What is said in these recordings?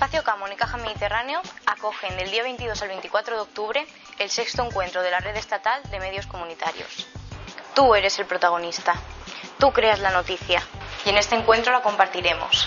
espacio Camón y Caja Mediterráneo acogen del día 22 al 24 de octubre el sexto encuentro de la Red Estatal de Medios Comunitarios. Tú eres el protagonista, tú creas la noticia y en este encuentro la compartiremos.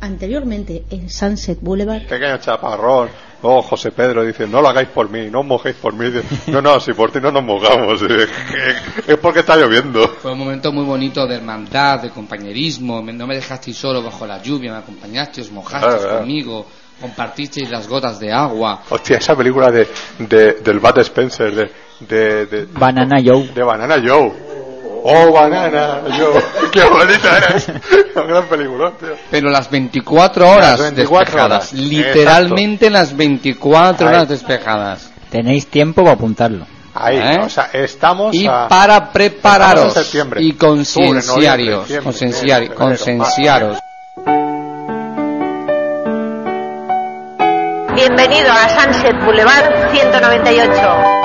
Anteriormente en Sunset Boulevard. Pequeño chaparrón. Oh, José Pedro dice, no lo hagáis por mí, no os mojéis por mí. No, no, si por ti no nos mojamos. Es porque está lloviendo. Fue un momento muy bonito de hermandad, de compañerismo. No me dejasteis solo bajo la lluvia, me acompañasteis, os mojasteis Ah, ah. conmigo, compartisteis las gotas de agua. Hostia, esa película de, de- del Bud Spencer, de, de, de, Banana Joe. de Banana Joe. Oh, Banana Joe. Qué bonita eres. Una gran película, tío. Pero las 24 horas Las 24 despejadas, horas. literalmente las 24 Ahí. horas despejadas. Tenéis tiempo para apuntarlo. Ahí, ¿Eh? o sea, estamos Y a- para prepararos septiembre. y concienciarios, concienciaros. Bienvenido a Sunset Boulevard 198.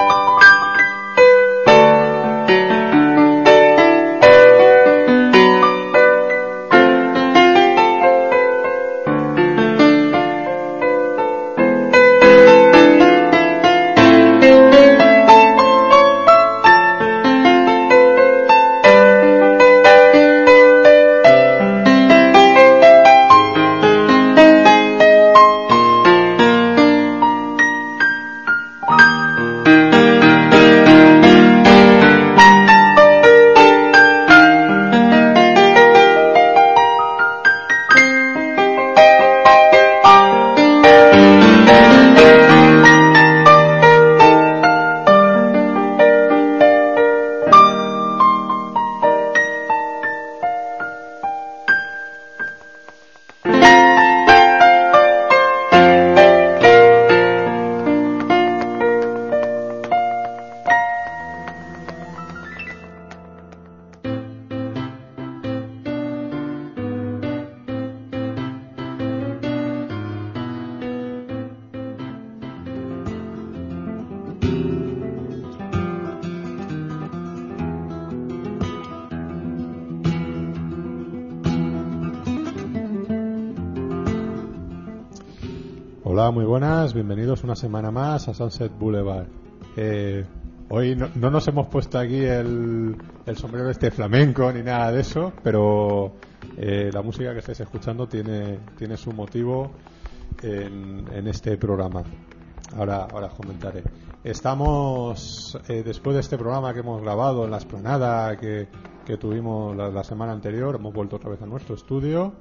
Semana más a Sunset Boulevard. Hoy no, no nos hemos puesto aquí el, el sombrero este flamenco ni nada de eso, pero eh, la música que estáis escuchando tiene, tiene su motivo en, en este programa. Ahora, ahora os comentaré. Estamos, eh, después de este programa que hemos grabado en la esplanada que, que tuvimos la, la semana anterior, hemos vuelto otra vez a nuestro estudio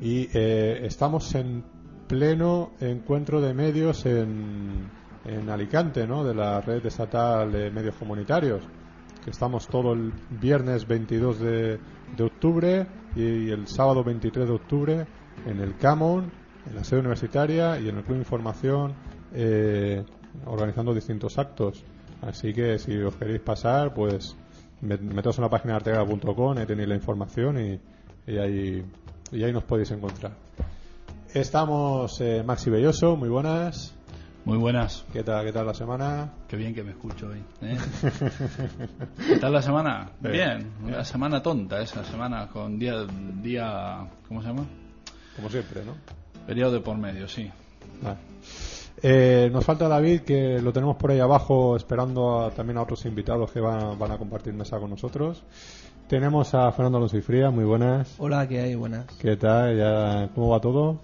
y eh, estamos en pleno encuentro de medios en, en Alicante, ¿no? De la red estatal de medios comunitarios. Que estamos todo el viernes 22 de, de octubre y el sábado 23 de octubre en el Camon, en la sede universitaria y en el Club Información eh, organizando distintos actos. Así que si os queréis pasar, pues met- meteos en la página arteaga.com, ahí tenéis la información y, y ahí, y ahí nos podéis encontrar. Estamos eh, Maxi Belloso, muy buenas. Muy buenas. ¿Qué tal, qué tal la semana? Qué bien que me escucho hoy. ¿eh? ¿Qué tal la semana? Bien. Bien. Una semana tonta esa semana con día, día ¿cómo se llama? Como siempre, ¿no? Periodo de por medio, sí. Vale. Eh, nos falta David, que lo tenemos por ahí abajo esperando a- también a otros invitados que van, van a compartir mesa con nosotros. Tenemos a Fernando Alonso y Fría, muy buenas. Hola, ¿qué hay? Buenas. ¿Qué tal? Ya, ¿Cómo va todo?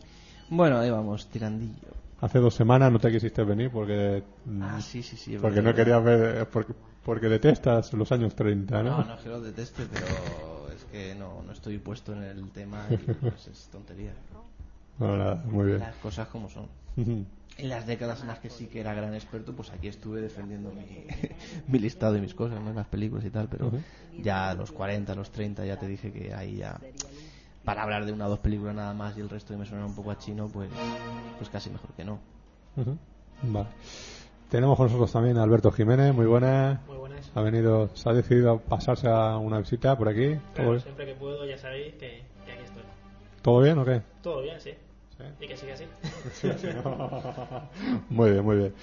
Bueno, ahí vamos, tirandillo. Hace dos semanas no te quisiste venir porque, mm, Ah, sí, sí, sí. porque no querías ver, porque, porque detestas los años 30, ¿no? No, no es que lo deteste, pero es que no, no estoy puesto en el tema y pues, es tontería. No, nada, muy bien. Las cosas como son. En las décadas en las que sí que era gran experto, pues aquí estuve defendiendo mi, mi listado y mis cosas, ¿no? Las películas y tal, pero Ujú. ya a los 40, a los 30 ya te dije que ahí ya... Para hablar de una o dos películas nada más y el resto que me suena un poco a chino, pues, pues casi mejor que no. Vale. Tenemos con nosotros también a Alberto Jiménez, muy buenas. Muy buenas. Ha venido, se ha decidido pasarse a una visita por aquí. Claro, ¿Todo, siempre que puedo ya sabéis que, que aquí estoy. todo bien o qué? Todo bien, sí. Y que siga así. Sí, sí, no. Muy bien, muy bien.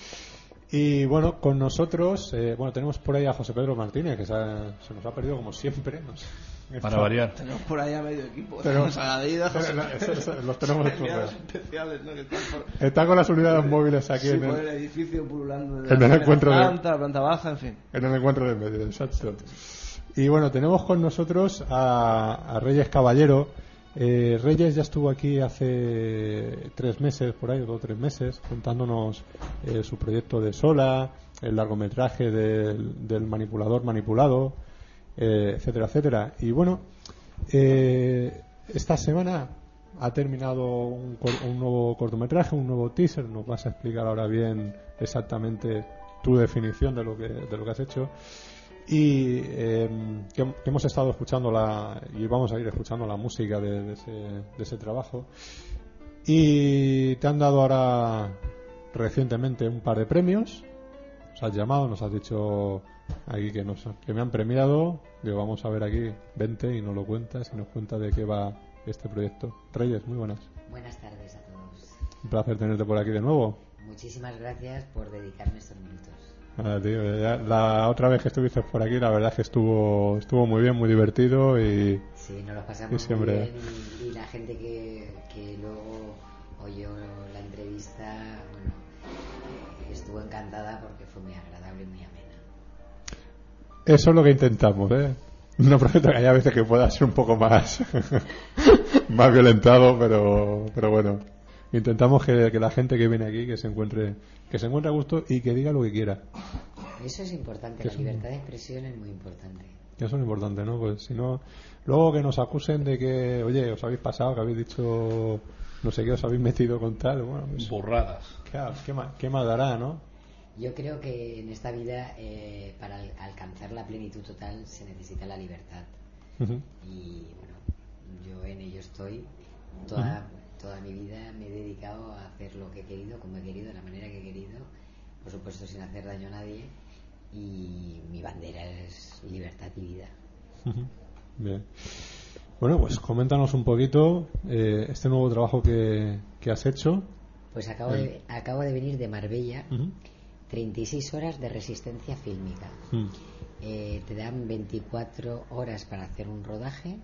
Y bueno, con nosotros, eh, bueno, tenemos por ahí a José Pedro Martínez, que se, ha- se nos ha perdido como siempre. no sé. Para variar. Tenemos por ahí a medio equipo. Tenemos- a David, a José Eso- eso- los tenemos especiales, ¿no? Que están por, Está con las unidades móviles aquí sí, en, el el, edificio pululando. de en la el encuentro de- planta, la planta baja, en fin. en el encuentro de medio, exacto. Y bueno, tenemos con nosotros a, a Reyes Caballero. Eh, Reyes ya estuvo aquí hace tres meses, por ahí, dos o tres meses, contándonos eh, su proyecto de Sola, el largometraje del, del manipulador manipulado, eh, etcétera, etcétera. Y bueno, eh, esta semana ha terminado un, un nuevo cortometraje, un nuevo teaser. Nos vas a explicar ahora bien exactamente tu definición de lo que, de lo que has hecho. Y eh, que, que hemos estado escuchando la, y vamos a ir escuchando la música de, de ese, de ese trabajo. Y te han dado ahora recientemente un par de premios. Nos has llamado, nos has dicho aquí que, nos, que me han premiado. Digo, vamos a ver aquí, vente y nos lo cuentas y nos cuentas de qué va este proyecto. Reyes, muy buenas. Buenas tardes a todos. Un placer tenerte por aquí de nuevo. Muchísimas gracias por dedicarme estos minutos. Nada, tío, ya la otra vez que estuviste por aquí, la verdad es que estuvo, estuvo muy bien, muy divertido y, Sí, nos lo y pasamos siempre. muy bien y, y la gente que, que luego oyó la entrevista, bueno, eh, estuvo encantada porque fue muy agradable y muy amena. Eso es lo que intentamos, ¿eh? No prometo que haya veces que pueda ser un poco más, más violentado, pero, pero bueno, intentamos que, que la gente que viene aquí que se encuentre, que se encuentre a gusto y que diga lo que quiera. Eso es importante, Que la es un- libertad de expresión es muy importante. Que eso es importante, ¿no? Pues si no, luego que nos acusen de que, oye, os habéis pasado, que habéis dicho, no sé qué, os habéis metido con tal, bueno, pues, Burradas. claro, ¿qué más, qué más dará, no? Yo creo que en esta vida, eh, para al- alcanzar la plenitud total, se necesita la libertad. Y bueno, yo en ello estoy. Toda, toda mi vida me he dedicado a hacer lo que he querido, como he querido, de la manera que he querido, por supuesto sin hacer daño a nadie. Y mi bandera es libertad y vida. Bien. Bueno, pues coméntanos un poquito eh, este nuevo trabajo que, que has hecho. Pues acabo de, acabo de venir de Marbella. 36 horas de resistencia fílmica. Mm. Eh, te dan 24 horas para hacer un rodaje,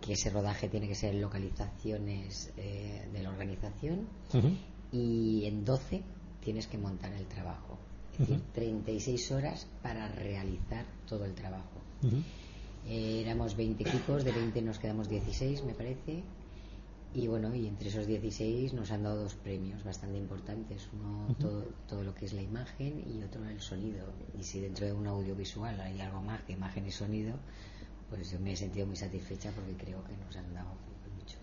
que ese rodaje tiene que ser en localizaciones eh, de la organización, y en 12 tienes que montar el trabajo. Es decir, Ujú. 36 horas para realizar todo el trabajo. Eh, éramos 20 equipos, de 20 nos quedamos 16, me parece. Y bueno, y entre esos 16 nos han dado dos premios bastante importantes. Uno, todo, todo lo que es la imagen y otro el sonido. Y si dentro de un audiovisual hay algo más que imagen y sonido, pues yo me he sentido muy satisfecha porque creo que nos han dado mucho.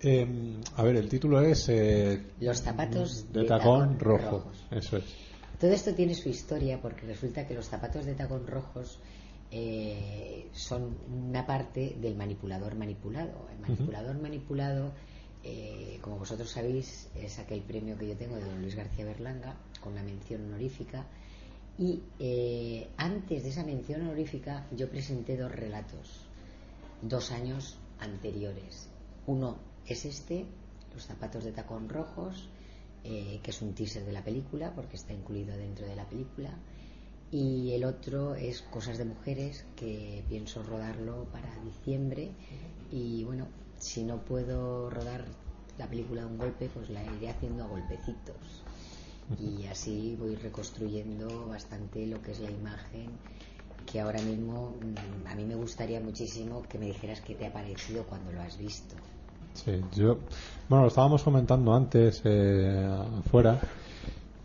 Eh, a ver, el título es eh, Los zapatos de, de tacón, tacón rojo. rojos. Eso es. Todo esto tiene su historia porque resulta que los zapatos de tacón rojos eh, son una parte del manipulador manipulado. El manipulador manipulado, eh, como vosotros sabéis, es aquel premio que yo tengo de don Luis García Berlanga con la mención honorífica. Y eh, antes de esa mención honorífica yo presenté dos relatos, dos años anteriores. Uno es este, Los zapatos de tacón rojos, que es un teaser de la película, porque está incluido dentro de la película. Y el otro es Cosas de Mujeres, que pienso rodarlo para diciembre. Y bueno, si no puedo rodar la película de un golpe, pues la iré haciendo a golpecitos. Y así voy reconstruyendo bastante lo que es la imagen, que ahora mismo mm, a mí me gustaría muchísimo que me dijeras qué te ha parecido cuando lo has visto. Sí, yo, bueno, lo estábamos comentando antes eh, afuera.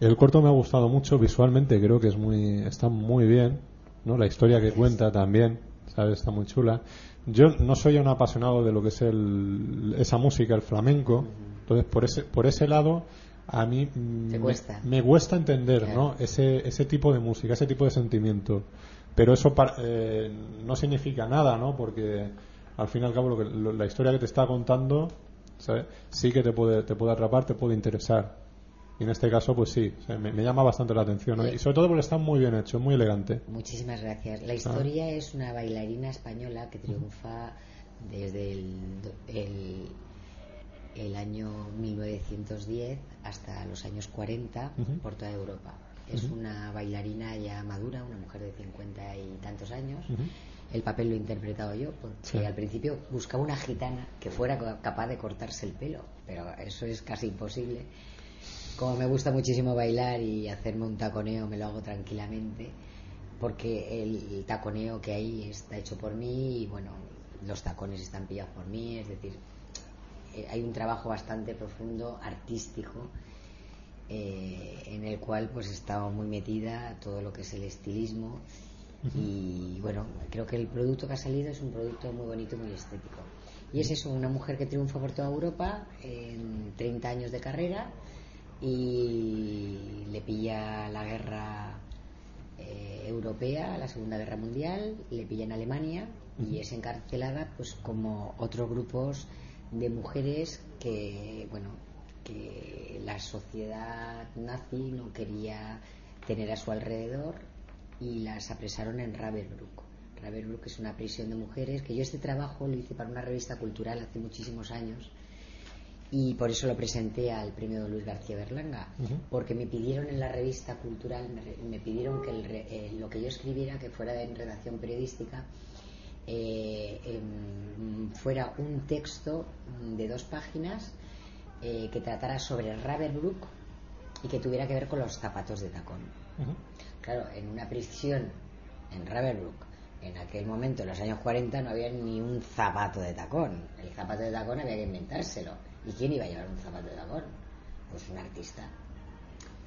El corto me ha gustado mucho visualmente, creo que es muy, está muy bien, ¿no? La historia que cuenta también, ¿sabes? Está muy chula. Yo no soy un apasionado de lo que es el, esa música, el flamenco, entonces por ese, por ese lado a mí me- cuesta. Me, cuesta entender, Claro. ¿no? Ese, ese tipo de música, ese tipo de sentimiento. Pero eso eh, no significa nada, ¿no? Porque al fin y al cabo lo que, lo- la historia que te está contando ¿sabes? sí que te puede, te puede atrapar, te puede interesar. Y en este caso, pues sí, o sea, me, me llama bastante la atención. ¿no? Sí. Y sobre todo porque está muy bien hecho, muy elegante. Muchísimas gracias. La historia es una bailarina española que triunfa desde el, el- el año 1910 hasta los años 40 Ujú. por toda Europa. Es una bailarina ya madura, una mujer de 50 y tantos años. El papel lo he interpretado yo, porque Sí. al principio buscaba una gitana que fuera capaz de cortarse el pelo, pero eso es casi imposible. Como me gusta muchísimo bailar y hacerme un taconeo, me lo hago tranquilamente, porque el taconeo que hay está hecho por mí y bueno, los tacones están pillados por mí, es decir, eh, hay un trabajo bastante profundo, artístico, eh, en el cual pues he estado muy metida todo lo que es el estilismo y bueno, creo que el producto que ha salido es un producto muy bonito muy estético. Y es eso, una mujer que triunfa por toda Europa en 30 años de carrera y le pilla la guerra eh, europea, la Segunda Guerra Mundial, le pilla en Alemania y es encarcelada pues como otros grupos de mujeres que, bueno, que la sociedad nazi no quería tener a su alrededor y las apresaron en Ravensbrück. Ravensbrück es una prisión de mujeres que yo este trabajo lo hice para una revista cultural hace muchísimos años y por eso lo presenté al premio Luis García Berlanga porque me pidieron en la revista cultural me, me pidieron que el eh, lo que yo escribiera que fuera en redacción periodística eh, em, fuera un texto de dos páginas eh, que tratara sobre Ravensbrück y que tuviera que ver con los zapatos de tacón. Claro, en una prisión en Ravensbrück, en aquel momento, en los años 40, no había ni un zapato de tacón. El zapato de tacón había que inventárselo. ¿Y quién iba a llevar un zapato de tacón? Pues un artista.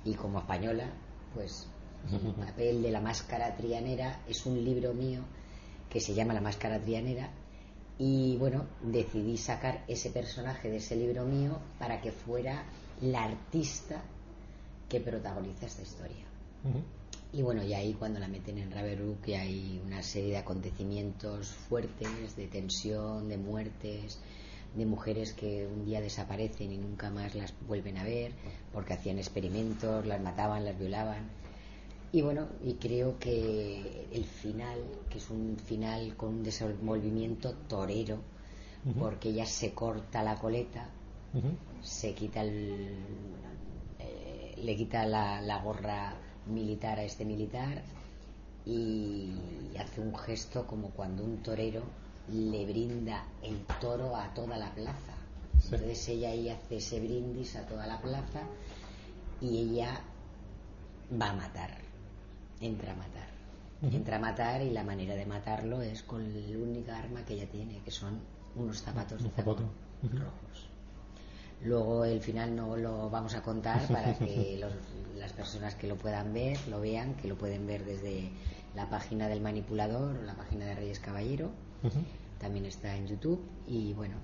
Y como española, pues el papel de la máscara trianera es un libro mío que se llama La máscara trianera. Y bueno, decidí sacar ese personaje de ese libro mío para que fuera la artista que protagoniza esta historia. Y bueno, y ahí cuando la meten en Ravensbrück y hay una serie de acontecimientos fuertes, de tensión, de muertes, de mujeres que un día desaparecen y nunca más las vuelven a ver porque hacían experimentos, las mataban, las violaban. Y bueno, y creo que el final, que es un final con un desenvolvimiento torero, porque ella se corta la coleta, se quita el, eh, le quita la, la gorra militar a este militar y hace un gesto como cuando un torero le brinda el toro a toda la plaza. Sí. Entonces ella ahí hace ese brindis a toda la plaza y ella va a matar, entra a matar. Entra a matar y la manera de matarlo es con la única arma que ella tiene, que son unos zapatos de zapato. rojos. Luego el final no lo vamos a contar para que los- las personas que lo puedan ver lo vean, que lo pueden ver desde la página del manipulador o la página de Reyes Caballero. También está en YouTube y bueno,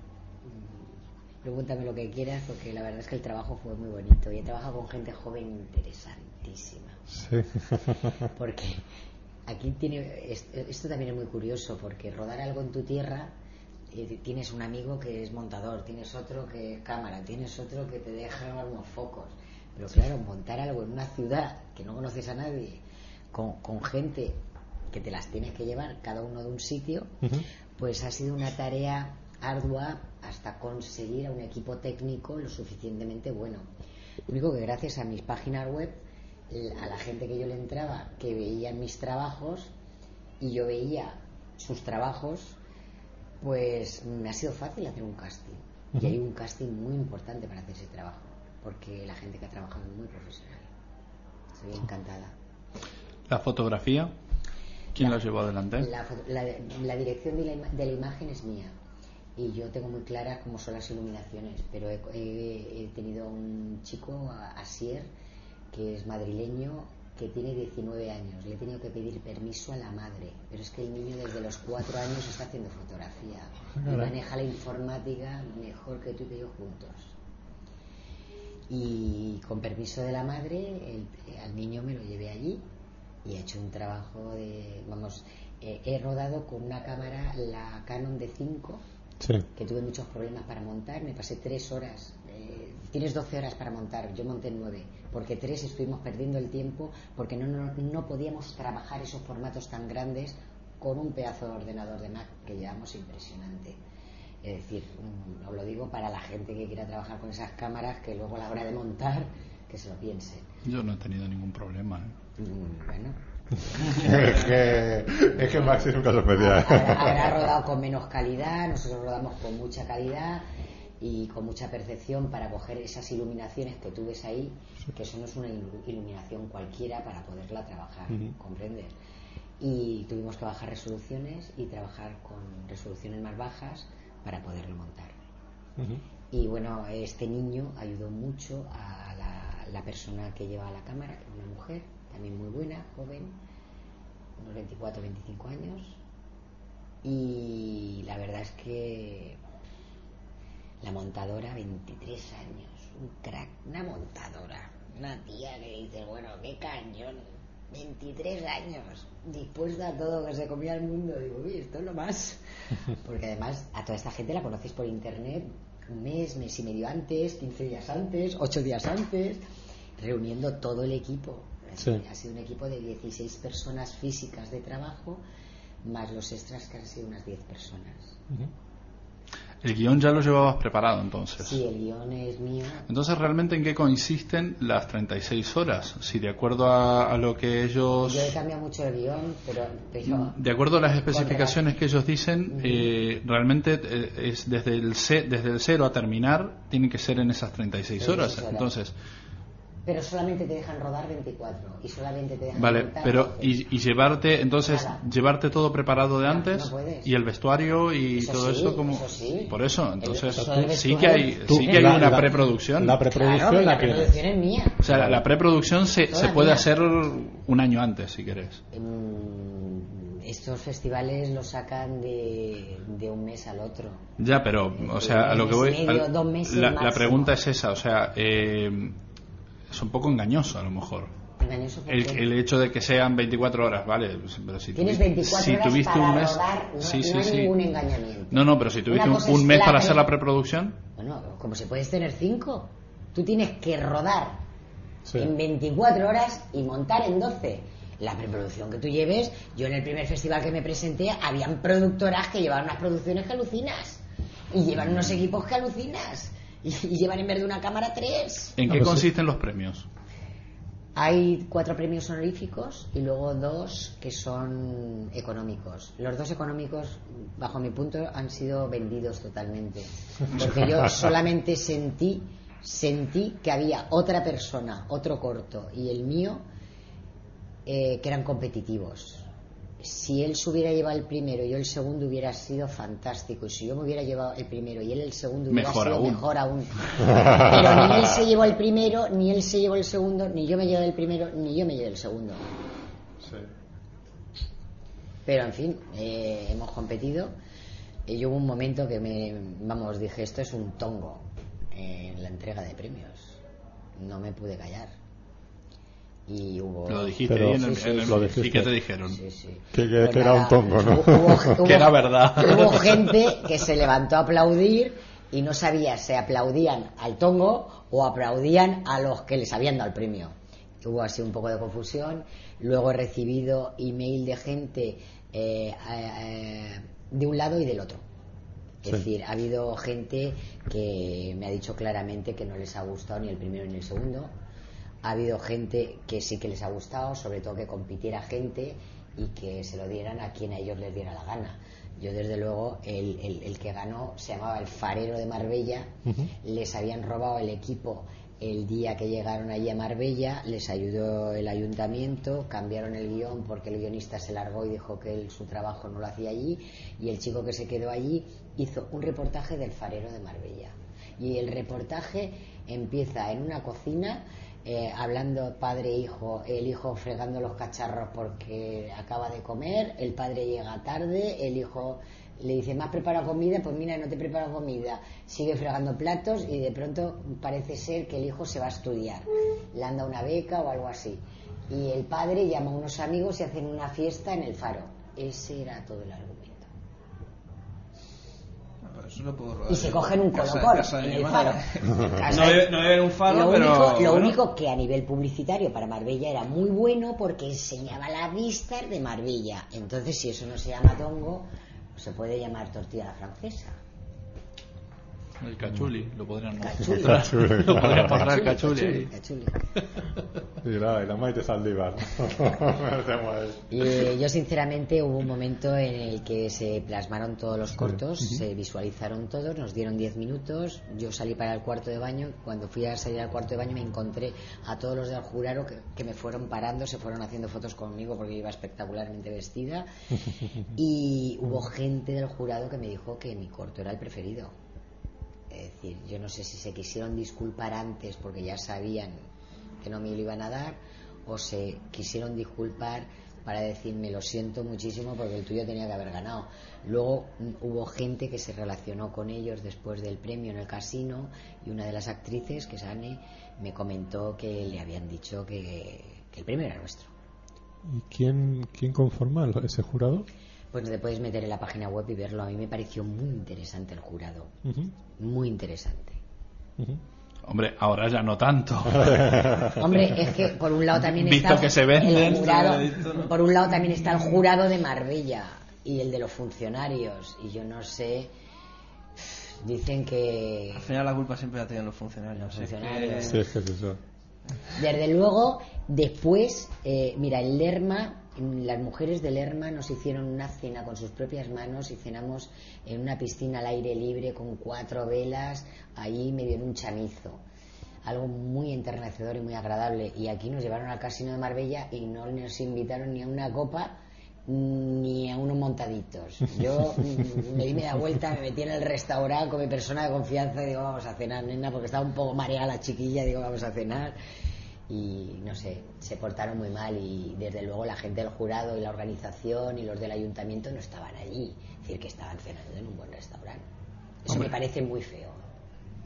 pregúntame lo que quieras porque la verdad es que el trabajo fue muy bonito y he trabajado con gente joven interesantísima. Sí. Porque aquí tiene es- esto también es muy curioso porque rodar algo en tu tierra eh, tienes un amigo que es montador, tienes otro que es cámara, tienes otro que te deja unos focos. Pero claro, montar algo en una ciudad que no conoces a nadie, con, con gente que te las tienes que llevar cada uno de un sitio, Ujú. pues ha sido una tarea ardua hasta conseguir a un equipo técnico lo suficientemente bueno. Lo único que gracias a mis páginas web, a la gente que yo le entraba, que veía mis trabajos y yo veía sus trabajos, pues me ha sido fácil hacer un casting. Y Ujú. hay un casting muy importante para hacer ese trabajo, porque la gente que ha trabajado es muy profesional. Estoy encantada. La fotografía, ¿quién la llevó adelante? La, la- la dirección de de la imagen es mía y yo tengo muy claras cómo son las iluminaciones, pero he, he- he tenido un chico, a- Asier, que es madrileño, que tiene 19 años. Le he tenido que pedir permiso a la madre, pero es que el niño desde los 4 años está haciendo fotografía y maneja la informática mejor que tú y que yo juntos. Y con permiso de la madre, el- al niño me lo llevé allí y he hecho un trabajo de, vamos, eh, he rodado con una cámara, la Canon de 5, Sí. que tuve muchos problemas para montar, me pasé tres horas. eh, tienes 12 horas para montar, yo monté 9, porque tres estuvimos perdiendo el tiempo porque no, no, no podíamos trabajar esos formatos tan grandes con un pedazo de ordenador de Mac que llevamos impresionante. Es decir, mm, os lo digo para la gente que quiera trabajar con esas cámaras, que luego a la hora de montar, que se lo piensen. Yo no he tenido ningún problema. ¿eh? Mm, Bueno, es que, es que Maxi es un caso especial. habrá, habrá rodado con menos calidad, nosotros rodamos con mucha calidad y con mucha percepción para coger esas iluminaciones que tú ves ahí, que eso no es una ilu- iluminación cualquiera para poderla trabajar, Ujú. ¿comprendes? Y tuvimos que bajar resoluciones y trabajar con resoluciones más bajas para poderlo montar. Ujú. Y bueno, este niño ayudó mucho a la, persona que lleva la cámara, que era una mujer, también muy buena, joven, unos 24, 25 años. Y la verdad es que la montadora, 23 años, un crack, una montadora, una tía que dice, bueno, qué cañón, 23 años, dispuesta a todo que se comía el mundo. Digo, uy, esto es lo más. Porque además a toda esta gente la conocéis por internet un mes, mes y medio antes, 15 días antes, 8 días antes, reuniendo todo el equipo. Sí. Ha sido un equipo de 16 personas físicas de trabajo, más los extras que han sido unas 10 personas. El guion ya lo llevabas preparado entonces. Sí, el guion es mío. Entonces, ¿realmente en qué consisten las 36 horas? Si de acuerdo a, a lo que ellos... Yo he cambiado mucho el guion, pero, pero De acuerdo a las especificaciones que ellos dicen, eh, realmente eh, es desde el, desde el cero a terminar, tiene que ser en esas 36 horas. 36 horas. Entonces, pero solamente te dejan rodar 24 y solamente te dejan vale, pero 12. y, y llevarte, entonces, Nada. llevarte todo preparado de No, antes no puedes. y el vestuario y Eso todo sí, eso como eso sí. por eso, El- entonces eso del sí que hay. Tú- sí que hay la- una la- preproducción. La preproducción Claro, la la preproducción es mía. O sea, la preproducción se, se puede mía. hacer un año antes, si querés. Mm, Estos festivales los sacan de, de un mes al otro. Ya, pero, o sea, a lo que voy. Medio, meses la, la pregunta es esa, o sea, eh, es un poco engañoso a lo mejor. Engañoso El, hecho de que sean 24 horas, vale, pero si, tienes tuvi- 24 si horas tuviste para un mes. rodar, no, sí, no sí, hay sí. ningún engañamiento. No, no, pero si tuviste un, mes para hacer la preproducción, Bueno, como si puedes tener 5, tú tienes que rodar Sí. en 24 horas y montar en 12. La preproducción que tú lleves, yo en el primer festival que me presenté, habían productoras que llevaban unas producciones que alucinas. Y llevan unos equipos que alucinas. Y, y llevan en vez de una cámara tres. ¿en Ah, qué pues sí. consisten los premios? Hay cuatro premios honoríficos y luego dos que son económicos. Los dos económicos, bajo mi punto, han sido vendidos totalmente. Porque yo solamente sentí, sentí que había otra persona, otro corto y el mío, eh, que eran competitivos. Si él se hubiera llevado el primero y yo el segundo hubiera sido fantástico. Y si yo me hubiera llevado el primero y él el segundo hubiera Mejor sido aún. mejor aún. Pero ni él se llevó el primero, ni él se llevó el segundo, ni yo me llevé el primero, ni yo me llevé el segundo. Pero en fin, eh, hemos competido. Y yo hubo un momento que me, vamos, dije, esto es un tongo en la entrega de premios. No me pude callar. Y hubo... Lo dijiste Pero- ahí en el, Sí, sí, en el- lo ¿Y dijiste. qué te dijeron? Sí, sí. Que- que- Pues que era un tongo, ¿no? Hubo, hubo- Que era verdad. Hubo gente que se levantó a aplaudir y no sabía si aplaudían al tongo o aplaudían a los que les habían dado el premio. Hubo así un poco de confusión. Luego he recibido email de gente eh, eh, de un lado y del otro. Es Sí. decir, ha habido gente que me ha dicho claramente que no les ha gustado ni el primero ni el segundo. Ha habido gente que sí que les ha gustado, sobre todo que compitiera gente y que se lo dieran a quien a ellos les diera la gana. Yo, desde luego, el, el- el que ganó se llamaba el Farero de Marbella. Les habían robado el equipo el día que llegaron allí a Marbella, les ayudó el ayuntamiento, cambiaron el guion porque el guionista se largó y dijo que él su trabajo no lo hacía allí y el chico que se quedó allí hizo un reportaje del farero de Marbella. Y el reportaje empieza en una cocina eh, hablando padre e hijo, el hijo fregando los cacharros porque acaba de comer, el padre llega tarde, el hijo le dice, ¿me has preparado comida? Pues mira, no te preparo comida. Sigue fregando platos y de pronto parece ser que el hijo se va a estudiar. Le anda una beca o algo así. Y el padre llama a unos amigos y hacen una fiesta en el faro. Ese era todo el argumento. Pero eso lo puedo rodar Y se en cogen un casa- colocón casa en el faro. No un faro, lo pero Único, lo bueno. único que a nivel publicitario para Marbella era muy bueno porque enseñaba las vistas de Marbella. Entonces, si eso no se llama tongo, se puede llamar tortilla a la francesa. El cachuli, lo podrían Cachuli. Cachuli, Lo claro. podrían Cachuli, cachuli ahí. cachuli. Y la, y la Maite Saldívar. Y eh, yo sinceramente hubo un momento en el que se plasmaron todos los cortos, se visualizaron todos, nos dieron 10 minutos, yo salí para el cuarto de baño, cuando fui a salir al cuarto de baño me encontré a todos los del jurado que, que me fueron parando, se fueron haciendo fotos conmigo porque iba espectacularmente vestida y hubo gente del jurado que me dijo que mi corto era el preferido. Es decir, yo no sé si se quisieron disculpar antes porque ya sabían que no me lo iban a dar o se quisieron disculpar para decirme lo siento muchísimo porque el tuyo tenía que haber ganado. Luego mm, hubo gente que se relacionó con ellos después del premio en el casino y una de las actrices, que es Anne, me comentó que le habían dicho que, que el premio era nuestro. ¿Y quién, quién conforma ese jurado? Pues te puedes meter en la página web y verlo. A mí me pareció muy interesante el jurado. Muy interesante. Hombre, ahora ya no tanto. Hombre, es que por un lado también Visto está que se venden, el jurado, visto, ¿no? por un lado también está el jurado de Marbella y el de los funcionarios y yo no sé dicen que Al final la culpa siempre la tienen los funcionarios. Los es que- funcionarios. Sí, es que es eso. desde luego después eh, mira el Lerma las mujeres del Lerma nos hicieron una cena con sus propias manos y cenamos en una piscina al aire libre con cuatro velas ahí medio en un chamizo algo muy enternecedor y muy agradable. Y aquí nos llevaron al casino de Marbella y no nos invitaron ni a una copa ni a unos montaditos. Yo me di media vuelta, me metí en el restaurante con mi persona de confianza y digo, vamos a cenar, nena, porque estaba un poco mareada la chiquilla, digo, vamos a cenar. Y no sé, se portaron muy mal y desde luego la gente del jurado y la organización y los del ayuntamiento no estaban allí. Es decir, que estaban cenando en un buen restaurante. Eso Hombre. me parece muy feo.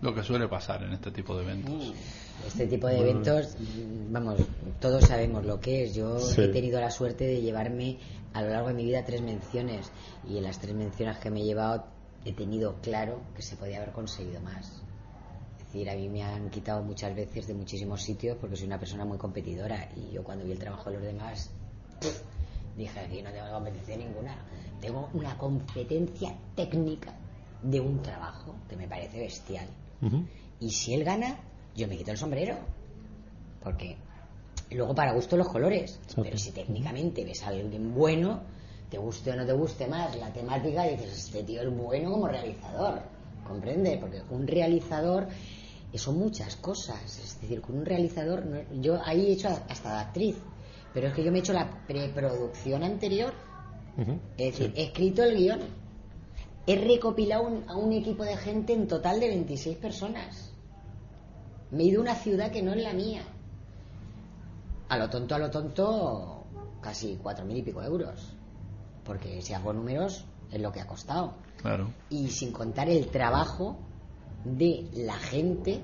Lo que suele pasar en este tipo de eventos. Este tipo de eventos, vamos, todos sabemos lo que es. Yo Sí. he tenido la suerte de llevarme a lo largo de mi vida tres menciones y en las tres menciones que me he llevado he tenido claro que se podía haber conseguido más. Decir, a mí me han quitado muchas veces de muchísimos sitios porque soy una persona muy competidora y yo cuando vi el trabajo de los demás dije aquí no tengo competencia ninguna. Tengo una competencia técnica de un trabajo que me parece bestial. Y si él gana, yo me quito el sombrero. Porque luego para gusto los colores. Pero si técnicamente ves a alguien bueno, te guste o no te guste más la temática, dices, este tío es bueno como realizador. ¿Comprende? Porque un realizador son muchas cosas. Es decir, con un realizador, no- yo ahí he hecho hasta de actriz. Pero es que yo me he hecho la preproducción anterior. Es decir, he escrito el guion. He recopilado un- a un equipo de gente en total de 26 personas. Me he ido a una ciudad que no es la mía. A lo tonto, a lo tonto, casi cuatro mil y pico euros. Porque si hago números, es lo que ha costado. Claro. Y sin contar el trabajo de la gente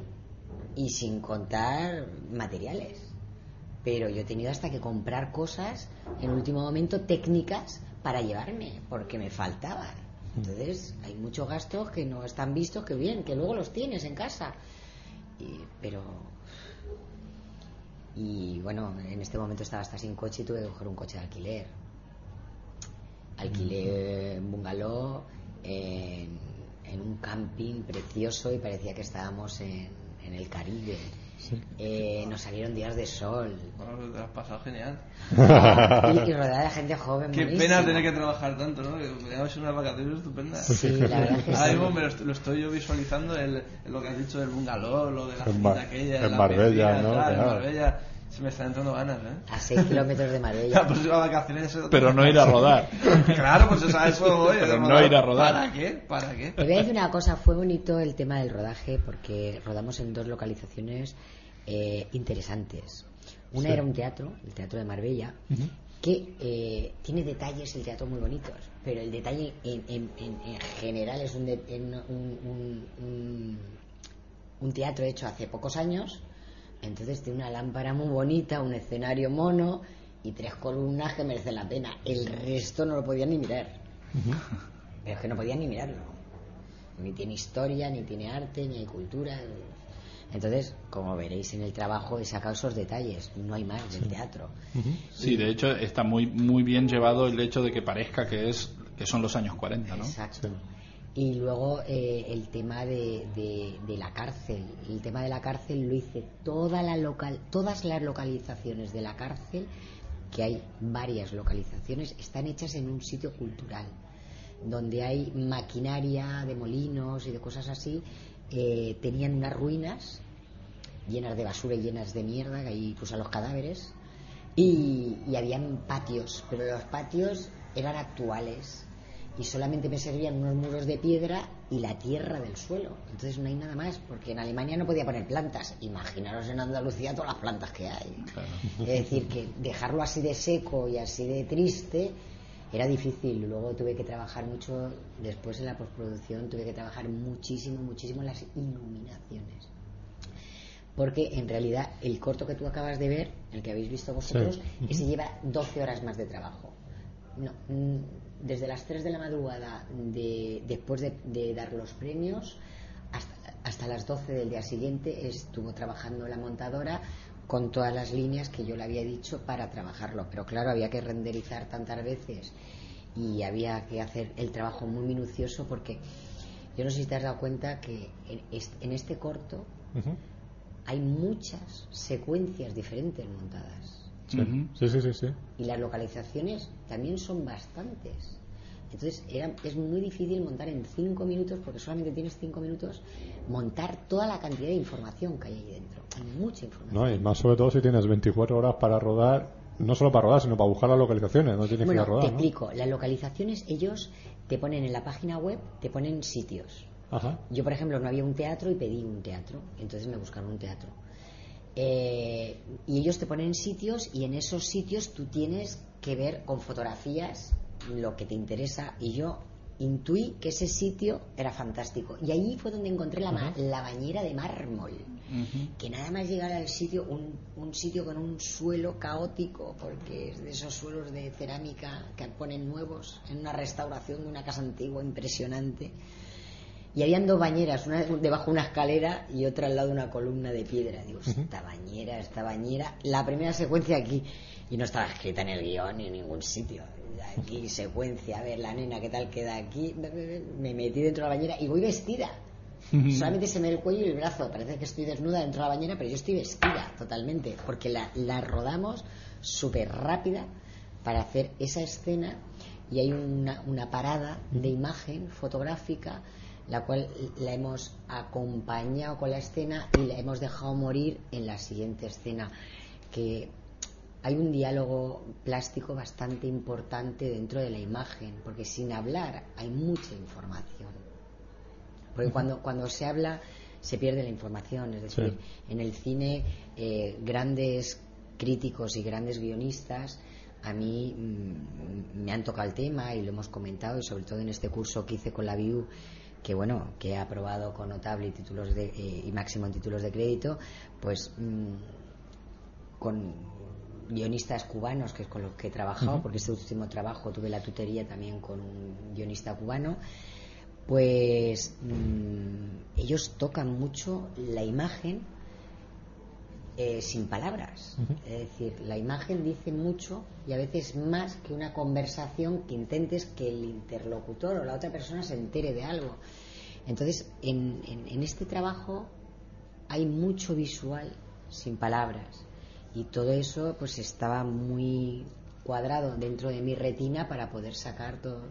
y sin contar materiales. Pero yo he tenido hasta que comprar cosas en último momento técnicas para llevarme, porque me faltaban. Entonces, hay muchos gastos que no están vistos, que bien, que luego los tienes en casa. Y- pero. Y bueno, en este momento estaba hasta sin coche y tuve que coger un coche de alquiler. Alquilé un bungalow en, en un camping precioso y parecía que estábamos en, en el Caribe. Eh, nos salieron días de sol Bueno, te lo has pasado genial. y, y rodeada de gente joven. Qué buenísima. pena tener que trabajar tanto, ¿no? Ser unas vacaciones estupendas. Sí, la verdad es que Ahora sí. mismo me lo, est- lo estoy yo visualizando, el, el lo que has dicho del bungalow, lo de la En Mar- aquella, en la Marbella, ¿no? tal, en Claro. Marbella. Se me están entrando ganas, ¿eh? A 6 kilómetros de La Marbella. próxima vacaciones es otra Pero no ir a rodar. Claro, pues eso, a eso voy. Pero no ir a rodar. ¿Para qué? ¿Para qué? Te voy a decir una cosa, fue bonito el tema del rodaje porque rodamos en dos localizaciones eh, interesantes. Una Sí. era un teatro, el Teatro de Marbella, que eh, tiene detalles el teatro muy bonitos, pero el detalle en, en- en- en general es un, de- en un, un- un- un teatro hecho hace pocos años, entonces tiene una lámpara muy bonita, un escenario mono y tres columnas que merecen la pena. El resto no lo podían ni mirar. Pero es que no podían ni mirarlo. Ni tiene historia, ni tiene arte, ni hay cultura. Entonces, como veréis en el trabajo, he sacado esos detalles. No hay más del teatro. Sí, de hecho está muy muy bien llevado el hecho de que parezca que es que son los años 40, ¿no? Exacto. Y luego eh, el tema de, de- la cárcel. El tema de la cárcel lo hice toda la local, todas las localizaciones de la cárcel, que hay varias localizaciones, están hechas en un sitio cultural, donde hay maquinaria de molinos y de cosas así. eh, tenían unas ruinas llenas de basura y llenas de mierda, que ahí pusan los cadáveres. Y, y habían patios, pero los patios eran actuales y solamente me servían unos muros de piedra y la tierra del suelo. Entonces no hay nada más, porque en Alemania no podía poner plantas. Imaginaros en Andalucía todas las plantas que hay. Es decir, que dejarlo así de seco y así de triste era difícil. Luego tuve que trabajar mucho, después en la postproducción, tuve que trabajar muchísimo, muchísimo en las iluminaciones. Porque en realidad el corto que tú acabas de ver, el que habéis visto vosotros, Sí. ese lleva 12 horas más de trabajo. No, mm, desde las 3 de la madrugada de, después de, de dar los premios hasta, hasta las 12 del día siguiente estuvo trabajando la montadora con todas las líneas que yo le había dicho para trabajarlo. Pero claro, había que renderizar tantas veces y había que hacer el trabajo muy minucioso porque yo no sé si te has dado cuenta que en est- en este corto hay muchas secuencias diferentes montadas Sí. Sí, sí, sí, sí. y las localizaciones también son bastantes. Entonces era, es muy difícil montar en cinco minutos, porque solamente tienes cinco minutos, montar toda la cantidad de información que hay ahí dentro. Hay mucha información. No, y más sobre todo si tienes 24 horas para rodar, no solo para rodar, sino para buscar las localizaciones, no tienes bueno, que ir a rodar, te ¿no? explico. Las localizaciones, ellos te ponen en la página web, te ponen sitios. Ajá. Yo, por ejemplo, no había un teatro y pedí un teatro, entonces me buscaron un teatro. Eh, y ellos te ponen sitios y en esos sitios tú tienes que ver con fotografías lo que te interesa. Y yo intuí que ese sitio era fantástico. Y ahí fue donde encontré la, ma- la bañera de mármol. Que nada más llegar al sitio un, un sitio con un suelo caótico porque es de esos suelos de cerámica que ponen nuevos en una restauración de una casa antigua impresionante y habían dos bañeras, una debajo de una escalera y otra al lado de una columna de piedra. Digo, esta bañera, esta bañera. La primera secuencia aquí, y no estaba escrita en el guion ni en ningún sitio. Aquí, secuencia, a ver, la nena, ¿qué tal queda aquí? Me metí dentro de la bañera y voy vestida. Solamente se me ve el cuello y el brazo. Parece que estoy desnuda dentro de la bañera, pero yo estoy vestida totalmente. Porque la, la rodamos súper rápida para hacer esa escena y hay una, una parada de imagen fotográfica la cual la hemos acompañado con la escena y la hemos dejado morir en la siguiente escena que hay un diálogo plástico bastante importante dentro de la imagen porque sin hablar hay mucha información. Porque cuando, cuando se habla se pierde la información es decir en el cine eh, grandes críticos y grandes guionistas a mí mm, me han tocado el tema y lo hemos comentado y sobre todo en este curso que hice con la VIU que bueno que he aprobado con notable y títulos de, eh, y máximo en títulos de crédito pues mm, con guionistas cubanos que es con los que he trabajado porque este último trabajo tuve la tutoría también con un guionista cubano pues mm, ellos tocan mucho la imagen eh, sin palabras. Es decir, la imagen dice mucho y a veces más que una conversación que intentes que el interlocutor o la otra persona se entere de algo. Entonces, en, en- en este trabajo hay mucho visual sin palabras y todo eso pues estaba muy cuadrado dentro de mi retina para poder sacar todo,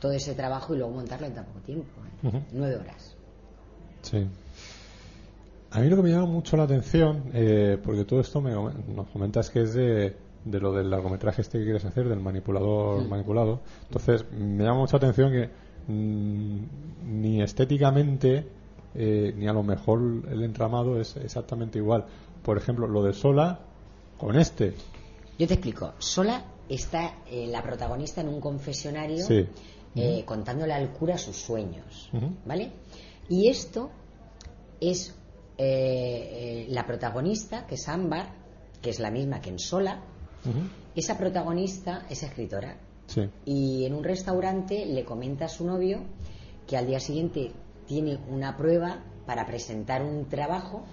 todo ese trabajo y luego montarlo en tan poco tiempo. ¿eh? Nueve horas. Sí. A mí lo que me llama mucho la atención, eh, porque todo esto me, nos comentas que es de, de lo del largometraje este que quieres hacer, del manipulador manipulado. Entonces, me llama mucha atención que mm, ni estéticamente, eh, ni a lo mejor el entramado es exactamente igual. Por ejemplo, lo de Sola con este. Yo te explico. Sola está eh, la protagonista en un confesionario Sí. eh, contándole al cura sus sueños. ¿Vale? Y esto es eh, eh, la protagonista, que es Ámbar, que es la misma que en Sola. Esa protagonista es escritora. Sí. Y en un restaurante le comenta a su novio que al día siguiente tiene una prueba para presentar un trabajo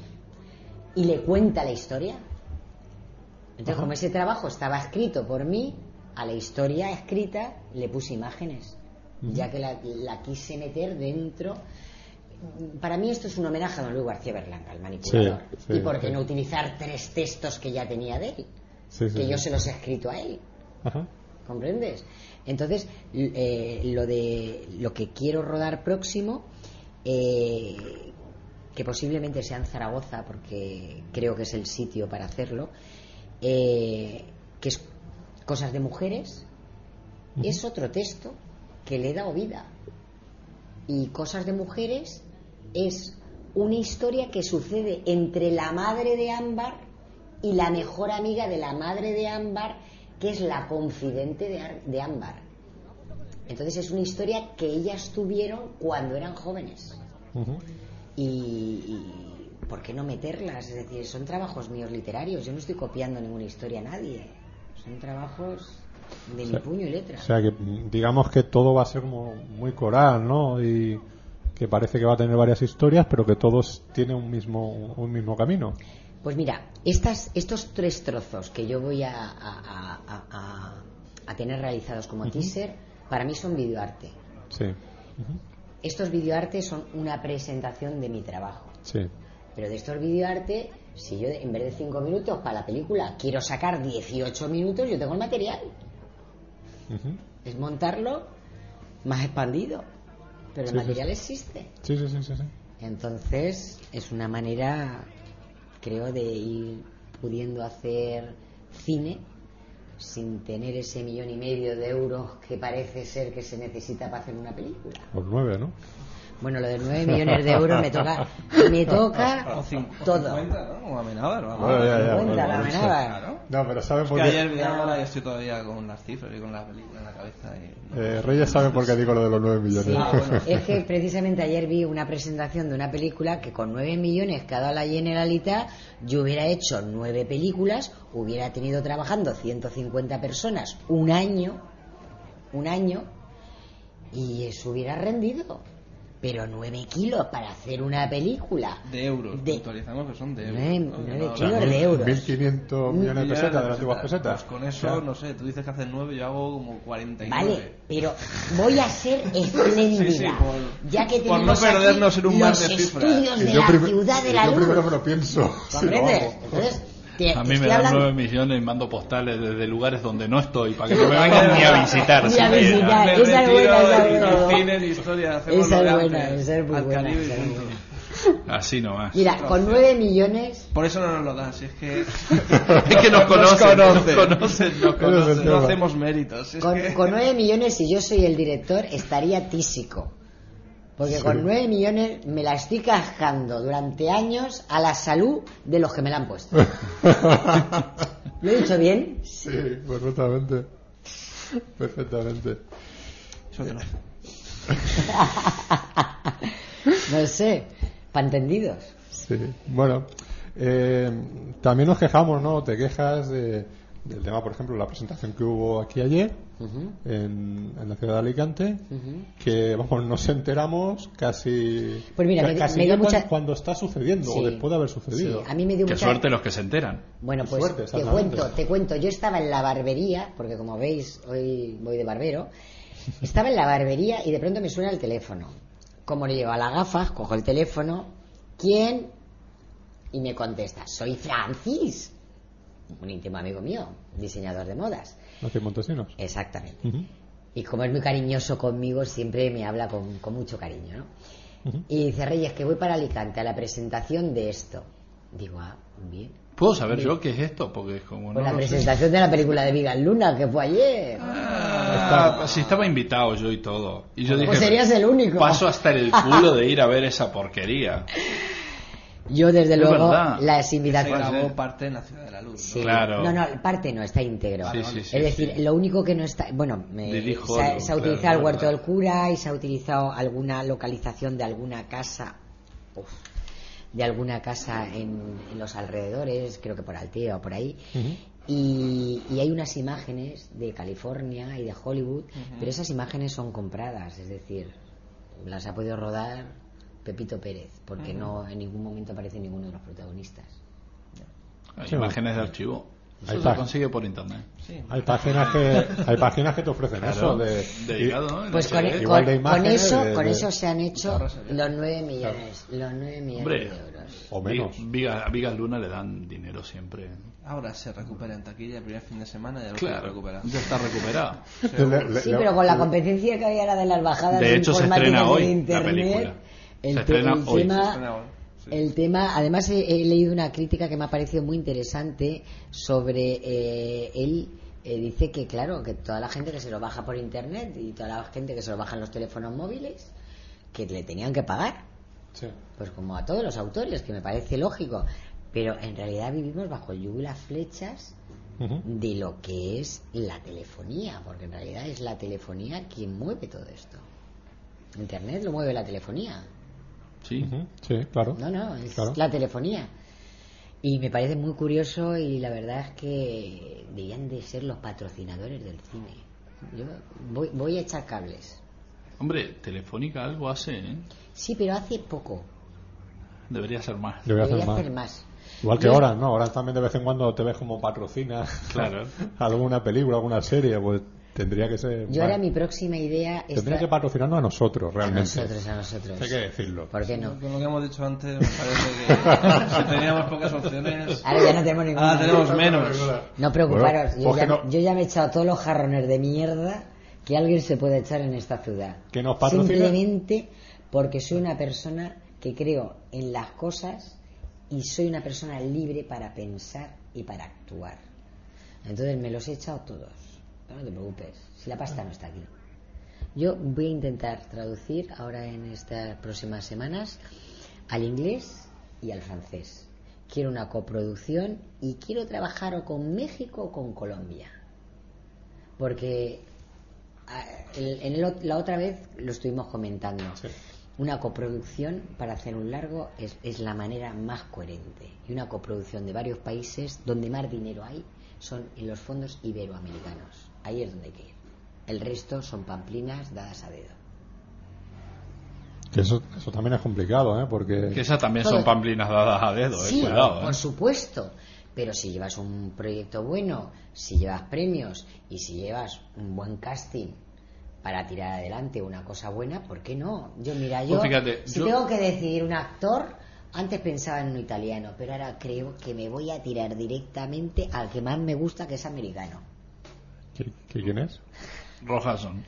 y le cuenta la historia. Entonces, Ajá. como ese trabajo estaba escrito por mí, a la historia escrita le puse imágenes. ya que la, la quise meter dentro. Para mí esto es un homenaje a don Luis García Berlanga, al manipulador. Sí, sí, y por qué sí. no utilizar tres textos que ya tenía de él, que yo se los he escrito a él. Ajá. ¿comprendes? Entonces, eh, lo de lo que quiero rodar próximo, eh, que posiblemente sea en Zaragoza, porque creo que es el sitio para hacerlo, eh, que es Cosas de Mujeres, es otro texto que le he dado vida. Y Cosas de Mujeres es una historia que sucede entre la madre de Ámbar y la mejor amiga de la madre de Ámbar, que es la confidente de, de Ámbar. Entonces es una historia que ellas tuvieron cuando eran jóvenes. Y, y ¿por qué no meterlas? Es decir, son trabajos míos literarios. Yo no estoy copiando ninguna historia a nadie. Son trabajos de mi sea, puño y letra. O sea que digamos que todo va a ser como muy coral, ¿no? Y que parece que va a tener varias historias, pero que todos tienen un mismo un mismo camino. Pues mira, estas, estos tres trozos que yo voy a, a- a- tener realizados como teaser, para mí son videoarte. Sí. Estos videoartes son una presentación de mi trabajo. Sí. Pero de estos videoarte, si yo en vez de cinco minutos para la película quiero sacar 18 minutos, yo tengo el material. Es montarlo más expandido. Pero el sí, material sí. existe. Sí, sí, sí, sí, sí. Entonces, es una manera, creo, de ir pudiendo hacer cine sin tener ese millón y medio de euros que parece ser que se necesita para hacer una película. Por nueve, ¿no? Bueno, lo de 9 millones de euros me toca, me toca O cin- o todo. 50, ¿no? O Amenábar, vamos. Bueno, ya, ya, 50, bueno, la bueno, Amenábar. Claro. No, pero ¿saben por qué? ayer vi ahora y estoy todavía con las cifras y con la película en la cabeza. Y... Eh, Reyes sabe por qué digo lo de los nueve millones. Sí, Ah, bueno. es que precisamente ayer vi una presentación de una película que con 9 millones que ha dado la Generalitat, yo hubiera hecho nueve películas, hubiera tenido trabajando 150 personas un año, un año, y eso hubiera rendido. Pero 9 kilos para hacer una película. De euros, De- puntualizamos que son de euros. Nueve- ¿no? nueve Que no kilos hablamos de euros. 1.500 millones de pesetas, de las antiguas pesetas. Pues con eso, O sea, no sé, tú dices que haces 9, yo hago como 49. Vale, pero voy a ser espléndida. Sí, sí, por- ya que por no perdernos en un mar los de cifras. estudios y de yo la ciudad de la yo luz. primero me lo pienso. Sí, ¿Comprendes? Entonces, te, A mí me dan 9 millones y mando postales desde lugares donde no estoy para que no me vengan ni a visitar. Ni a visitar. Me esa es buena, esa es buena. Esa es buena, antes, esa es muy buena. Así nomás. Mira, con 9 millones, Por eso no nos lo dan, si es que... Es que nos conocen, nos conocen. conocen, nos conocen. no hacemos méritos. es con, que- con 9 millones, si yo soy el director, estaría tísico. Porque Sí. con 9 millones me la estoy cascando durante años a la salud de los que me la han puesto. ¿Lo he dicho bien? Sí, perfectamente. Perfectamente. Eso que no. no sé, para entendidos. Sí. Bueno, eh, también nos quejamos, ¿no? Te quejas de- del tema, por ejemplo, la presentación que hubo aquí ayer en, en la ciudad de Alicante, que, vamos, nos enteramos casi, Pues mira, ca- me casi me dio mucha- cuando está sucediendo Sí, o después de haber sucedido. sí, a mí me dio Qué mucha... suerte los que se enteran. Bueno, Qué pues suerte, te cuento, te cuento. Yo estaba en la barbería, porque como veis, hoy voy de barbero. Estaba en la barbería y de pronto me suena el teléfono. Como le llevo a las gafas, cojo el teléfono. ¿Quién? Y me contesta, soy Francis. Un íntimo amigo mío, diseñador de modas. Hace Montesinos. Exactamente. Ujú, Y como es muy cariñoso conmigo, siempre me habla con, con mucho cariño, ¿no? Y dice, Reyes, que voy para Alicante a la presentación de esto. Digo, ah, bien. ¿Puedo saber yo qué es esto? Porque es como Pues no la sé. presentación de la película de Vigal Luna, que fue ayer. Ah, si estaba invitado yo y todo. Y yo dije, Pues serías el único. paso hasta el culo de ir a ver esa porquería. Yo, desde Es luego, verdad. las Se invitaciones. grabó parte en la Ciudad de la Luz. ¿no? Sí. Claro. No, no, parte no, está íntegro. Sí, sí, sí, es decir, sí. lo único que no está. Bueno, se, ha- Hollow, se ha claro, utilizado el huerto del cura y se ha utilizado alguna localización de alguna casa. uf, de alguna casa en, en los alrededores, creo que por Altea o por ahí. Y, y hay unas imágenes de California y de Hollywood, pero esas imágenes son compradas, es decir, las ha podido rodar Pepito Pérez, porque no en ningún momento aparece ninguno de los protagonistas. Hay Sí, imágenes de archivo. Eso se está. consigue por internet. Hay páginas que hay páginas que te ofrecen Claro, eso de, dedicado, ¿no? Pues con, igual con- de con imágenes eso, de- con eso se han hecho los 9 millones, los 9 millones Hombre. de euros. o menos. Viga- a Vigas Luna le dan dinero siempre. Ahora se recupera en taquilla el primer fin de semana ya lo Claro, se recupera. ya está recuperado. Sí, pero con la competencia que había ahora de las bajadas De hecho, se informáticas estrena de hoy la internet, película. El, Se te- estrena el hoy. tema, sí. el tema, además he, he leído una crítica que me ha parecido muy interesante sobre eh, él eh, dice que claro que toda la gente que se lo baja por internet y toda la gente que se lo baja en los teléfonos móviles que le tenían que pagar Sí. pues como a todos los autores que me parece lógico pero en realidad vivimos bajo las flechas de lo que es la telefonía, porque en realidad es la telefonía quien mueve todo esto. Internet lo mueve la telefonía. Sí. Claro. No, no, es Claro. la telefonía. Y me parece muy curioso y la verdad es que deberían de ser los patrocinadores del cine. Yo voy, voy a echar cables. Hombre, Telefónica algo hace, ¿eh? Sí, pero hace poco. Debería ser más. Debería más. hacer más. Igual que ahora, ¿no? Ahora también de vez en cuando te ves como patrocina Claro. alguna película, alguna serie, pues tendría que ser. Yo ahora mi próxima idea es tendría que patrocinarnos a nosotros, a realmente. nosotros, a nosotros. Hay que decirlo. ¿Por qué no? Con lo que hemos dicho antes, me parece que si teníamos pocas opciones, Ahora ya no tenemos ninguna. ahora tenemos menos. No preocuparos, Bueno, yo, pues ya, que no- yo ya me he echado todos los jarrones de mierda que alguien se puede echar en esta ciudad. ¿Que nos patrocina? Simplemente porque soy una persona que creo en las cosas y soy una persona libre para pensar y para actuar. Entonces me los he echado todos. No te preocupes, si la pasta no está aquí. Yo voy a intentar traducir ahora en estas próximas semanas al inglés y al francés. Quiero una coproducción y quiero trabajar o con México o con Colombia. Porque ah, en el la otra vez lo estuvimos comentando. Sí. Una coproducción para hacer un largo es, es la manera más coherente. Y una coproducción de varios países donde más dinero hay son en los fondos iberoamericanos. Ahí es donde hay que ir. El resto son pamplinas dadas a dedo. Que eso, eso también es complicado, ¿eh? Porque. Que esas también Todo- son pamplinas dadas a dedo, eh. Sí, Cuidado, por eh. supuesto. Pero si llevas un proyecto bueno, si llevas premios y si llevas un buen casting para tirar adelante una cosa buena, ¿por qué no? Yo, mira, yo, Pues fíjate, si yo- tengo que decidir un actor, antes pensaba en un italiano, pero ahora creo que me voy a tirar directamente al que más me gusta, que es americano. ¿Qui- qui- ¿Quién es? Rojason.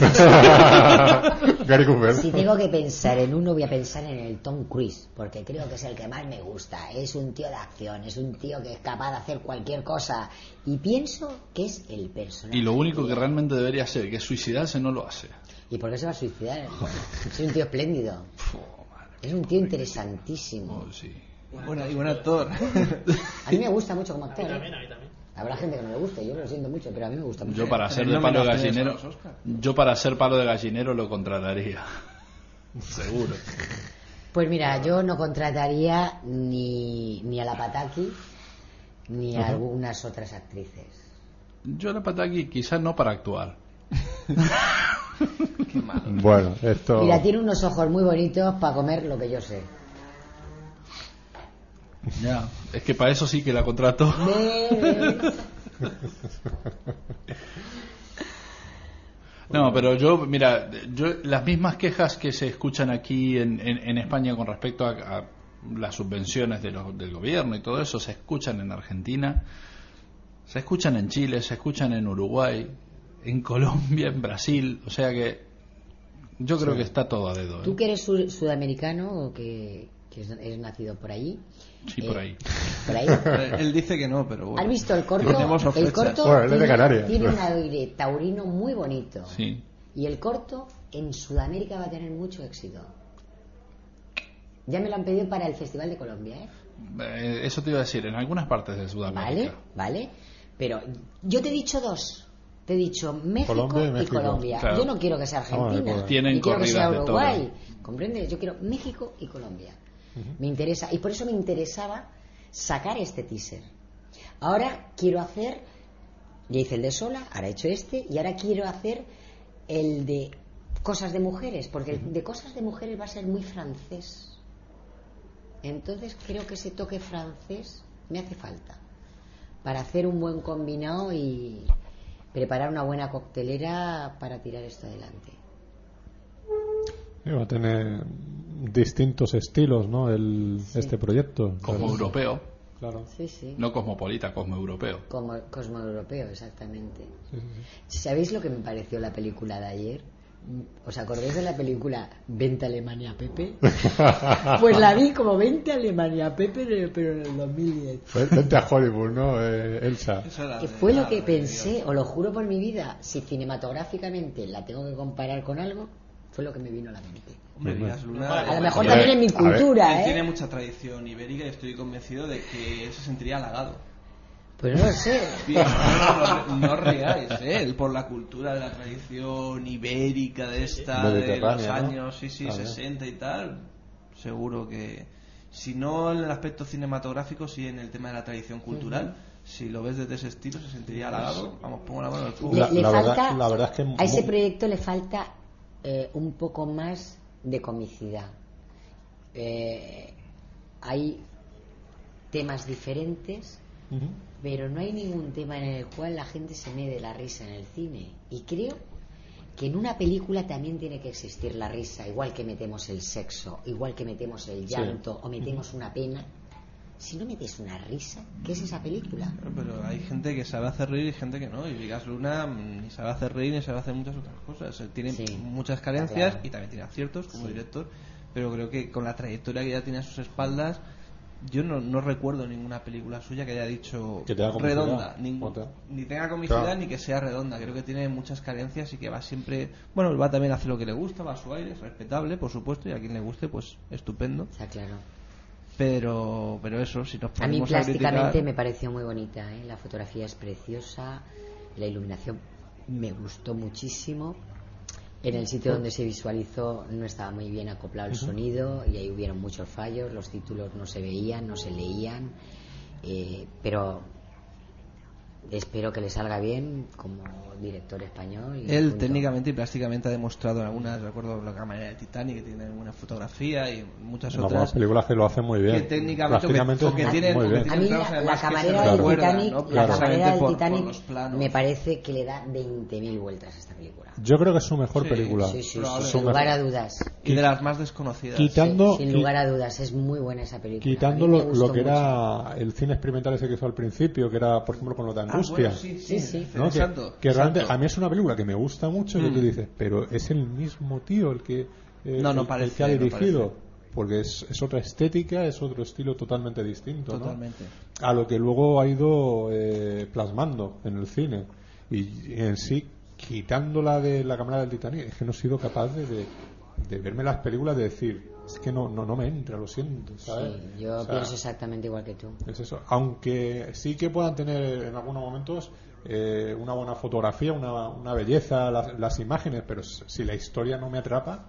Gary Cooper. Si tengo que pensar en uno, voy a pensar en el Tom Cruise, porque creo que es el que más me gusta. Es un tío de acción, es un tío que es capaz de hacer cualquier cosa. Y pienso que es el personaje. Y lo único que realmente debería hacer, que es suicidarse, no lo hace. ¿Y por qué se va a suicidar? Es un tío espléndido. Es un tío interesantísimo. Oh, sí. Bueno, y buen actor. A mí me gusta mucho como actor. ¿eh? Habrá gente que no le guste, yo lo siento mucho, pero a mí me gusta mucho. Yo para ser de no palo a gallinero, yo para ser palo de gallinero lo contrataría. Seguro. Pues mira, yo no contrataría ni, ni a la Pataki ni a algunas otras actrices. Yo la pataki quizás no para actuar. Bueno, esto. Mira, tiene unos ojos muy bonitos para comer lo que yo sé. Ya. Es que para eso sí que la ve. No, pero yo, mira, yo las mismas quejas que se escuchan aquí en, en- en España con respecto a, a las subvenciones de los- del gobierno y todo eso, se escuchan en Argentina, se escuchan en Chile, se escuchan en Uruguay, en Colombia, en Brasil, o sea que yo creo que está todo a dedo. ¿eh? Tú que eres su- sudamericano o que, que es- eres nacido por allí. Sí, por eh, ahí. Por ahí. Él dice que no, pero bueno. ¿Has visto el corto? El corto Bueno, él es de tiene, Canarias. tiene un aire taurino muy bonito. Sí. Y el corto en Sudamérica va a tener mucho éxito. Ya me lo han pedido para el Festival de Colombia, ¿eh? Eh, Eso te iba a decir, en algunas partes de ¿Vale? Sudamérica. ¿Vale? Pero yo te he dicho dos. Te he dicho México, Colombia y México. Colombia. Claro. Yo no quiero que sea Argentina. acuerdo. Tienen ni quiero que sea Uruguay. ¿Comprendes? Yo quiero México y Colombia. Me interesa. Y por eso me interesaba sacar este teaser. Ahora quiero hacer. Ya hice el de Sola, ahora he hecho este. Y ahora quiero hacer el de cosas de mujeres. Porque el de cosas de mujeres va a ser muy francés. Entonces creo que ese toque francés me hace falta. para hacer un buen combinado y preparar una buena coctelera para tirar esto adelante. Va a tener distintos estilos, ¿no? El, Este proyecto. Como europeo. Claro. Sí, sí. No cosmopolita, cosmo europeo. Como Cosmo Europeo, exactamente. Sí, sí, sí. ¿Sabéis lo que me pareció la película de ayer? ¿Os acordáis de la película Vente a Alemania Pepe? Pues la vi como Vente a Alemania Pepe, pero en el 2010. Vente a Hollywood, ¿no, eh, Elsa? Que fue lo que pensé, os lo juro por mi vida, si cinematográficamente la tengo que comparar con algo, fue lo que me vino a la mente. Hombre. Díaz Luna, A lo mejor también en mi cultura, ¿eh? tiene mucha tradición ibérica y estoy convencido de que se sentiría halagado. Pues no sé. No, no, riáis, ¿eh? Él por la cultura de la tradición ibérica de esta, de los años sí, sí, También. 60 y tal, seguro que, si no en el aspecto cinematográfico, sí en el tema de la tradición cultural, si lo ves desde ese estilo, se sentiría halagado. Vamos, pongo la mano en el fuego. Le, La- le la verdad- falta, la verdad es que a ese proyecto le falta eh, un poco más de comicidad. Eh, hay temas diferentes, pero no hay ningún tema en el cual la gente se me dé la risa en el cine. Y creo que en una película también tiene que existir la risa, igual que metemos el sexo, igual que metemos el Sí. llanto o metemos una pena. Si no metes una risa, ¿qué es esa película? Pero hay gente que sabe hacer reír y gente que no. Y Vigas Luna mm, ni sabe hacer reír ni sabe hacer muchas otras cosas. Él tiene Sí, muchas carencias claro. y también tiene aciertos como Sí. director. Pero creo que con la trayectoria que ya tiene a sus espaldas, yo no, no recuerdo ninguna película suya que haya dicho Que tenga comicidad. redonda. Ning- Otra. ni tenga comicidad Claro. ni que sea redonda. Creo que tiene muchas carencias y que va siempre. Bueno, va también a hacer lo que le gusta, va a su aire, es respetable, por supuesto, y a quien le guste, pues estupendo. Está claro. Pero, pero eso, si nos A mí ponemos a plásticamente criticar- me pareció muy bonita, ¿eh? la fotografía es preciosa, la iluminación me gustó muchísimo. En el sitio donde se visualizó no estaba muy bien acoplado el sonido y ahí hubieron muchos fallos, los títulos no se veían, no se leían, eh, pero espero que le salga bien como director español. y Él punto. técnicamente y plásticamente ha demostrado en algunas, recuerdo la cámara de Titanic que tiene buena fotografía y muchas En otras películas que lo hacen muy bien. que técnicamente o que- tienen- A mí la, camarera del Titanic, ¿no? la camarera del Titanic me parece que le da 20.000 vueltas a esta película. Yo creo que es su mejor Sí, película. Sí, sí, sí, sin lugar a dudas. y de las más desconocidas. Quitando, sin lugar a dudas, es muy buena esa película. quitando A mí me lo, gustó lo que mucho. era el cine experimental ese que hizo al principio, que era, por ejemplo, con lo de Ah, angustia. bueno, sí, Sí, sí, sí. ¿no? Que- Exacto, que, realmente exacto. a mí es una película que me gusta mucho y que Mm. tú dices, pero es el mismo tío el que, eh, No, no el- el parece, que ha no dirigido. parece. porque es, es otra estética, es otro estilo totalmente distinto. ¿no? Totalmente. A lo que luego ha ido eh, plasmando en el cine. Y en sí, quitándola de la cámara del Titanic, es que no he sido capaz de, de, de verme las películas de decir, es que no, no, no me entra, lo siento. ¿sabes? Sí, yo O sea, pienso exactamente igual que tú. es eso. Aunque sí que puedan tener en algunos momentos eh, una buena fotografía, una, una belleza, las, las imágenes, pero si la historia no me atrapa,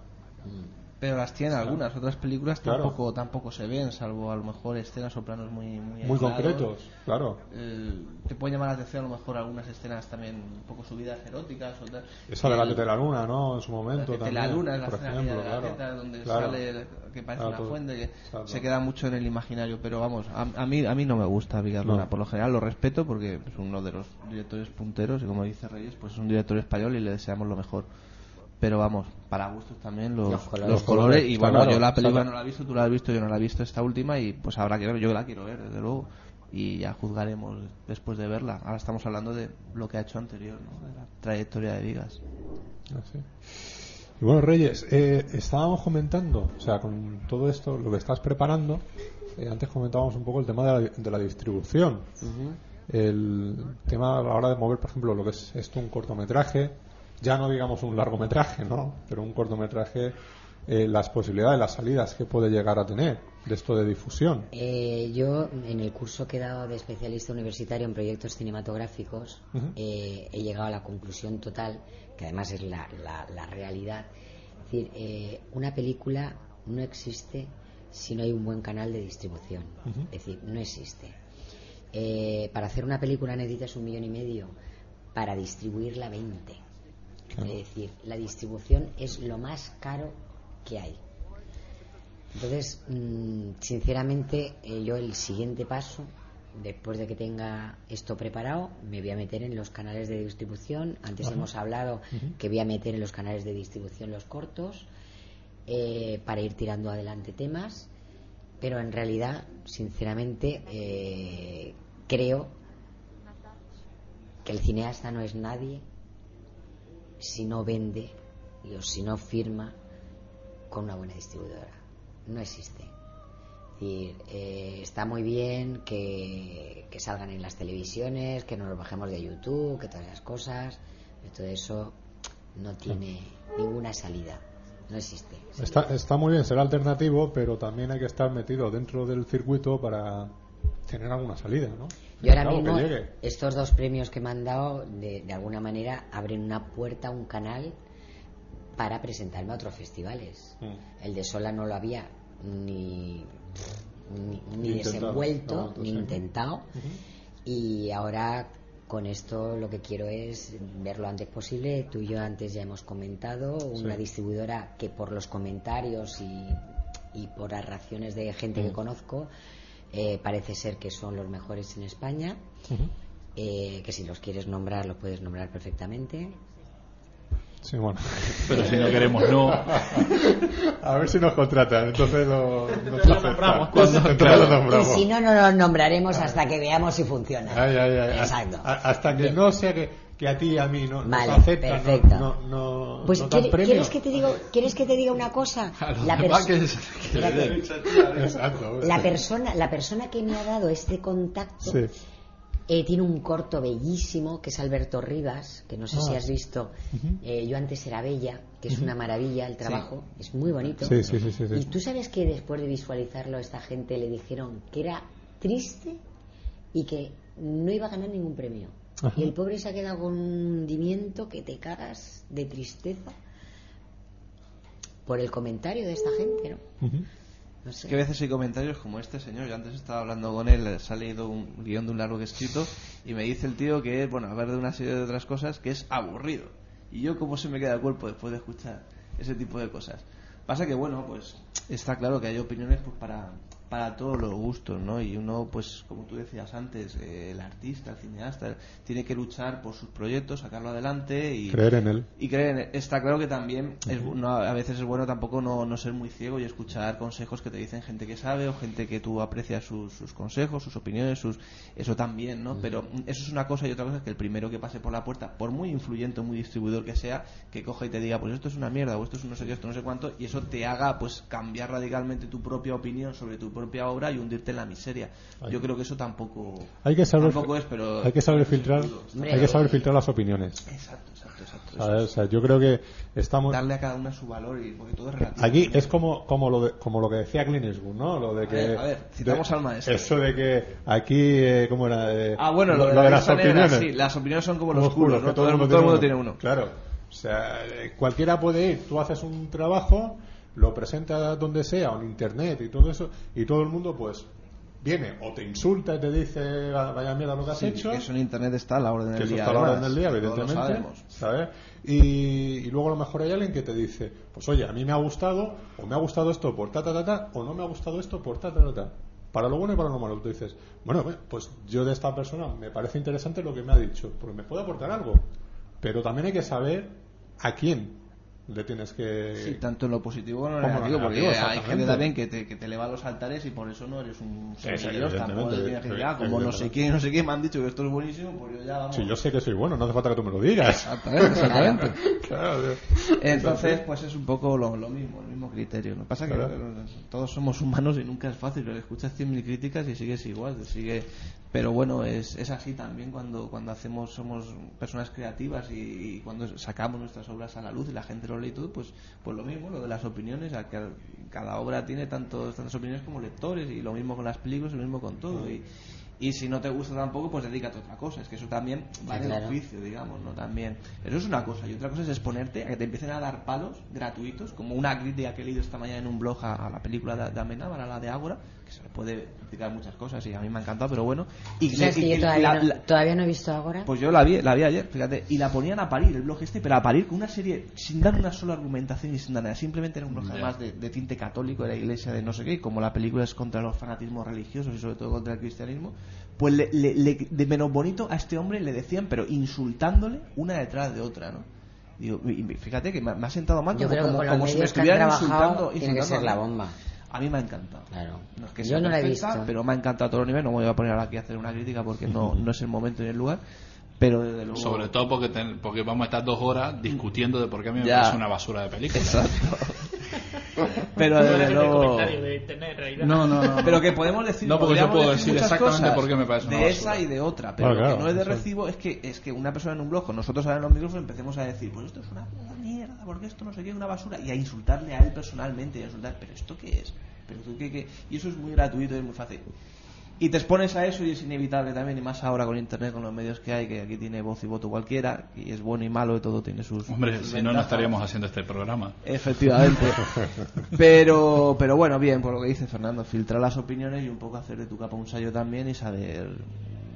Pero las tienen algunas, otras películas Claro. tampoco tampoco se ven, salvo a lo mejor escenas o planos muy muy, muy concretos, claro. Eh, te pueden llamar la atención a lo mejor algunas escenas también un poco subidas eróticas o tal. Esa de la de la luna, ¿no? En su momento de también. la luna es la escena ejemplo, de la claro. teta donde Claro. sale que parece una fuente que Exacto. se queda mucho en el imaginario pero vamos a, a mí a mí no me gusta Vigas No. Por lo general lo respeto porque es uno de los directores punteros y como dice Reyes pues es un director español y le deseamos lo mejor pero vamos para gustos también los, Los los colores. y bueno claro, yo la película claro. no la he visto tú la has visto yo no la he visto esta última y pues habrá que ver yo la quiero ver desde luego y ya juzgaremos después de verla ahora estamos hablando de lo que ha hecho anterior ¿no? de la trayectoria de Vigas Así. Y bueno, Reyes, eh, estábamos comentando, o sea, con todo esto, lo que estás preparando, eh, antes comentábamos un poco el tema de la, de la distribución. El tema a la hora de mover, por ejemplo, lo que es esto, un cortometraje, ya no digamos un largometraje, ¿no? Pero un cortometraje, eh, las posibilidades, las salidas que puede llegar a tener de esto de difusión. Eh, yo, en el curso que he dado de especialista universitario en proyectos cinematográficos, eh, he llegado a la conclusión total, que además es la, la- la realidad. Es decir, eh, una película no existe si no hay un buen canal de distribución. Es decir, no existe. Eh, para hacer una película necesitas un millón y medio, para distribuirla 20. Claro. Es decir, la distribución es lo más caro que hay. Entonces, mm, sinceramente, eh, yo el siguiente paso después de que tenga esto preparado, me voy a meter en los canales de distribución. Antes Ajá. hemos hablado que voy a meter en los canales de distribución los cortos eh, para ir tirando adelante temas. Pero en realidad, sinceramente, eh, creo que el cineasta no es nadie si no vende y o si no firma con una buena distribuidora. No existe. Es decir, eh, está muy bien que, que salgan en las televisiones, que nos lo bajemos de YouTube, que todas las cosas, pero todo eso no tiene ninguna salida. No existe. Está, está muy bien ser alternativo, pero también hay que estar metido dentro del circuito para tener alguna salida, ¿no? Yo ahora mismo, estos dos premios que me han dado, de, de alguna manera, abren una puerta, un canal para presentarme a otros festivales. Mm. El de Sola no lo había ni, ni, ni Ni intentado. desenvuelto, No, ni intentado. Y ahora con esto lo que quiero es ver lo antes posible. Tú y yo antes ya hemos comentado una Sí. distribuidora que por los comentarios y, y por las reacciones de gente Mm. que conozco eh, parece ser que son los mejores en España. Ujú. eh, que si los quieres nombrar los puedes nombrar perfectamente. Sí, bueno. Pero si no queremos, no. A ver si nos contratan, entonces lo, nos Lo nombramos cuando- Entonces claro. lo nombramos. Y si no, no los nombraremos hasta que veamos si funciona. Ay, ay, ay. Exacto. A- hasta que no sea que, que a ti y a mí no Vale, nos aceptan, perfecto. no, no, no, Pues no dan ¿quiere- premio. ¿quieres que te digo, ¿quieres que te diga una cosa? A La, perso- que. Exacto. la persona, la persona que me ha dado este contacto Sí. eh, tiene un corto bellísimo que es Alberto Rivas, que no sé Ah. si has visto. Eh, yo antes era Bella, que es una maravilla el trabajo, es muy bonito. Sí. Y tú sabes que después de visualizarlo, esta gente le dijeron que era triste y que no iba a ganar ningún premio. Ajá. Y el pobre se ha quedado con un hundimiento que te cagas de tristeza por el comentario de esta gente, ¿no? Ujú. No sé. Que a veces hay comentarios como este señor, yo antes estaba hablando con él, se ha leído un guion de un largo que he escrito y me dice el tío que, bueno, a ver de una serie de otras cosas, que es aburrido. Y yo cómo se me queda el cuerpo después de escuchar ese tipo de cosas. Pasa que, bueno, pues está claro que hay opiniones pues para, para todos los gustos, ¿no? Y uno, pues como tú decías antes, eh, el artista, el cineasta, tiene que luchar por sus proyectos, sacarlo adelante y Creer en él. y creen, está claro que también es, no, a veces es bueno tampoco no, no ser muy ciego y escuchar consejos que te dicen gente que sabe o gente que tú aprecias sus, sus consejos, sus opiniones, sus eso también, ¿no? Pero mm, eso es una cosa y otra cosa es que el primero que pase por la puerta, por muy influyente o muy distribuidor que sea, que coja y te diga, pues esto es una mierda o esto es un no sé qué, esto no sé cuánto, y eso te haga pues cambiar radicalmente tu propia opinión sobre tu propia obra y hundirte en la miseria. Yo creo que eso tampoco, Hay que saber, tampoco es, pero... hay que saber filtrar, hay que saber filtrar las opiniones. Exacto, exacto, exacto. O sea, yo creo que estamos Darle a cada una su valor y porque todo es relativo. Aquí es como, como, lo, de- como lo que decía Clint Eastwood, ¿no? Lo de que, ver, a ver, citamos de- al maestro. Eso de que aquí, eh, ¿cómo era? Eh, Ah, bueno, lo, de la las negra, opiniones. sí, las opiniones son como Como los culos, ¿no? Todo, el, todo el mundo tiene uno. Claro. O sea, eh, cualquiera puede ir. Tú haces un trabajo, lo presentas donde sea, en internet y todo eso, y todo el mundo, pues, viene o te insulta y te dice, "Va- vaya mierda lo que has Sí, hecho. que eso en internet está a la orden que del eso día. está a la orden del día, evidentemente. ¿sabes? Y, y luego a lo mejor hay alguien que te dice, pues oye, a mí me ha gustado, o me ha gustado esto por ta, ta, ta, ta, o no me ha gustado esto por ta, ta, ta, ta. Para lo bueno y para lo malo. Tú dices, bueno, ve, pues yo de esta persona me parece interesante lo que me ha dicho, porque me puede aportar algo. Pero también hay que saber a quién le tienes que... Sí, tanto en lo positivo como en lo negativo, porque hay gente también que te, que te eleva los altares y por eso no eres un Sí, sí, seguidor, tampoco tienes que ah, como no sé quién, no sé quién me han dicho que esto es buenísimo, pues yo ya vamos. Si yo sé que soy bueno, no hace falta que tú me lo digas. Exactamente, exactamente. Claro. Entonces, pues es un poco lo, lo mismo, el mismo criterio. Lo que pasa es que Claro. todos somos humanos y nunca es fácil. pero Escuchas 100.000 críticas y sigues igual. te Sigue... Pero bueno, es, es así también cuando, cuando hacemos, somos personas creativas y, y cuando sacamos nuestras obras a la luz y la gente lo lee y todo, pues, pues lo mismo, lo de las opiniones. Cada obra tiene tantos, tantas opiniones como lectores y lo mismo con las películas y lo mismo con todo. Y, y si no te gusta tampoco, pues dedícate a otra cosa. Es que eso también va en claro. el juicio, digamos, ¿no? También. Eso es una cosa. Y otra cosa es exponerte a que te empiecen a dar palos gratuitos, como una crítica que he leído esta mañana en un blog a, a la película de, de Amenábar, a la de Ágora, se le puede criticar muchas cosas y a mí me ha encantado, pero bueno. Y, ¿Sabes y- que y yo todavía, la- no, la- todavía no he visto ahora? pues yo la vi, la vi ayer, fíjate, y la ponían a parir el blog este, pero a parir con una serie sin dar una sola argumentación y sin dar nada, simplemente era un blog además de, de tinte católico, de la iglesia de no sé qué, y como la película es contra los fanatismos religiosos y sobre todo contra el cristianismo, Pues le- le- le- de menos bonito a este hombre le decían, pero insultándole una detrás de otra, ¿no? Digo, y- fíjate que me, me ha sentado mal Yo como, creo que como- con los como si me estuvieran trabajado insultando. tiene que insultando ser la bomba. A mí me ha encantado. Claro. No es que Yo sea no la he visto. pero me ha encantado a todo nivel. No me voy a poner ahora aquí a hacer una crítica porque no, no es el momento ni el lugar. Pero desde luego. Sobre todo porque, ten- porque vamos a estar dos horas discutiendo de por qué a mí me parece una basura de película. Exacto. Pero No desde luego. No, no, no. Pero que podemos decir. No, porque yo puedo decir exactamente por qué me parece una De esa y de otra. Pero Ah, lo que no es de recibo es que, es que una persona en un blog, con nosotros ahora en los micrófonos, empecemos a decir, pues esto es una mierda, porque esto no sé qué, una basura. Y a insultarle a él personalmente. Y a insultar, ¿pero esto qué es? ¿Pero tú qué, qué? Y eso es muy gratuito y es muy fácil. Y te expones a eso y es inevitable también, y más ahora con internet, con los medios que hay, que aquí tiene voz y voto cualquiera, y es bueno y malo, y todo tiene sus. Hombre, sus si no, no estaríamos haciendo este programa. Efectivamente. pero, pero bueno, bien, por lo que dice Fernando, filtrar las opiniones y un poco hacer de tu capa un sallo también y saber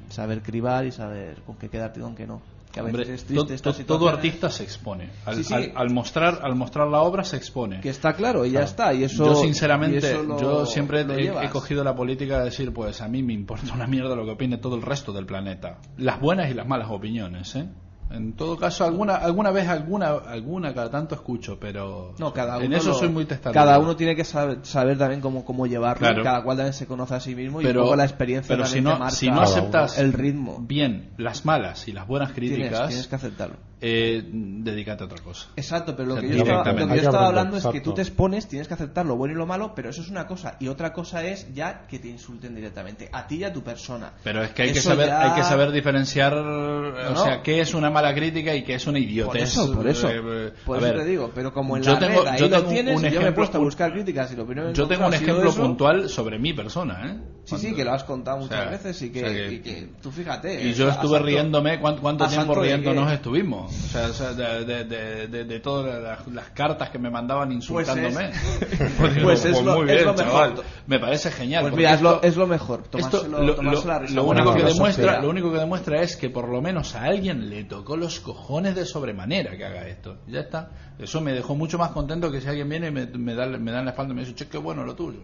saber cribar y saber con qué quedarte y con qué no. Que a veces Hombre, es to- triste to- estas todo artista se expone. Al, Sí, sí. al- al mostrar, al mostrar la obra se expone. Que está claro y ya Claro. está. Y eso, yo sinceramente, eso lo- yo siempre he, he cogido la política de decir, pues a mí me importa una mierda lo que opine todo el resto del planeta. Las buenas y las malas opiniones, ¿eh? En todo caso, alguna alguna vez, alguna alguna cada tanto escucho, pero No, cada uno en eso lo- soy muy testarudo. Cada uno tiene que saber, saber también cómo, cómo llevarlo. Claro. Cada cual también se conoce a sí mismo y pero, un poco la experiencia pero si no, marca si no aceptas el ritmo. bien las malas y las buenas Tienes, críticas, tienes que aceptarlo. Eh, dedícate a otra cosa. Exacto, pero lo O sea, que yo estaba, lo que yo hablando es que tú te expones, tienes que aceptar lo bueno y lo malo, pero eso es una cosa. Y otra cosa es ya que te insulten directamente, a ti y a tu persona. Pero es que hay que saber, ya- hay que saber diferenciar, o sea, qué es una mala crítica y qué es una idiotez. Por eso, por eso. Eh, eh, Por eso ver, te digo, pero como en yo la tengo- red ahí yo lo tengo tienes, un y yo me he ejemplo- puesto a buscar críticas y lo primero que Yo tengo un ejemplo eso. puntual sobre mi persona, ¿eh? Sí, sí, que lo has contado o muchas sea, veces y que, o sea que- y que tú fíjate. Y yo estuve santo- riéndome, ¿cuánto, cuánto tiempo santo riéndonos estuvimos? O sea, o sea, de, de, de, de- todas las, las cartas que me mandaban insultándome. Pues es- pues es lo- muy es lo mejor. chaval. Me parece genial. Pues mira, es lo, esto- es lo mejor. esto, lo, tomárselo lo- risa. único que la demuestra, lo único que demuestra es que por lo menos a alguien le tocó los cojones de sobremanera que haga esto. Ya está. Eso me dejó mucho más contento que si alguien viene y me, me da, me da en la espalda y me dice, che, qué bueno lo tuyo.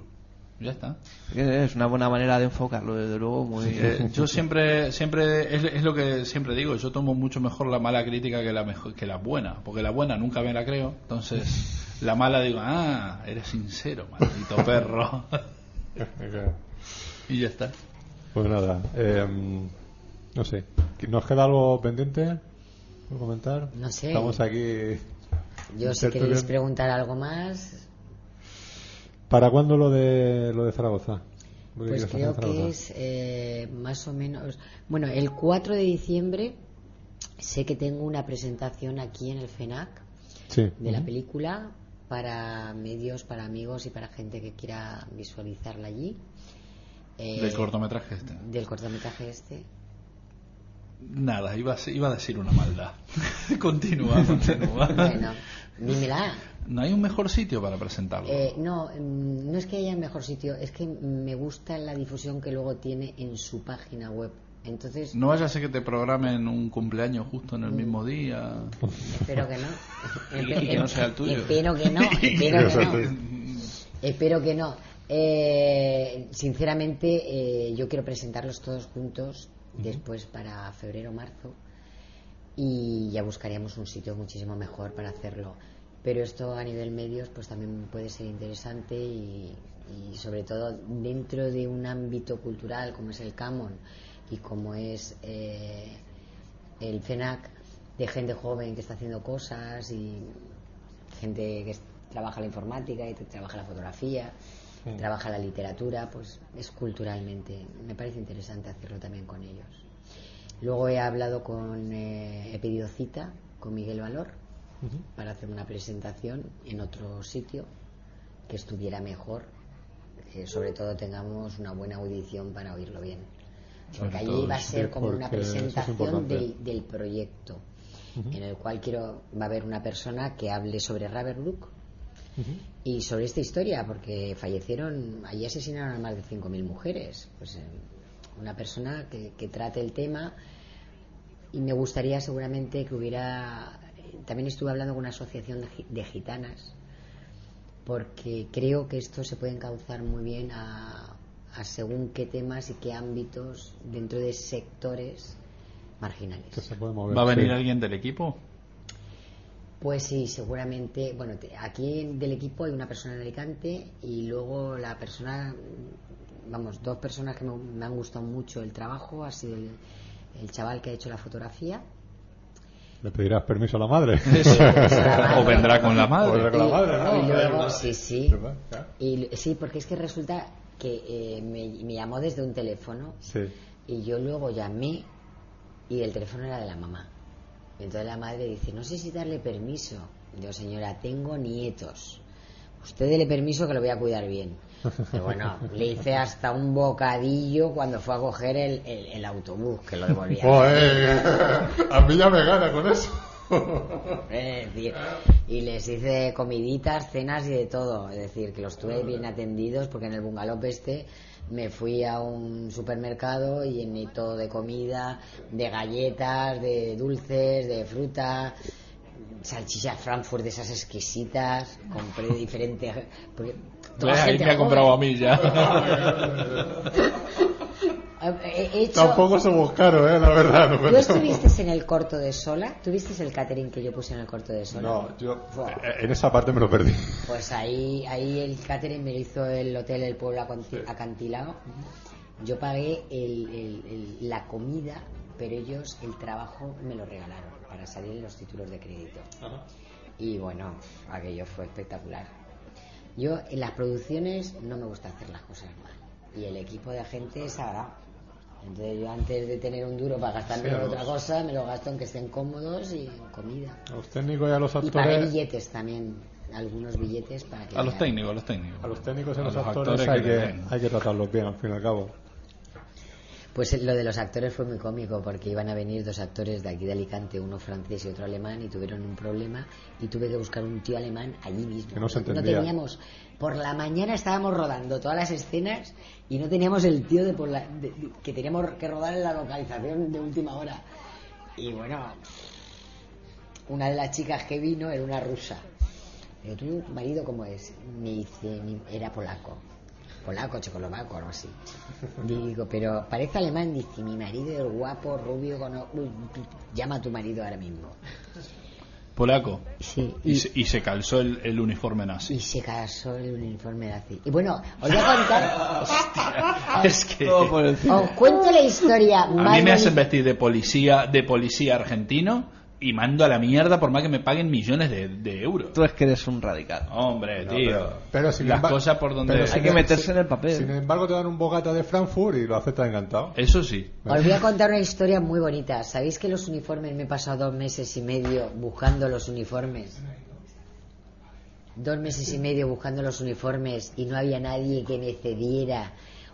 Ya está. Es una buena manera de enfocarlo, desde luego. Muy... Eh, yo siempre, siempre es, es lo que siempre digo. Yo tomo mucho mejor la mala crítica que la mejor, que la buena, porque la buena nunca me la creo. Entonces, la mala digo, ah, eres sincero, maldito perro. y ya está. Pues nada, eh, no sé. ¿Nos queda algo pendiente por comentar? No sé. Estamos aquí. Yo si queréis preguntar algo más, ¿Para cuándo lo de lo de Zaragoza? Pues creo que es eh, más o menos... Bueno, el 4 de diciembre sé que tengo una presentación aquí en el FENAC Sí. de la película para medios, para amigos y para gente que quiera visualizarla allí. Eh, Del cortometraje este. Del cortometraje este. Nada, iba a, iba a decir una maldad. continúa, continúa. Bueno, dímela. No hay un mejor sitio para presentarlo. Eh, no, mm, no es que haya mejor sitio, es que me gusta la difusión que luego tiene en su página web. Entonces, No vaya a ser que te programen un cumpleaños justo en el mismo día. espero que no. Y que no sea el tuyo. Espero que no, espero que no. Espero que no. Eh, sinceramente, eh, yo quiero presentarlos todos juntos después para febrero o marzo y ya buscaríamos un sitio muchísimo mejor para hacerlo. Pero esto a nivel medios pues también puede ser interesante y, y sobre todo dentro de un ámbito cultural como es el Camon y como es eh, el FENAC de gente joven que está haciendo cosas y gente que trabaja la informática y trabaja la fotografía, Sí. trabaja la literatura, pues es culturalmente. Me parece interesante hacerlo también con ellos. Luego he hablado con, eh, he pedido cita con Miguel Valor Para hacer una presentación en otro sitio que estuviera mejor, que sobre todo tengamos una buena audición para oírlo bien. Porque allí va a ser como una es presentación importante. del, del proyecto, en el cual quiero va a haber una persona que hable sobre Ravenlook Ujú. y sobre esta historia, porque fallecieron, allí asesinaron a más de 5.000 mujeres. Pues eh, una persona que, que trate el tema y me gustaría seguramente que hubiera. También estuve hablando con una asociación de, gi- de gitanas, porque creo que esto se puede encauzar muy bien a, a según qué temas y qué ámbitos dentro de sectores marginales. Que se puede mover. ¿Va a venir sí. alguien del equipo? Pues sí, seguramente. Bueno, te- aquí del equipo hay una persona en Alicante y luego la persona, vamos, dos personas que me, me han gustado mucho el trabajo. Ha sido el, el chaval que ha hecho la fotografía. ¿Le pedirás permiso a la madre? O vendrá con la madre. O vendrá con la madre, ¿no? Y luego, sí, sí. Y, sí, porque es que resulta que eh, me, me llamó desde un teléfono Sí. y yo luego llamé y el teléfono era de la mamá. Entonces la madre dice, no sé si darle permiso. Yo, señora, tengo nietos. Usted dele permiso que lo voy a cuidar bien. Pero bueno, le hice hasta un bocadillo cuando fue a coger el, el- el autobús, que lo devolvía. A mí ya me gana con eso. Es decir, y les hice comiditas, cenas y de todo. Es decir, que los tuve bien atendidos porque en el bungalow este me fui a un supermercado y llené todo de comida, de galletas, de dulces, de fruta, salchichas Frankfurt de esas exquisitas. Compré diferentes. Porque toda ahí gente me ha comprado a mí ya. He- he hecho- Tampoco somos caros, ¿eh? La verdad. no ¿Tú estuviste en el corto de Sola? ¿Tuviste el catering que yo puse en el corto de Sola? No, yo Buah. en esa parte me lo perdí. Pues ahí, ahí el catering me lo hizo el hotel El Pueblo Acantilado. Yo pagué el- el- el- la comida, pero ellos el trabajo me lo regalaron para salir en los títulos de crédito. Y bueno, aquello fue espectacular. Yo en las producciones no me gusta hacer las cosas mal. Y el equipo de gente es sagrado. Entonces yo antes de tener un duro para gastarme Sí, en otra cosa, me lo gasto en que estén cómodos y en comida. A los técnicos y a los Y pagué actores. billetes también, algunos billetes para que... A los técnicos, a los técnicos. A los técnicos y a A los, los actores, actores hay, que hay que tratarlos bien, al fin y al cabo. Pues lo de los actores fue muy cómico porque iban a venir dos actores de aquí de Alicante, uno francés y otro alemán, y tuvieron un problema y tuve que buscar un tío alemán allí mismo. Que no se entendía. teníamos, por la mañana estábamos rodando todas las escenas y no teníamos el tío de por la, de- de- que teníamos que rodar en la localización de última hora. Y bueno, una de las chicas que vino era una rusa. Digo, ¿tu marido cómo es? Me dice, "Mi- era polaco. Polaco, checoslovaco, algo así. Digo, pero parece alemán. Dice, mi marido es guapo, rubio, con... llama a tu marido ahora mismo. Polaco. Sí, Y, y, se, y se calzó el, el uniforme nazi. y se casó el uniforme nazi. Y bueno, os voy a contar... Es que os cuento la historia a más mí me hacen vestir de policía, de policía argentino y mando a la mierda por más que me paguen millones de, de euros. Tú es que eres un radical. Hombre, No, tío. pero- pero sin las cosas por donde pero Hay sin- que meterse en el papel. Sin embargo, te dan un bogata de Frankfurt y lo aceptas encantado. Eso sí. Os voy a contar una historia muy bonita. ¿Sabéis que los uniformes me he pasado dos meses y medio buscando los uniformes? Dos meses y medio buscando los uniformes y no había nadie que me cediera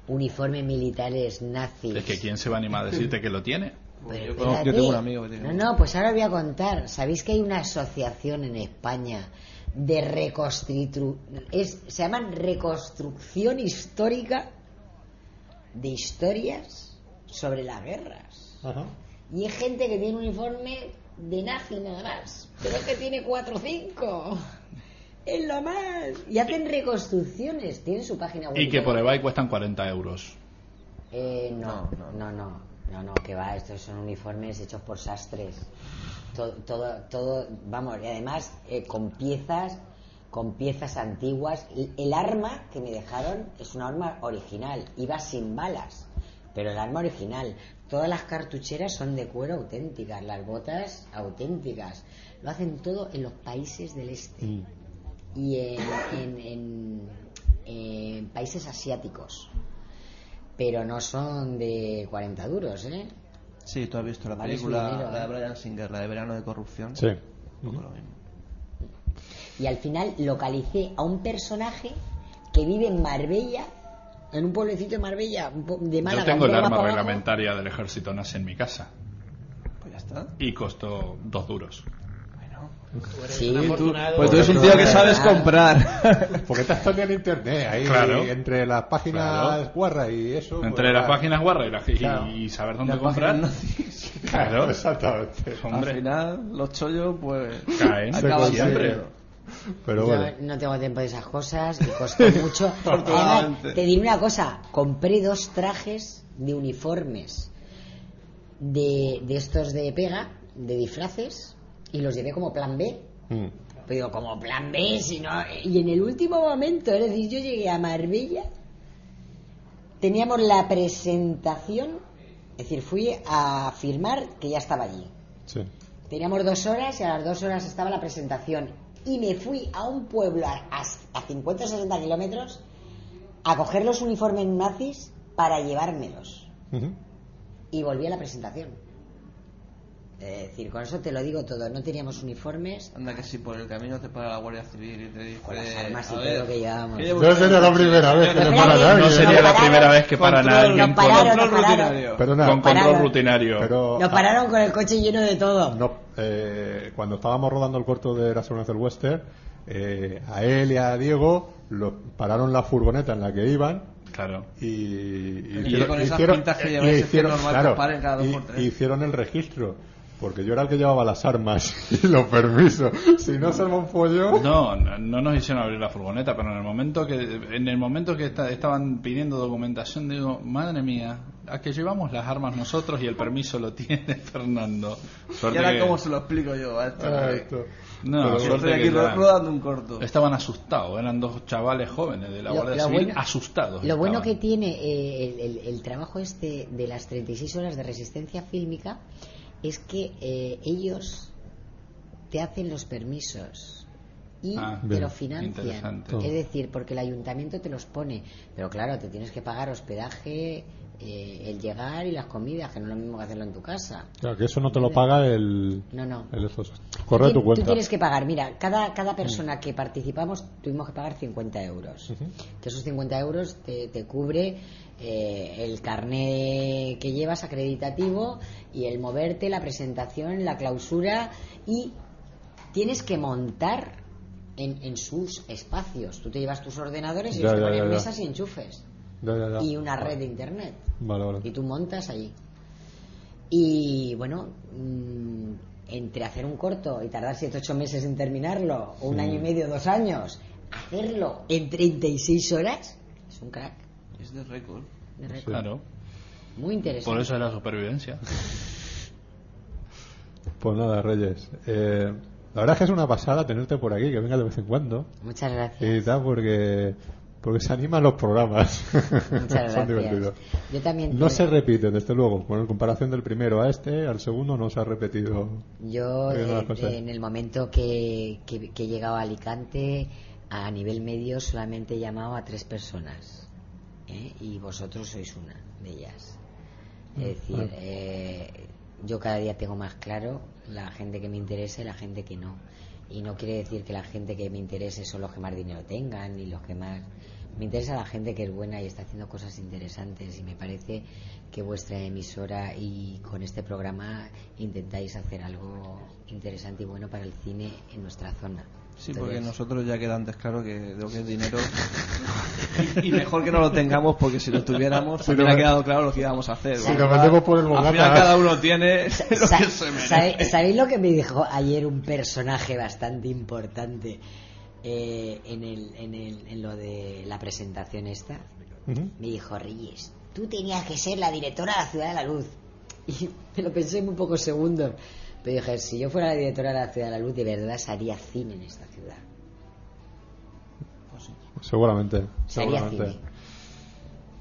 uniformes militares nazis. Es que quién se va a animar a decirte que lo tiene. Pero Yo tengo un amigo que tiene No, no, pues ahora os voy a contar. ¿Sabéis que hay una asociación en España de reconstrucción? Se llaman Reconstrucción Histórica de Historias sobre las guerras. Ajá. Y hay gente que tiene un uniforme de nazi nada más, pero que tiene cuatro o cinco. Es lo más. Y hacen reconstrucciones, tienen su página web. Y que por eBay cuestan 40 euros. Eh, no, No, no, no, no, no, que va, estos son uniformes hechos por sastres. Todo, todo, todo vamos, y además eh, con piezas, con piezas antiguas. El, el arma que me dejaron es una arma original, iba sin balas, pero el arma original. Todas las cartucheras son de cuero auténticas, las botas auténticas. Lo hacen todo en los países del este y en, en- en- en países asiáticos. Pero no son de 40 duros, ¿eh? Sí, tú has visto la Vale película dinero, la de ¿eh? Brian Singer, la de Verano de Corrupción. Sí. Un poco lo mismo. Y al final localicé a un personaje que vive en Marbella, en un pueblecito de Marbella, de Málaga. Yo tengo el arma abajo. reglamentaria del ejército nazi en mi casa. Pues ya está. Y costó dos duros. Sí, Pues tú eres un tío que sabes comprar. Porque estás todo en internet, ahí Claro. entre las páginas Claro. guarras y eso. Entre pues, las ah, páginas guarra y, la- y- Claro. y saber dónde Las comprar. nazis. Claro. Exactamente. Al Hombre, final, los chollos, pues. caen acaban siempre. siendo. Pero Yo bueno. no tengo tiempo de esas cosas y costó mucho. Además, te diré una cosa, compré dos trajes de uniformes de, de estos de pega, de disfraces, y los llevé como plan B. Mm. Pero digo, como plan B, si no... Y en el último momento, es decir, yo llegué a Marbella, teníamos la presentación, es decir, fui a firmar que ya estaba allí. Sí. Teníamos dos horas y a las dos horas estaba la presentación. Y me fui a un pueblo a, a, a 50 o 60 kilómetros a coger los uniformes nazis para llevármelos. Y volví a la presentación. Es decir, con eso te lo digo todo. No teníamos uniformes. Anda que si por el camino te para la Guardia Civil y te dice... Con las armas y todo ver, lo que llevábamos. ¿qué lleva No sería la primera vez que le Espérate, paran a alguien. No sería la primera vez que paran a alguien con, Control rutinario. Con control rutinario. Nos pararon con el coche lleno de todo. No, eh, cuando estábamos rodando el corto de la seguridad del western, eh, a él y a Diego lo, pararon la furgoneta en la que iban Claro. y, y Y con esas que y hicieron, claro, cada dos por tres. hicieron el registro porque yo era el que llevaba las armas y los permisos si no se arma un pollo No, no, no nos hicieron abrir la furgoneta, pero en el momento que en el momento que esta- estaban pidiendo documentación digo, madre mía, a que llevamos las armas nosotros y el permiso lo tiene Fernando. ¿Y Suerte ahora que- cómo se lo explico yo a esto? Ah, esto. No, Pero estoy aquí rodando un corto. Estaban asustados, eran dos chavales jóvenes de la Lo- Guardia lo Civil bueno- asustados. Lo bueno que estaban. tiene eh, el, el- el trabajo este de las 36 horas de resistencia fílmica es que eh, ellos te hacen los permisos y Ah, te bien, lo financian. Es decir, porque el ayuntamiento te los pone. Pero claro, te tienes que pagar hospedaje, eh, el llegar y las comidas, que no es lo mismo que hacerlo en tu casa. Claro, que eso no te lo paga el, No, no. el corre Tú tu cuenta Tú tienes que pagar, mira, cada, cada persona que participamos tuvimos que pagar 50 euros. Que esos 50 euros te, te cubre eh, el carnet que llevas acreditativo y el moverte, la presentación, la clausura y tienes que montar en, en sus espacios. Tú te llevas tus ordenadores y Ya, ellos te ya, ponen ya, ya. mesas y enchufes Ya, ya, ya. y una red de internet vale vale y tú montas allí. Y bueno, mm, entre hacer un corto y tardar 7-8 meses en terminarlo, o un Sí. año y medio, dos años, hacerlo en 36 horas, es un crack. Es de récord. de récord. Claro, Muy interesante. por eso es la supervivencia. pues nada Reyes eh, la verdad es que es una pasada tenerte por aquí que venga de vez en cuando Muchas gracias. y tal porque porque se animan los programas Muchas son gracias. divertidos Yo también. no se repiten desde luego con comparación del primero a este al segundo no se ha repetido Yo, eh, en el momento que, que- que he llegado a Alicante, a nivel medio solamente he llamado a tres personas. ¿eh? Y vosotros sois una de ellas. Es decir, eh, yo cada día tengo más claro la gente que me interesa y la gente que no. Y no quiere decir que la gente que me interese son los que más dinero tengan ni los que más... Me interesa la gente que es buena y está haciendo cosas interesantes y me parece que vuestra emisora y con este programa intentáis hacer algo interesante y bueno para el cine en nuestra zona. Sí, porque nosotros ya queda antes claro que de lo que es dinero. y, y mejor que no lo tengamos, porque si lo tuviéramos, lo- ha quedado claro lo que íbamos a hacer. si lo vendemos por el Al bogata final cada uno tiene lo que se merece. ¿sabe- ¿Sabéis lo que me dijo ayer un personaje bastante importante eh, en, el, en, el, en lo de la presentación esta? Me dijo, Reyes, tú tenías que ser la directora de la Ciudad de la Luz. Y me lo pensé en muy pocos segundos. Pero dije, si yo fuera la directora de la Ciudad de la Luz, de verdad se haría cine en esta ciudad. seguramente Se haría seguramente cine.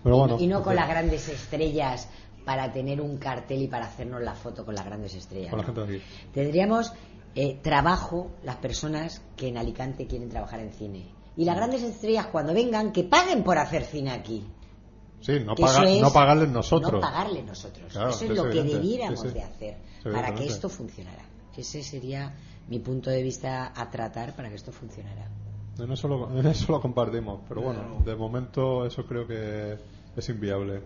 pero bueno y, no con las grandes estrellas para tener un cartel y para hacernos la foto con las grandes estrellas. con la gente de aquí Tendríamos eh, trabajo las personas que en Alicante quieren trabajar en cine. Y las grandes estrellas cuando vengan, que paguen por hacer cine aquí. Sí no, paga- eso es no pagarles nosotros No pagarle nosotros. Claro, eso es es lo que debiéramos Sí, sí. de hacer para que esto funcionara. Ese sería mi punto de vista a tratar para que esto funcionara. En eso, lo, en eso lo compartimos, pero bueno, de momento eso creo que es inviable.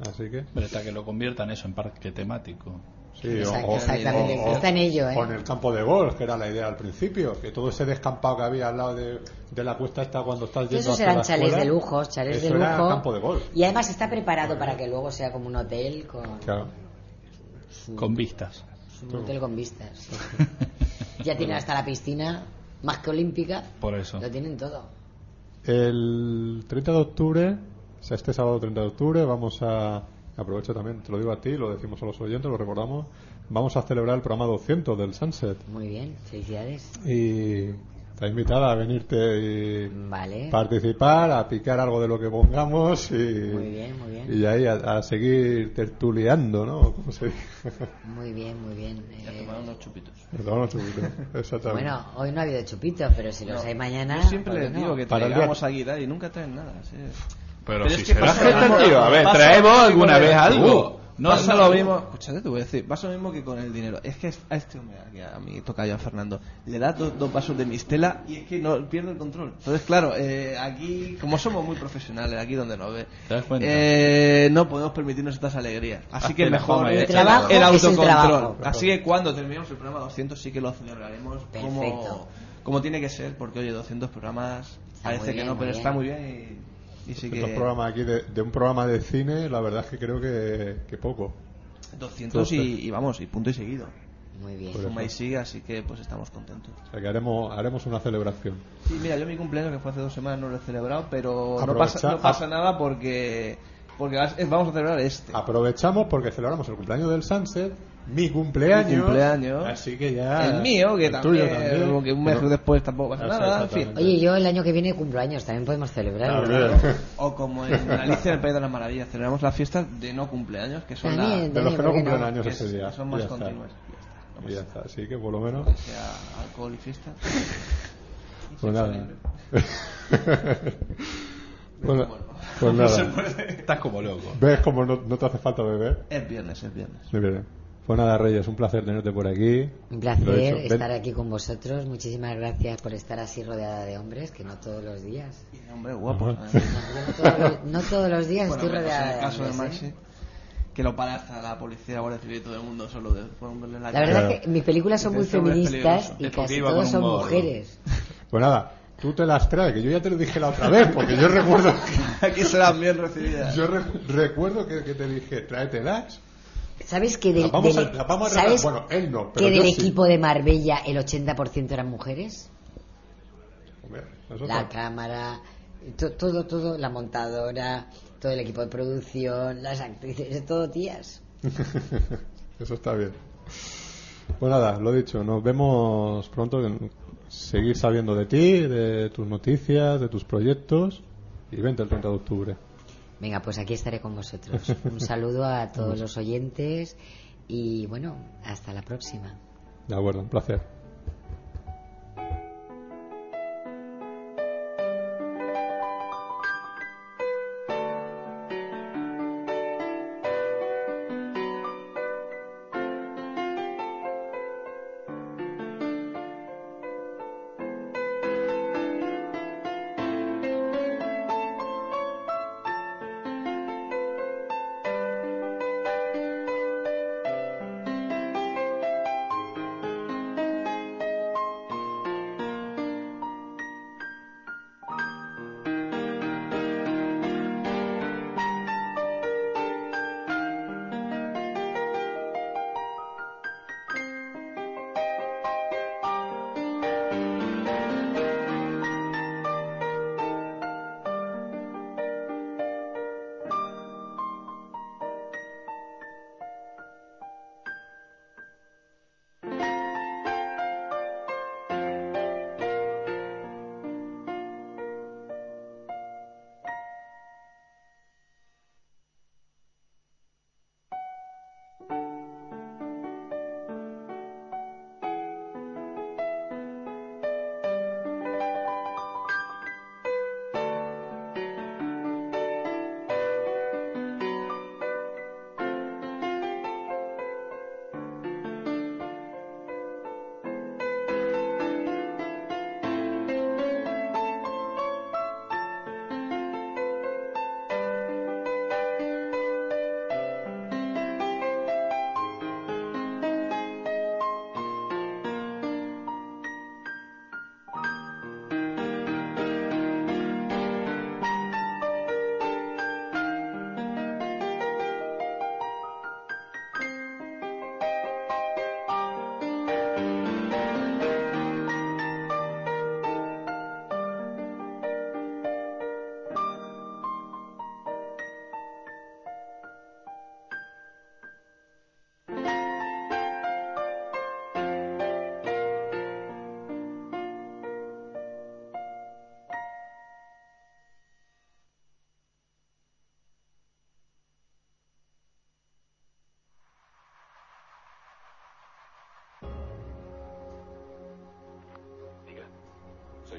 Así que, Pero hasta que lo conviertan eso en parque temático. Sí, Exacto, exactamente, que está en ello, ¿eh? o en el campo de golf, que era la idea al principio, que todo ese descampado que había al lado de, de la cuesta esta cuando estás yendo esos eran la escuela, de lujo, chales eso de era lujo. campo de golf. Y además está preparado para que luego sea como un hotel con, Claro. su, Con vistas. un hotel con vistas. sí. ya tiene hasta la piscina más que olímpica, Por eso. lo tienen todo. El 30 de octubre, o sea, este sábado 30 de octubre, vamos a. Aprovecho también, te lo digo a ti, lo decimos a los oyentes, lo recordamos. Vamos a celebrar el programa 200 del Sunset. Muy bien, felicidades. Y está invitada a venirte y Vale. participar, a picar algo de lo que pongamos y, Muy bien, muy bien. y ahí a, a seguir tertuleando, ¿no? ¿Cómo se dice? Muy bien, muy bien. Eh, tomar unos chupitos. Perdón, no, chupito. Exactamente. bueno, hoy no ha habido chupitos, pero si los No, hay mañana. Yo siempre ¿por qué les no? digo que Para el traigamos a Guida y nunca traen nada. sí. Pero, Pero si es que será. A ver, traemos alguna vez algo. Uh, No, pasa no, lo mismo. Escúchate, te voy a decir. Pasa lo mismo que con el dinero. Es que a este hombre, aquí a mi tocayo a Fernando, le da do- dos vasos de mistela y es que no pierde el control. Entonces, claro, eh, aquí, como somos muy profesionales, aquí donde nos ve, eh, no podemos permitirnos estas alegrías. Así Hazte que mejor el, trabajo el es el autocontrol. trabajo. Así que cuando terminemos el programa 200 sí que lo celebraremos como, como tiene que ser, porque oye, 200 programas Está parece que no, pero bien. está muy bien y, sí que... Programas aquí de, de un programa de cine, la verdad es que creo que, que poco. 200 y, y vamos, y punto y seguido. Muy bien. Por Suma y sigue, así que pues estamos contentos. O sea que haremos, haremos una celebración. Sí, mira, yo mi cumpleaños que fue hace dos semanas no lo he celebrado, pero no pasa, no pasa nada porque porque vamos a celebrar este. Aprovechamos porque celebramos el cumpleaños del Sunset, mi cumpleaños. Mi cumpleaños. Así que ya. el mío, que el también, tuyo también. como que un mes Pero- después tampoco pasa Eso, nada, en fin. Oye, yo el año que viene cumplo años, también podemos celebrar. También. O como en Alicia en el País de las Maravillas, celebramos las fiestas de no cumpleaños, que son También, De los que no ¿por qué cumplen no? años ese es- día. son Y más ya está. continuas. Y ya está. Así que por lo menos. Que sea alcohol y fiesta. Pues nada. pues, na- pues nada. Estás como loco. ¿Ves cómo no, no te hace falta beber? Es viernes, es viernes. Muy bien. Pues nada, Reyes, un placer tenerte por aquí. Un placer estar aquí con vosotros. Muchísimas gracias por estar así rodeada de hombres, que no todos los días. Y de hombre guapo. ¿eh? No, todos los, no todos los días Bueno, estoy rodeada en el de caso de hombres. Maxi, ¿eh? que lo para hasta la policía, la Guardia Civil y todo el mundo solo de la La cara. verdad Claro. es que mis películas son muy Este feministas y casi todos son gorro. mujeres. Pues nada, tú te las traes, que yo ya te lo dije la otra vez, porque yo recuerdo. Aquí serán bien recibidas. Yo re- recuerdo que, que te dije, tráetelas. ¿Sabes que del, Las vamos a- del- las vamos a regalar. ¿sabes Bueno, él no, pero que del sí. equipo de Marbella el 80% eran mujeres? Hombre, La cámara, to- todo, todo, la montadora, todo el equipo de producción, las actrices, todo tías. Eso está bien. Pues nada, lo dicho, nos vemos pronto. Seguir sabiendo de ti, de tus noticias, de tus proyectos. Y vente el 30 de octubre. Venga, pues aquí estaré con vosotros. Un saludo a todos los oyentes y bueno, hasta la próxima. De acuerdo, un placer.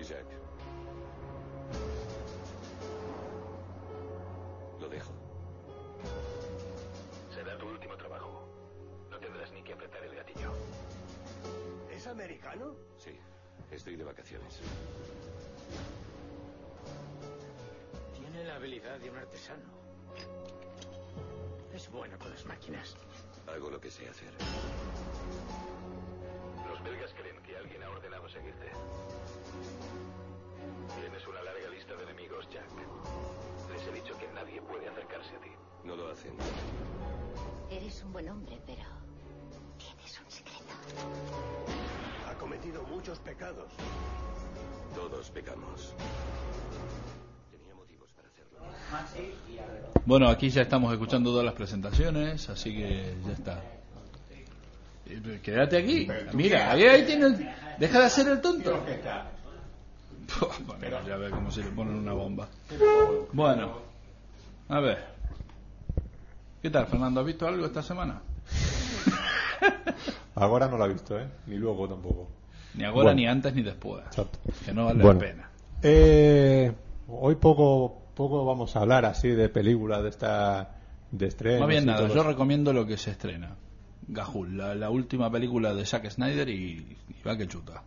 Jack. Lo dejo. Será tu último trabajo. No tendrás ni que apretar el gatillo. ¿Es americano? Sí, estoy de vacaciones. Tiene la habilidad de un artesano. Es bueno con las máquinas. Hago lo que sé hacer. Los belgas creen que alguien ha ordenado seguirte. Tienes una larga lista de enemigos, Jack. Les he dicho que nadie puede acercarse a ti. No lo hacen. Eres un buen hombre, pero tienes un secreto. Ha cometido muchos pecados. Todos pecamos. Tenía motivos para hacerlo. Bueno, aquí ya estamos escuchando todas las presentaciones, así que ya está. Eh, Quédate aquí. Mira, ahí, ahí tienes. Deja de hacer el tonto. Bueno, ya ve cómo se le ponen una bomba. Bueno, a ver. ¿Qué tal, Fernando? ¿Has visto algo esta semana? Ahora no lo ha visto, ¿eh? Ni luego tampoco. Ni ahora, Bueno. ni antes, ni después. Exacto. Que no vale Bueno. la pena. Eh, hoy poco poco vamos a hablar así de películas de esta de estreno. Más bien nada, yo recomiendo lo que se estrena. Gajul, la, la última película de Zack Snyder y, y va que chuta.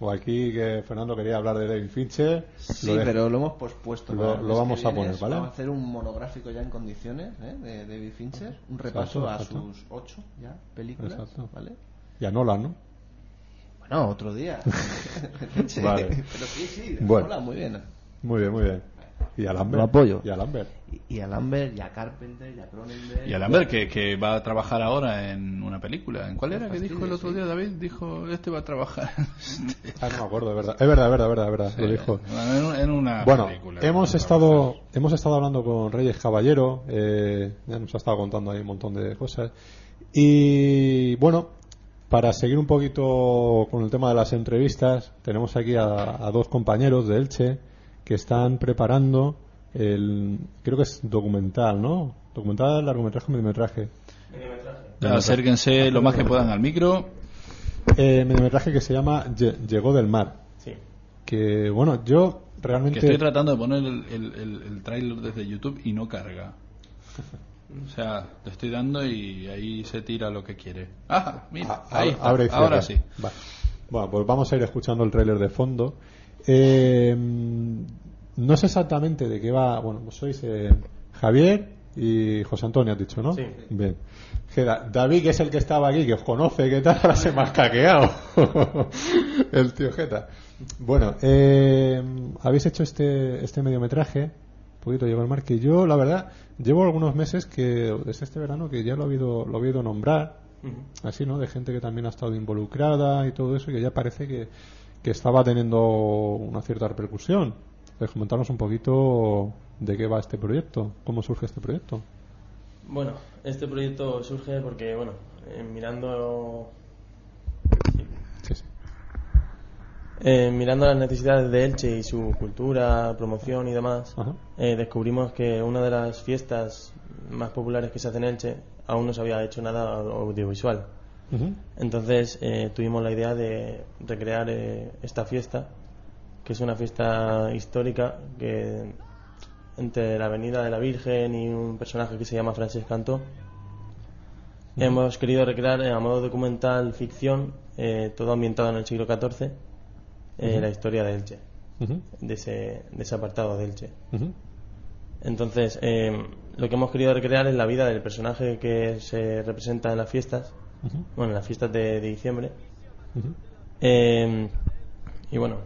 O aquí que Fernando quería hablar de David Fincher. Sí, lo de- pero lo hemos pospuesto. Lo, lo vamos a poner, ¿vale? Vamos a hacer un monográfico ya en condiciones ¿eh? de David Fincher. Un repaso Exacto, a exacto. sus ocho ya películas. Exacto. ¿vale? Y a Nolan, ¿no? Bueno, otro día. Vale. Pero sí, sí, Bueno. hola, muy bien. Muy bien, muy bien. Y a Lambert. Lo apoyo. Y a Lambert. Y, y a Lambert, y a Carpenter, y a Cronenberg. Y a Lambert, que, que va a trabajar ahora en una película. ¿En cuál era que dijo el otro día David? Dijo, este va a trabajar. Ah, no me acuerdo, es verdad. Es verdad, es verdad, es verdad, Sí, lo dijo. en, en una Bueno, película. hemos estado hemos estado hablando con Reyes Caballero, eh, ya nos ha estado contando ahí un montón de cosas. Y bueno, para seguir un poquito con el tema de las entrevistas, tenemos aquí a, a dos compañeros de Elche que están preparando el, creo que es documental, ¿no? Documental, largometraje, mediometraje. Ya, acérquense lo más que puedan al micro. Eh, mediometraje que se llama Lle- Llegó del mar. Sí. Que bueno, yo realmente Que estoy tratando de poner el, el, el, el tráiler desde YouTube y no carga. O sea, le estoy dando y ahí se tira lo que quiere. Ah, mira, A- ahí está. abre y ahora sí. Va. Bueno, pues vamos a ir escuchando el tráiler de fondo. Eh, no sé exactamente de qué va. Bueno, pues sois eh, Javier y José Antonio, has dicho, ¿no? Sí. Bien. Que David, que es el que estaba aquí, que os conoce, ¿qué tal? Ahora se me ha caqueado. el tío Jeta. Bueno, eh, habéis hecho este, este mediometraje, un poquito llegó el mar, que yo, la verdad, llevo algunos meses que, desde este verano, que ya lo he oído, lo he oído nombrar, así, ¿no? De gente que también ha estado involucrada y todo eso, y que ya parece que, que estaba teniendo una cierta repercusión. Entonces, comentarnos un poquito de qué va este proyecto, cómo surge este proyecto. Bueno, este proyecto surge porque, bueno, eh, mirando Sí, sí. eh, mirando las necesidades de Elche y su cultura, promoción y demás, eh, descubrimos que una de las fiestas más populares que se hace en Elche aún no se había hecho nada audiovisual. Entonces eh, tuvimos la idea de recrear eh, esta fiesta, que es una fiesta histórica que entre la Avenida de la Virgen y un personaje que se llama Francis Cantó. Hemos querido recrear eh, a modo documental ficción, eh, todo ambientado en el siglo XIV, eh, la historia de Elche, de ese, de ese apartado de Elche. Entonces, eh, lo que hemos querido recrear es la vida del personaje que se representa en las fiestas, Bueno, en las fiestas de, de diciembre. Ujú. Eh, y bueno.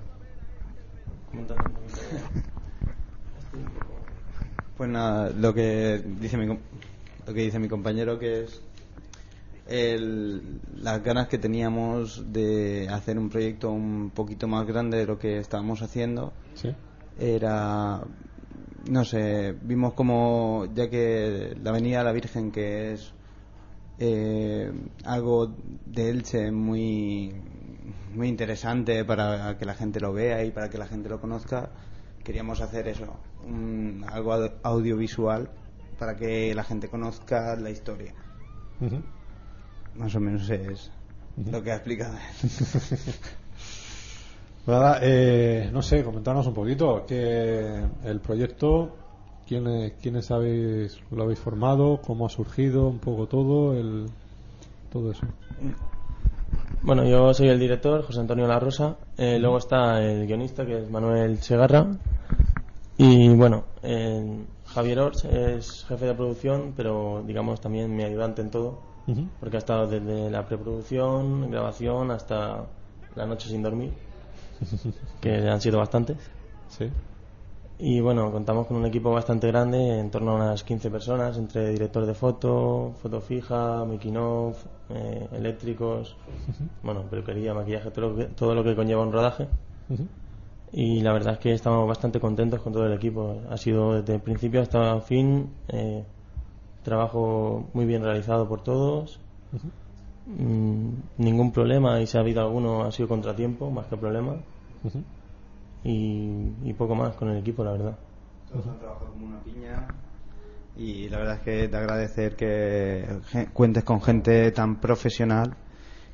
Pues nada, lo que dice mi, com- lo que dice mi compañero que es el- las ganas que teníamos de hacer un proyecto un poquito más grande de lo que estábamos haciendo Sí. era no sé vimos como ya que la avenida de la Virgen que es eh, algo de Elche muy muy interesante para que la gente lo vea y para que la gente lo conozca queríamos hacer eso un- algo au- audiovisual para que la gente conozca la historia. Más o menos es lo que ha explicado él. Pues nada, eh, no sé, comentarnos un poquito que el proyecto, ¿quiénes, quiénes habéis, lo habéis formado, cómo ha surgido, un poco todo, el, todo eso. Bueno, yo soy el director, José Antonio La Rosa. Eh, luego está el guionista, que es Manuel Segarra. Y bueno, eh, Javier Ors es jefe de producción, pero digamos también mi ayudante en todo, porque ha estado desde la preproducción, grabación, hasta la noche sin dormir, que han sido bastantes. Sí. Y bueno, contamos con un equipo bastante grande, en torno a unas 15 personas, entre director de foto, foto fija, making of, eh, eléctricos, bueno, peluquería, maquillaje, todo lo, que, todo lo que conlleva un rodaje. Y la verdad es que estamos bastante contentos con todo el equipo. Ha sido desde el principio hasta el fin eh, trabajo muy bien realizado por todos. Mm, ningún problema y si ha habido alguno ha sido contratiempo más que problema. Y, y poco más con el equipo, la verdad. Todos han trabajado como una piña y la verdad es que te agradecer que cuentes con gente tan profesional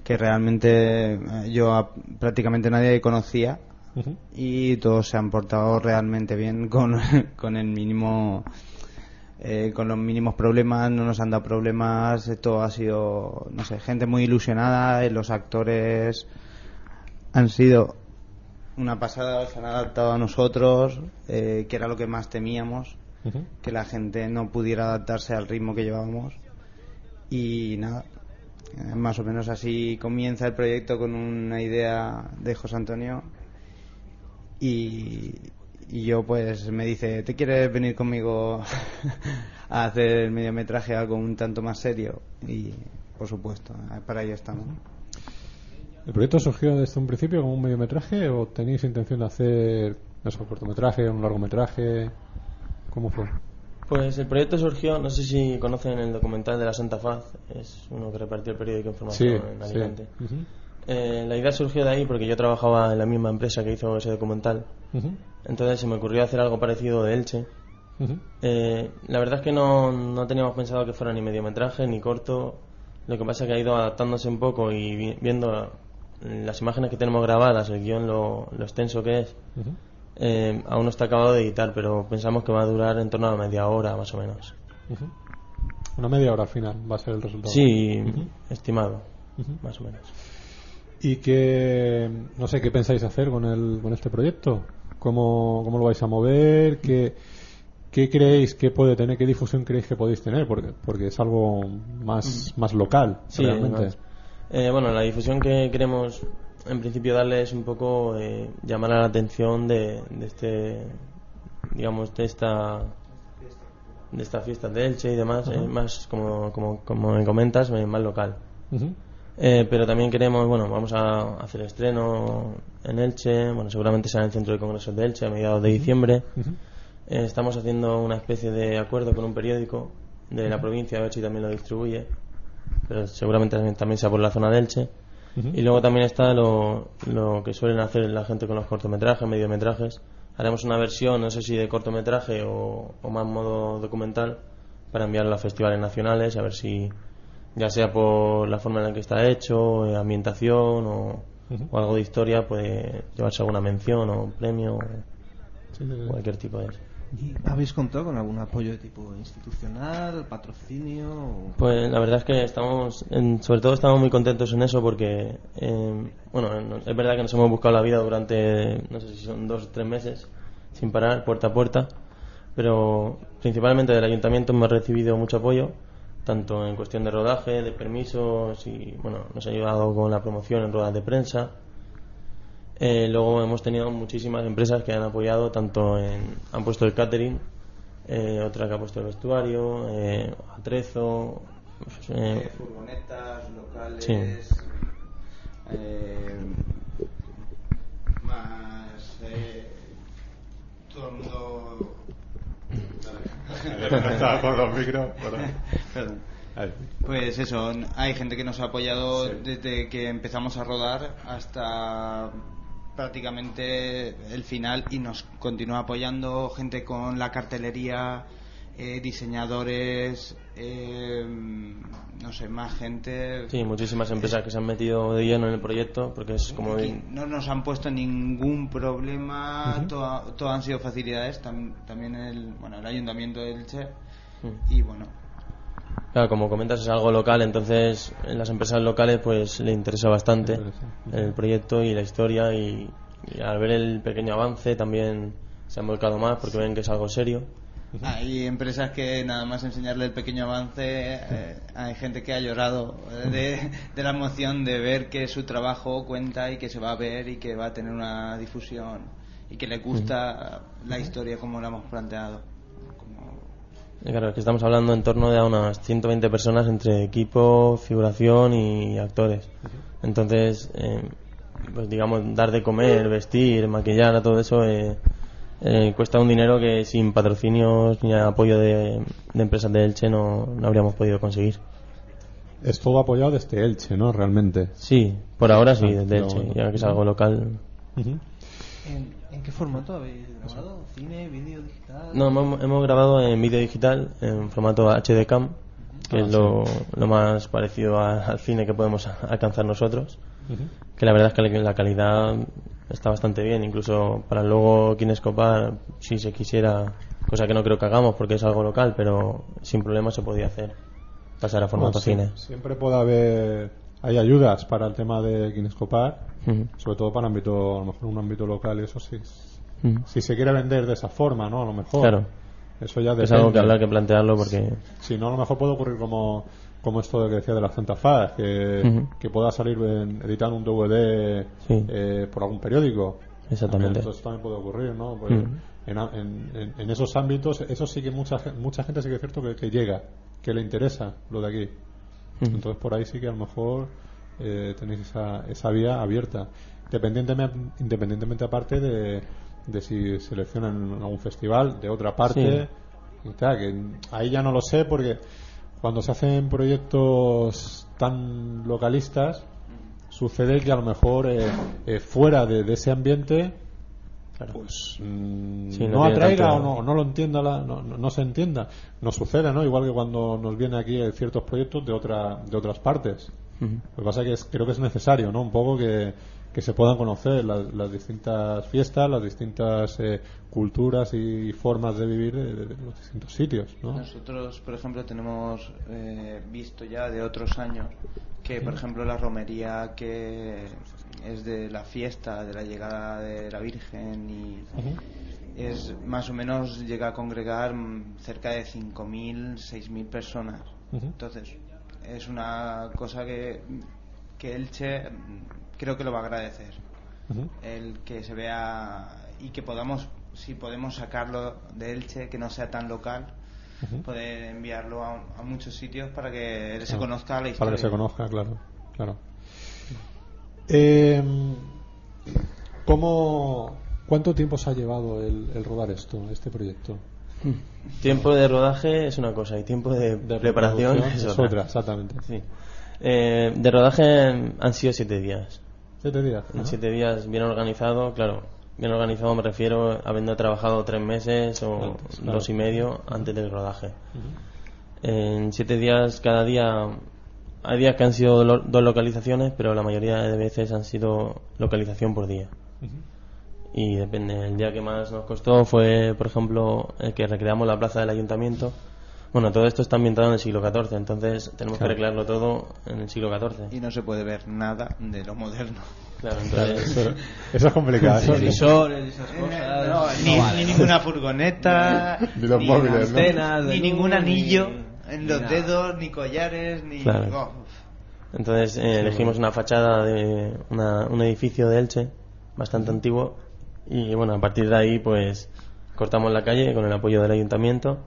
que realmente eh, yo a prácticamente nadie conocía y todos se han portado realmente bien con, con el mínimo eh, con los mínimos problemas no nos han dado problemas esto ha sido no sé gente muy ilusionada los actores han sido una pasada se han adaptado a nosotros eh, que era lo que más temíamos que la gente no pudiera adaptarse al ritmo que llevábamos. Y nada eh, más o menos así comienza el proyecto con una idea de José Antonio. Y, y yo pues me dice ¿te quieres venir conmigo a hacer el mediometraje algo un tanto más serio? y por supuesto eh, para ello estamos ¿El proyecto surgió desde un principio como un mediometraje o tenéis intención de hacer eso, cortometraje, un largometraje? ¿Cómo fue? Pues el proyecto surgió, no sé si conocen el documental de la Santa Faz, es uno que repartió el periódico Información Sí, en sí. Alicante. Ujú. Eh, la idea surgió de ahí porque yo trabajaba en la misma empresa que hizo ese documental. Ujú. Entonces se me ocurrió hacer algo parecido de Elche. Ujú. Eh, la verdad es que no, no teníamos pensado que fuera ni mediometraje ni corto. Lo que pasa es que ha ido adaptándose un poco y vi- viendo las imágenes que tenemos grabadas, el guion, lo, lo extenso que es, eh, aún no está acabado de editar, pero pensamos que va a durar en torno a media hora más o menos. Una media hora al final va a ser el resultado. Sí, estimado, más o menos. ¿Y qué, no sé, qué pensáis hacer con, el, con este proyecto? ¿Cómo, cómo lo vais a mover? ¿Qué, qué creéis que puede tener? ¿Qué difusión creéis que podéis tener? Porque, porque es algo más, más local, Sí, realmente. Eh, bueno, la difusión que queremos en principio darle es un poco eh, llamar a la atención de, de este, digamos, de esta de esta fiesta de Elche y demás, eh, más como, como, como me comentas, eh, más local. Eh, pero también queremos, bueno, vamos a hacer estreno en Elche, bueno, seguramente será en el Centro de Congresos de Elche a mediados de diciembre. Eh, estamos haciendo una especie de acuerdo con un periódico de la provincia, a ver si también lo distribuye, pero seguramente también, también sea por la zona de Elche. Y luego también está lo, lo que suelen hacer la gente con los cortometrajes, mediometrajes. Haremos una versión, no sé si de cortometraje o, o más modo documental, para enviarlo a festivales nacionales, a ver si, ya sea por la forma en la que está hecho, eh, ambientación o, o algo de historia, puede llevarse alguna mención o premio o Sí, cualquier tipo de eso. ¿Y ¿Habéis contado con algún apoyo de tipo institucional, patrocinio? Pues la verdad es que estamos, en- sobre todo estamos muy contentos en eso porque, eh, bueno, no- es verdad que nos hemos buscado la vida durante, no sé si son dos o tres meses, sin parar, puerta a puerta, pero principalmente del ayuntamiento hemos recibido mucho apoyo, tanto en cuestión de rodaje, de permisos y, bueno, nos ha ayudado con la promoción en ruedas de prensa. Eh, luego hemos tenido muchísimas empresas que han apoyado, tanto en, han puesto el catering, eh, otra que ha puesto el vestuario, eh, atrezo, eh, furgonetas locales Sí. eh, más eh, todo el mundo por los micros, perdón. Pues eso, hay gente que nos ha apoyado desde que empezamos a rodar hasta prácticamente el final y nos continúa apoyando gente con la cartelería eh, diseñadores, eh, no sé, más gente. Sí, muchísimas empresas que se han metido de lleno en el proyecto porque es como... Aquí no nos han puesto ningún problema, Ujú. todo, todo han sido facilidades, tam- también el, bueno, el ayuntamiento de Elche Mm. y bueno, Claro, como comentas es algo local, entonces en las empresas locales pues le interesa bastante el proyecto y la historia y, y al ver el pequeño avance también se han volcado más porque ven que es algo serio. hay empresas que nada más enseñarle el pequeño avance, eh, hay gente que ha llorado eh, de, de la emoción de ver que su trabajo cuenta y que se va a ver y que va a tener una difusión y que le gusta la historia como la hemos planteado. Claro, es que estamos hablando en torno de a unas 120 personas entre equipo, figuración y actores. Entonces, eh, pues digamos, dar de comer, vestir, maquillar, a todo eso eh, eh, cuesta un dinero que sin patrocinios ni apoyo de, de empresas de Elche no, no habríamos podido conseguir. Es todo apoyado desde Elche, ¿no? Realmente. Sí, por ahora sí, Ah, desde Elche, ya que es algo local. Ujú. ¿En, en qué formato habéis grabado? ¿Cine, vídeo, digital? No, hemos, hemos grabado en vídeo digital, en formato HD Cam, que Ah, es lo, lo más parecido a- al cine que podemos alcanzar nosotros. Ujú. Que la verdad es que la- la calidad está bastante bien, incluso para luego Kinescopar, si se quisiera, cosa que no creo que hagamos porque es algo local, pero sin problema se podía hacer, pasar a formato Bueno, sí, cine. Siempre puede haber. Hay ayudas para el tema de Kinescopar, Ujú. sobre todo para ámbito, a lo mejor un ámbito local, y eso sí. Si se quiere vender de esa forma, ¿no? A lo mejor. Claro. Eso ya Es algo que habrá que plantearlo porque... Si no, a lo mejor puede ocurrir como, como esto de que decía de la Santa Faz, que, que pueda salir en, editando un DVD Sí. eh, por algún periódico. Exactamente. También, eso también puede ocurrir, ¿no? Pues en, en- en- en esos ámbitos, eso sí que mucha, mucha gente sí que es cierto que, que llega, que le interesa lo de aquí. Entonces por ahí sí que a lo mejor eh, tenéis esa, esa vía abierta. Independientemente, independientemente aparte de, de si seleccionan algún festival de otra parte. y tal, que ahí ya no lo sé porque cuando se hacen proyectos tan localistas sucede que a lo mejor eh, eh, fuera de, de ese ambiente pues mm, Sí, no atraiga tanto- o no, no lo entienda la- no, no- no se entienda. Nos sucede no igual que cuando nos viene aquí ciertos proyectos de otra de otras partes. Lo que pasa es que es- creo que es necesario no un poco que, que se puedan conocer las, las distintas fiestas las distintas eh, culturas y formas de vivir de, de los distintos sitios ¿no? Nosotros, por ejemplo, tenemos eh, visto ya de otros años que, por ejemplo, la romería que es de la fiesta, de la llegada de la Virgen y es más o menos llega a congregar cerca de 5.000, 6.000 personas. Ujú. Entonces, es una cosa que, que Elche creo que lo va a agradecer. El que se vea y que podamos, si podemos sacarlo de Elche, que no sea tan local, Poder enviarlo a, a muchos sitios para que se Ah, conozca la historia. Para que se conozca, claro. claro. Eh, ¿cómo, ¿Cuánto tiempo se ha llevado el, el rodar esto, este proyecto? Tiempo de rodaje es una cosa y tiempo de, preparación producción es, es otra. otra, exactamente. Sí. Eh, de rodaje han sido siete días. ¿Siete días? En siete días bien organizado, claro. Bien organizado me refiero habiendo trabajado tres meses o claro. dos y medio antes del rodaje. En siete días, cada día, hay días que han sido dos localizaciones, pero la mayoría de veces han sido localización por día. Y depende, el día que más nos costó fue, por ejemplo, el que recreamos la plaza del ayuntamiento. Bueno, todo esto está ambientado en el siglo XIV, entonces tenemos Claro. que recrearlo todo en el siglo XIV. Y no se puede ver nada de lo moderno. Claro, Claro, entonces... eso, eso es complicado. y esas Eh, cosas. no, ni, ni ninguna furgoneta, Ni los móviles, ni ningún ni- anillo en los dedos, ni collares, ni. Claro. oh. Entonces eh, elegimos una fachada de una- un edificio de Elche, bastante antiguo, y bueno, a partir de ahí pues cortamos la calle con el apoyo del ayuntamiento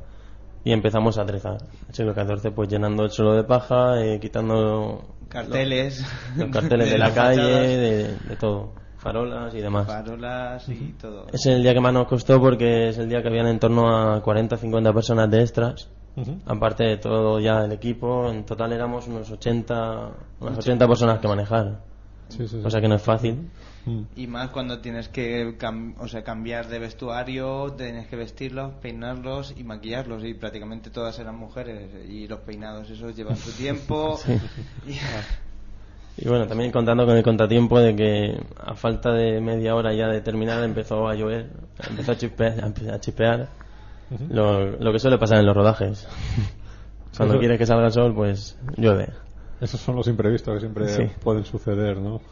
y empezamos a trezar. El siglo XIV pues llenando el suelo de paja, eh, quitando Carteles. los, los carteles de, de la calle, de, de todo, farolas y demás. Farolas y todo. Es el día que más nos costó porque es el día que habían en torno a 40 50 personas de extras. Ujú. Aparte de todo ya el equipo, en total éramos unos 80, unas 80 personas que manejar. Sí, sí, sí. O sea que no es fácil. Mm. Y más cuando tienes que cam- o sea, cambiar de vestuario, tienes que vestirlos, peinarlos y maquillarlos. Y prácticamente todas eran mujeres. Y los peinados, esos llevan su tiempo. Sí. Y- Y bueno, también contando con el contratiempo de que a falta de media hora ya de terminar empezó a llover, empezó a chispear, a chispear Ujú. lo, lo que suele pasar en los rodajes. Cuando quieres que salga el sol, pues llueve. Esos son los imprevistos que siempre Sí. pueden suceder, ¿no?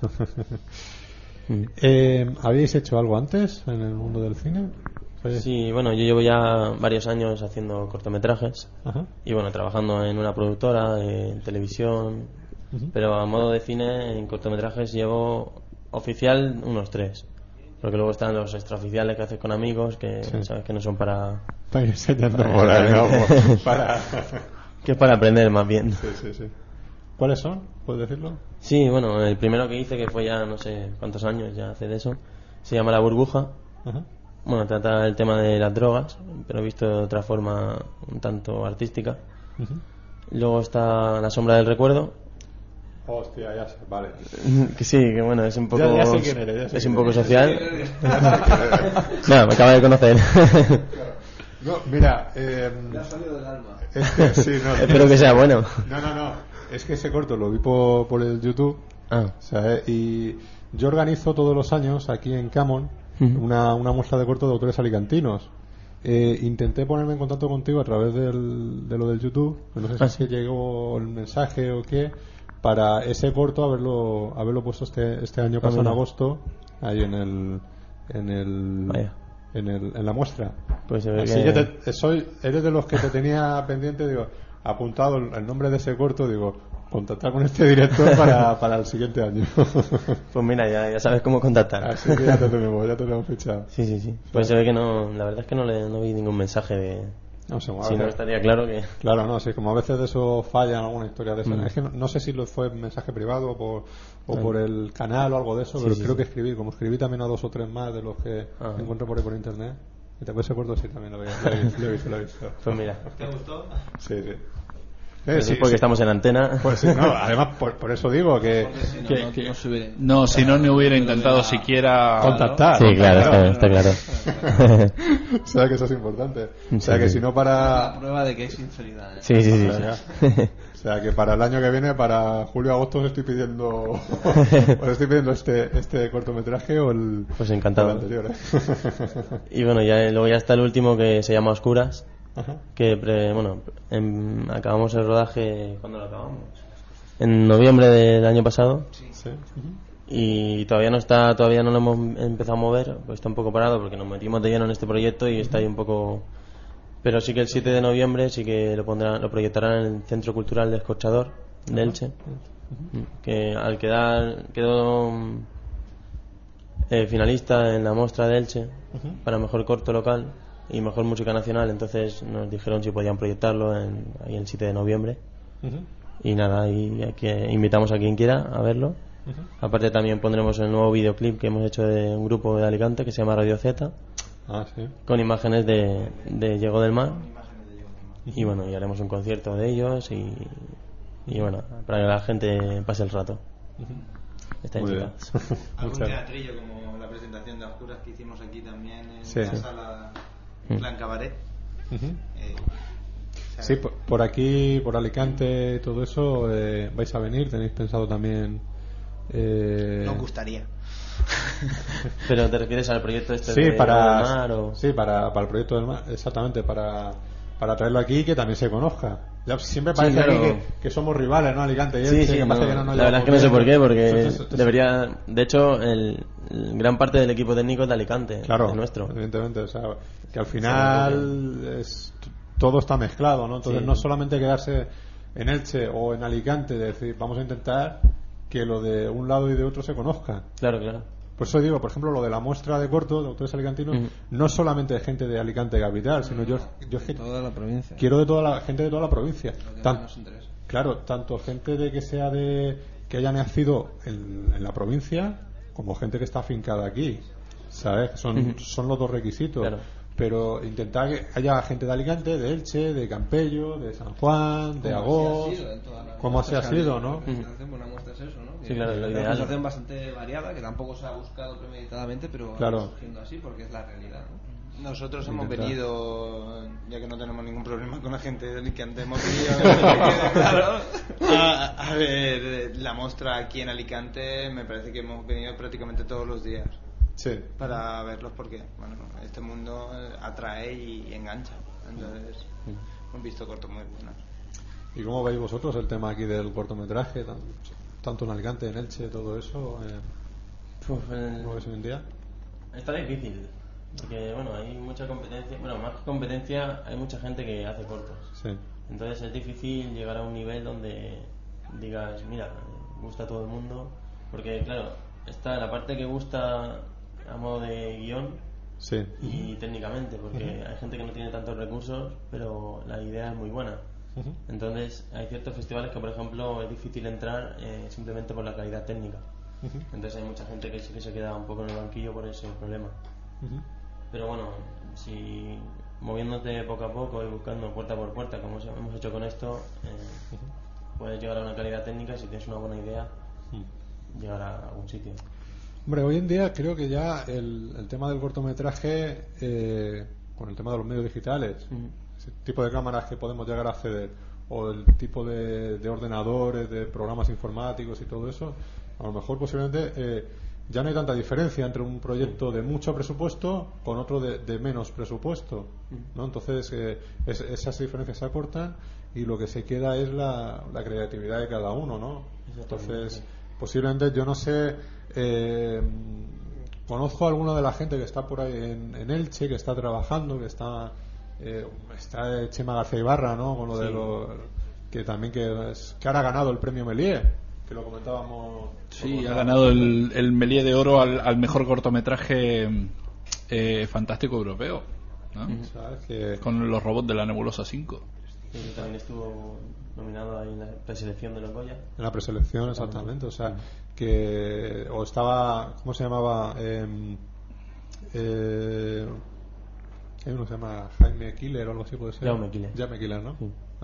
Mm. Eh, ¿Habéis hecho algo antes en el mundo del cine? Oye. Sí, bueno, yo llevo ya varios años haciendo cortometrajes Ajá. y bueno, trabajando en una productora, en televisión, pero a modo de cine, en cortometrajes llevo oficial unos tres. Porque luego están los extraoficiales que haces con amigos, que Sí. sabes que no son para... Están enseñando para- ahí, ¿no? Para... que es para aprender más bien. Sí, sí, sí. ¿Cuáles son? ¿Puedes decirlo? Sí, bueno, el primero que hice, que fue ya no sé cuántos años ya hace de eso, se llama La Burbuja. Ajá. Bueno, trata el tema de las drogas, pero visto de otra forma un tanto artística. Luego está La Sombra del Recuerdo, Hostia, ya sé, vale. que sí, que bueno, es un poco, Ya- ya sé quién eres, ya sé es quién un poco eres. social. Nada, me acaba de conocer. No, mira, eh, es que, sí, no, Espero que sea bueno. No, no, no. Es que ese corto lo vi por, por el YouTube. Ah. ¿sabes? Y yo organizo todos los años aquí en Camon una, una muestra de corto de autores alicantinos. Eh, intenté ponerme en contacto contigo a través del, de lo del YouTube. No sé si Ah, es que llegó el mensaje o qué. Para ese corto haberlo haberlo puesto este, este año Ah, pasado en agosto ahí en el en el Vaya. en, el, en la muestra. Pues se ve Así que- que te- soy, eres de los que te tenía pendiente, digo, apuntado el, nombre de ese corto, digo, contactar con este director para, para el siguiente año. Pues mira, ya, ya sabes cómo contactar. Así que ya te tenemos, ya te tenemos fichado. Sí, sí, sí. Pues se ve que no, la verdad es que no, le, no vi ningún mensaje de... No sé, si no estaría claro que... Claro, no, sí, como a veces de eso falla en alguna historia de esa. Mm. Es que no, no sé si lo fue mensaje privado o por, o Ah. por el canal o algo de eso, Sí, pero creo que escribí, como escribí también a dos o tres más de los que Ah. encuentro por ahí por internet. Y te ese corto, sí, también lo he, lo he visto, lo he visto, lo he visto. Pues mira. ¿Te gustó? Sí, sí. Pues es porque estamos en antena. Pues sí, no, además, por, por eso digo que, si no, Que- no- que- no se hubiera- No, si no, no hubiera intentado siquiera contactar. Sí, claro, está, claro. o sea que eso es importante. O Sí, sea que sí. si no La para. prueba de que hay sinceridad. ¿eh? Sí, sí, sí. O sea, que para el año que viene, para julio-agosto, os estoy pidiendo. os estoy pidiendo este, este cortometraje o el, Pues encantado. o el anterior. ¿eh? Y bueno, ya luego ya está el último que se llama Oscuras, Ajá. que pre- bueno, em, acabamos el rodaje cuando lo acabamos. En noviembre del año pasado Sí. y todavía no está, todavía no lo hemos empezado a mover, pues está un poco parado porque nos metimos de lleno en este proyecto y está ahí un poco pero sí que el 7 de noviembre sí que lo pondrán, lo proyectarán en el Centro Cultural de Escorchador de Elche, que al quedar quedó mm, eh, finalista en la muestra de Elche para mejor corto local y mejor música nacional, entonces nos dijeron si podían proyectarlo en, ahí el 7 de noviembre. Y nada, y aquí invitamos a quien quiera a verlo. Aparte también pondremos el nuevo videoclip que hemos hecho de un grupo de Alicante que se llama Radio Z Ah, sí. con imágenes de, de Llego del Mar y bueno, y haremos un concierto de ellos y, y bueno, para que la gente pase el rato. Está Muy bien. Algún teatrillo como la presentación de Oscuras que hicimos aquí también en Sí. la Sí. sala Mm. Plan Cabaret. Ujú. Eh, o sea, Sí, por, por aquí, por Alicante todo eso, eh, vais a venir. ¿Tenéis pensado también.? Eh, Nos gustaría. Pero te refieres al proyecto este sí, de Llego del para, Mar o... sí para, para el proyecto del mar, exactamente, para, para traerlo aquí y que también se conozca. Ya siempre Sí, parece claro. aquí que, que somos rivales, ¿no? Alicante y Sí, sí, que no, pasa que no nos la verdad es que no sé por qué, porque Entonces, debería, de hecho, el, el gran parte del equipo técnico es de Alicante, Claro, es nuestro. evidentemente. O sea, que al final es, todo está mezclado, ¿no? Entonces no solamente quedarse en Elche o en Alicante, de decir, vamos a intentar que lo de un lado y de otro se conozca. Claro, claro. Por eso digo, por ejemplo, lo de la muestra de corto de autores alicantinos, Ujú. no es solamente de gente de Alicante capital, sino yo, yo es que toda la provincia. quiero de toda la gente de toda la provincia. Tan- claro, tanto gente de que sea de que haya nacido en, en la provincia, como gente que está afincada aquí. ¿Sabes? Son, son los dos requisitos. Claro. Pero intentar que haya gente de Alicante, de Elche, de Campello, de San Juan, de Agos, como así ha sido, ¿no? Es. Sí, claro, lo una bastante variada que tampoco se ha buscado premeditadamente, pero Claro. surgiendo así porque es la realidad, ¿no? Nosotros hemos Intentar. venido, ya que no tenemos ningún problema con la gente de Alicante, hemos venido claro, a, a ver la muestra aquí en Alicante. Me parece que hemos venido prácticamente todos los días Sí. para verlos porque bueno, este mundo eh, atrae y engancha. Entonces, hemos visto cortos muy buenos. ¿Y cómo veis vosotros el tema aquí del cortometraje, tan- tanto en Alicante, en Elche, todo eso? Eh, Uf, eh, ¿Cómo hoy en día? Está difícil, porque bueno, hay mucha competencia, bueno, más que competencia, hay mucha gente que hace cortos. Sí. Entonces es difícil llegar a un nivel donde digas, mira, gusta a todo el mundo, porque claro, está la parte que gusta a modo de guion Sí. y técnicamente, porque hay gente que no tiene tantos recursos, pero la idea es muy buena. Entonces hay ciertos festivales que, por ejemplo, es difícil entrar eh, simplemente por la calidad técnica. Entonces hay mucha gente que sí que se queda un poco en el banquillo por ese problema. Pero bueno, si moviéndote poco a poco y buscando puerta por puerta, como hemos hecho con esto, eh, puedes llegar a una calidad técnica y si tienes una buena idea, llegar a algún sitio. Hombre, hoy en día creo que ya el, el tema del cortometraje, eh, con el tema de los medios digitales, ese tipo de cámaras que podemos llegar a acceder, o el tipo de, de ordenadores, de programas informáticos y todo eso, a lo mejor posiblemente eh, ya no hay tanta diferencia entre un proyecto de mucho presupuesto con otro de, de menos presupuesto. ¿no? Entonces, eh, es- esas diferencias se acortan y lo que se queda es la, la creatividad de cada uno. ¿no? Entonces, posiblemente yo no sé. Eh, conozco a alguna de la gente que está por ahí en, en Elche, que está trabajando, que está. eh, está Chema García Ibarra, ¿no? Con lo de lo. que también que, es- que ahora ha ganado el premio Melier, que lo comentábamos. Sí, ha ganado el, el Melier de Oro al, al mejor cortometraje eh, fantástico europeo. ¿no? ¿Sabes? Que- Con los robots de la Nebulosa 5. Y también estuvo nominado ahí en la preselección de los Goya. En la preselección, exactamente. O sea, que. O estaba. ¿Cómo se llamaba? Eh, eh, hay uno que se llama Jaime Killer o algo así, puede ser. Jaume Killer. Jaume Killer, ¿no?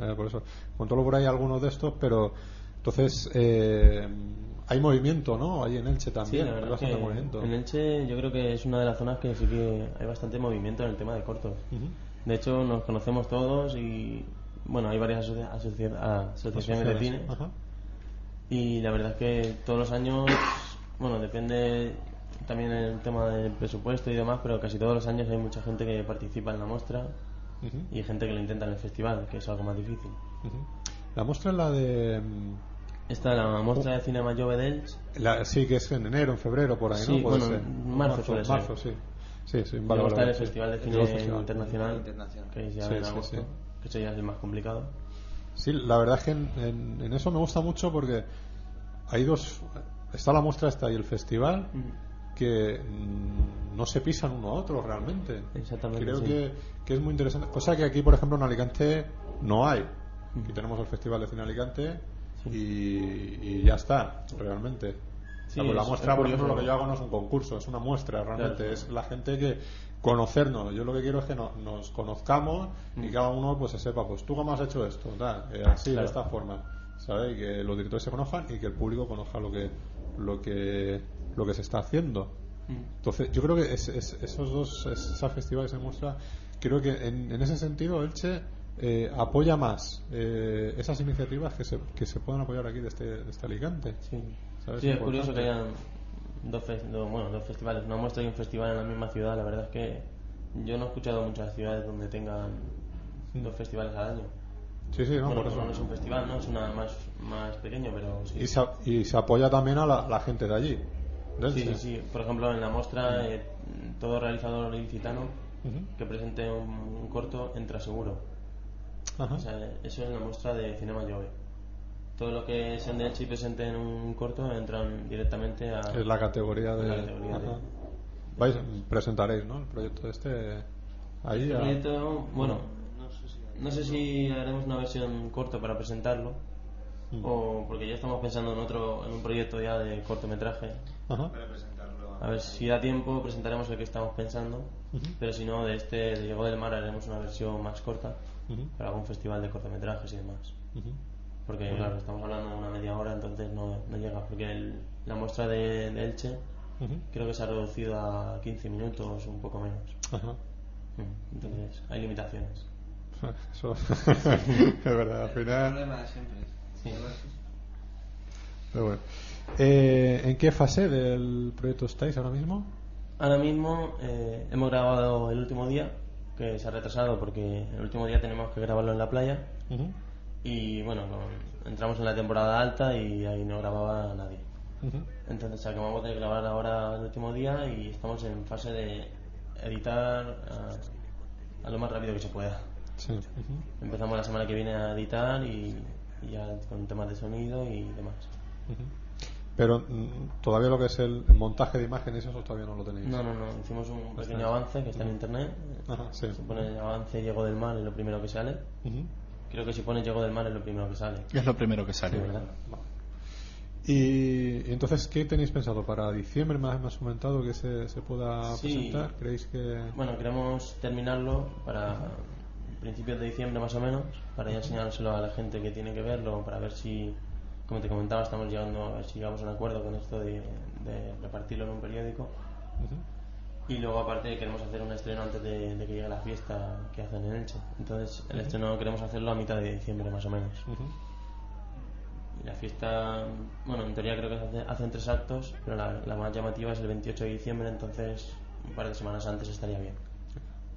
Eh, por eso. Controlo por ahí algunos de estos, pero. Entonces. Eh, hay movimiento, ¿no? Ahí en Elche Sí, también. la hay bastante que movimiento. en Elche yo creo que es una de las zonas que sí que hay bastante movimiento en el tema de cortos. De hecho, nos conocemos todos y bueno, hay varias asocia- asocia- asociaciones de cine. Ajá. Y la verdad es que todos los años, bueno, depende también el tema del presupuesto y demás, pero casi todos los años hay mucha gente que participa en la muestra y gente que lo intenta en el festival, que es algo más difícil. La muestra es la de. Está la muestra de Cinema Jove d'Elx. La, sí, que es en enero, en febrero, por ahí, Sí, ¿no? Puede bueno, ser. marzo suele ser. marzo, sí. Sí, sí, vale, está vale, el sí. Festival de Cine. Internacional, Internacional. que es ya Sí, en sí, agosto, sí. eso ya es el más complicado. Sí, la verdad es que en, en- en eso me gusta mucho porque hay dos. Está la muestra esta y el festival que mm, no se pisan uno a otro realmente. Exactamente, Creo sí. que, que es muy interesante. Cosa que aquí, por ejemplo, en Alicante no hay. Aquí tenemos el Festival de Cine Alicante y, y ya está, realmente. Sí, Ah, pues la es- muestra, es por ejemplo, lo que yo hago no es un concurso, es una muestra realmente. Claro. Es la gente que conocernos. Yo lo que quiero es que no- nos conozcamos y cada uno pues se sepa, pues tú cómo has hecho esto, tal, eh, así, Claro. de esta forma. ¿Sabes? Y que los directores se conozcan y que el público conozca lo que, lo que, lo que se está haciendo. Entonces, yo creo que es- es- esos dos, es- esas festivales se muestra, creo que en, en ese sentido Elche eh, apoya más eh, esas iniciativas que se, que se puedan apoyar aquí de este, de este Alicante. Sí, ¿Sabes? Sí, es curioso que hayan dos, dos- bueno, dos festivales, una muestra y un festival en la misma ciudad. La verdad es que yo no he escuchado muchas ciudades donde tengan dos festivales al año. Sí, sí, no, bueno, por eso. no es un festival, ¿no? Es una más, más pequeño, pero sí. Y se, y se apoya también a la, la gente de allí. Sí, sí, sí. Por ejemplo, en la muestra, eh, todo realizador ilicitano Ujú. que presente un, un corto entra seguro. Ajá. O sea, eso es la muestra de Cinema Jove. Todo lo que sean de Elche y presenten un corto entran directamente a... Es la categoría de. la categoría de-. Vais, presentaréis, ¿no? El proyecto este ahí. Este a- proyecto, bueno, no sé si haremos una versión corta para presentarlo Mm. o porque ya estamos pensando en otro en un proyecto ya de cortometraje Ajá. Para presentarlo A ver si da tiempo, presentaremos el que estamos pensando. Pero si no, de este, de Llegó del Mar, haremos una versión más corta para algún festival de cortometrajes y demás. Ujú. Porque, Muy claro, estamos hablando de una media hora, entonces no, no llega. Porque el- la muestra de, de Elche creo que se ha reducido a 15 minutos, un poco menos. Ajá. Mm, Entonces, hay limitaciones. Eso es verdad, al El final. problema de siempre. Sí. Pero bueno. Eh, ¿En qué fase del proyecto estáis ahora mismo? Ahora mismo eh, hemos grabado el último día, que se ha retrasado porque el último día tenemos que grabarlo en la playa. Y bueno, entramos en la temporada alta y ahí no grababa nadie. Ujú. Entonces acabamos de grabar ahora el último día y estamos en fase de editar a, a lo más rápido que se pueda. Sí. Empezamos la semana que viene a editar y, y ya con temas de sonido y demás. Ujú. Pero mm, todavía lo que es el, el montaje de imágenes, eso todavía no lo tenéis. No, no, no, hicimos un pequeño avance que está en internet. Ajá, sí. Se pone avance Llegó del Mar, es lo primero que sale. Ujú. Creo que si pone Llegó del Mar es lo primero que sale. Es lo primero que sale. Sí, ¿verdad? Y, y entonces, ¿qué tenéis pensado para diciembre? ¿Me has, me has comentado que se, se pueda Sí. presentar? ¿Creéis que.? Bueno, queremos terminarlo para principios de diciembre más o menos, para ya enseñárselo a la gente que tiene que verlo, para ver si, como te comentaba, estamos llegando a ver si llegamos a un acuerdo con esto de, de repartirlo en un periódico. Y luego aparte queremos hacer un estreno antes de, de que llegue la fiesta que hacen en Elche. Entonces el Ujú. estreno queremos hacerlo a mitad de diciembre más o menos. Ujú. Y la fiesta, bueno, en teoría creo que hace- hacen tres actos, pero la, la más llamativa es el 28 de diciembre, entonces un par de semanas antes estaría bien.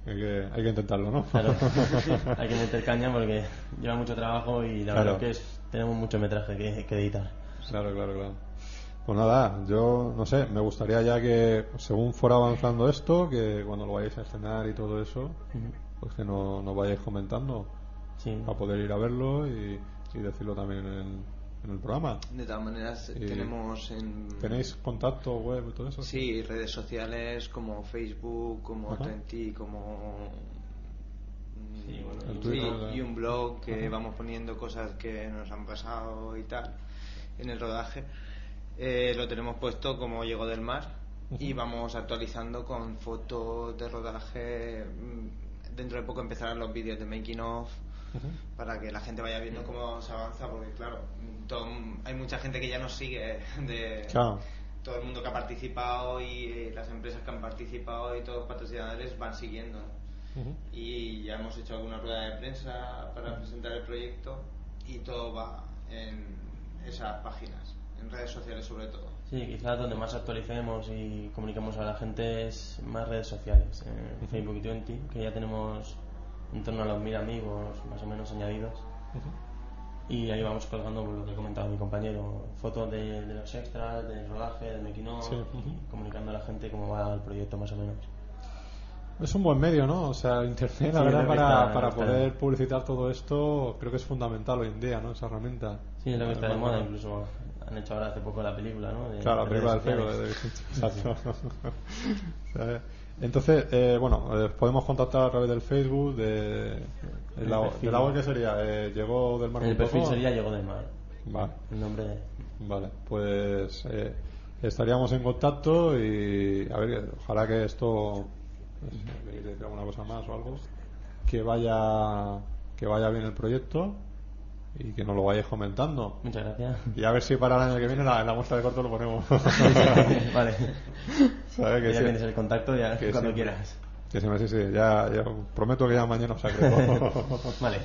Hay que, hay que intentarlo, ¿no? Claro, hay que meter caña porque lleva mucho trabajo y la Claro. verdad que es, tenemos mucho metraje que, que editar. Claro, claro, claro. Pues nada, yo no sé, me gustaría ya que según fuera avanzando esto, que cuando lo vayáis a estrenar y todo eso, pues que no- nos vayáis comentando Sí. para poder ir a verlo y, y decirlo también en el, en el programa. De todas maneras, Y- tenemos en. ¿Tenéis contacto web y todo eso? Sí, redes sociales como Facebook, como Ajá. Twenty, como. Sí, bueno, y un blog que Ajá. vamos poniendo cosas que nos han pasado y tal en el rodaje. Eh, lo tenemos puesto como Llegó del Mar y vamos actualizando con fotos de rodaje. Mm, Dentro de poco empezarán los vídeos de making of para que la gente vaya viendo cómo se avanza, porque claro, todo- hay mucha gente que ya nos sigue de Claro. todo el mundo que ha participado y eh, las empresas que han participado y todos los patrocinadores van siguiendo. Y ya hemos hecho alguna rueda de prensa para presentar el proyecto y todo va en esas páginas, en redes sociales sobre todo. Sí, quizás donde más actualicemos y comuniquemos a la gente es más redes sociales, en Facebook y Twenty, que ya tenemos en torno a los mil amigos más o menos añadidos. Y ahí vamos colgando por lo que ha comentado mi compañero, fotos de, de los extras, del rodaje, del making of, Sí, comunicando a la gente cómo va el proyecto más o menos. Es un buen medio, ¿no? O sea, Internet, la Sí, verdad, para, está- para está- poder publicitar todo esto, creo que es fundamental hoy en día, ¿no? Esa herramienta. Sí, es lo que está de moda, incluso han hecho ahora hace poco la película, ¿no? De Claro, la película del de- Exacto. ¿Sabes? Entonces, eh, bueno, eh, podemos contactar a través del Facebook, de, El la, perfil. de la web que sería, eh, llegó del mar. El perfil sería Llegó del Mar. Vale. El nombre de... Vale, pues eh, estaríamos en contacto y a ver, ojalá que esto, no sé, ¿queréis decir alguna cosa más o algo? Que vaya, que vaya bien el proyecto y que nos lo vayáis comentando. Muchas gracias. Y a ver si para el año que viene la, la muestra de corto lo ponemos. vale. ¿Sabes? Que ya sí. tienes el contacto ya Que cuando sí. quieras. Que sí, sí, sí, ya, ya prometo que ya mañana os sacaré. Vale.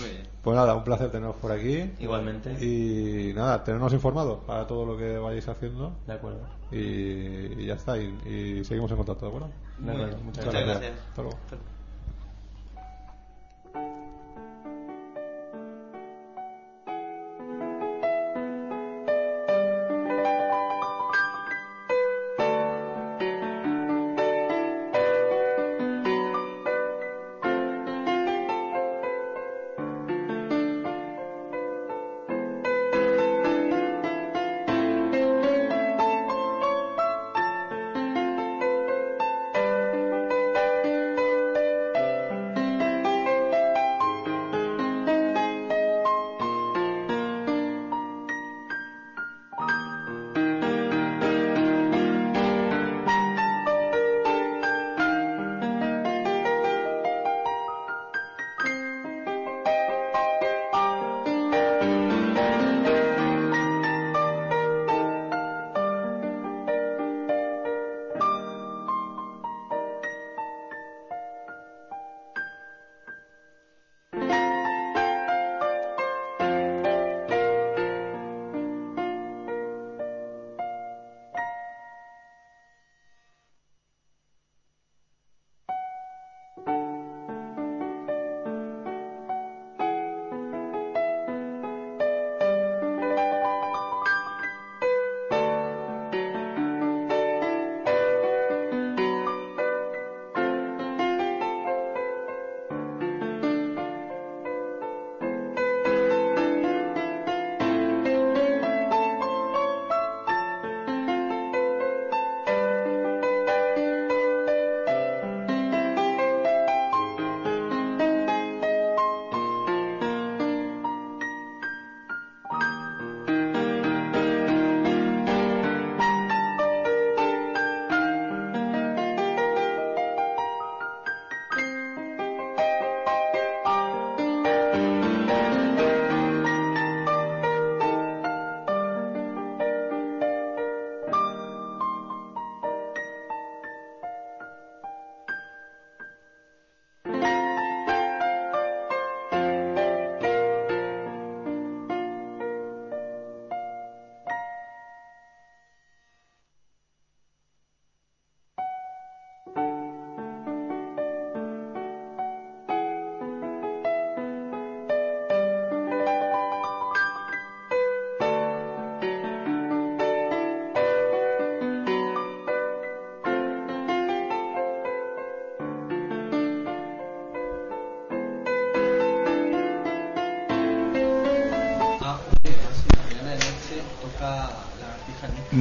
Muy bien. Pues nada, un placer teneros por aquí. Igualmente. Y nada, tenernos informados para todo lo que vayáis haciendo. De acuerdo. Y, y ya está, y, y seguimos en contacto, ¿de acuerdo? De acuerdo. Muchas Muchas gracias. gracias. Hasta luego.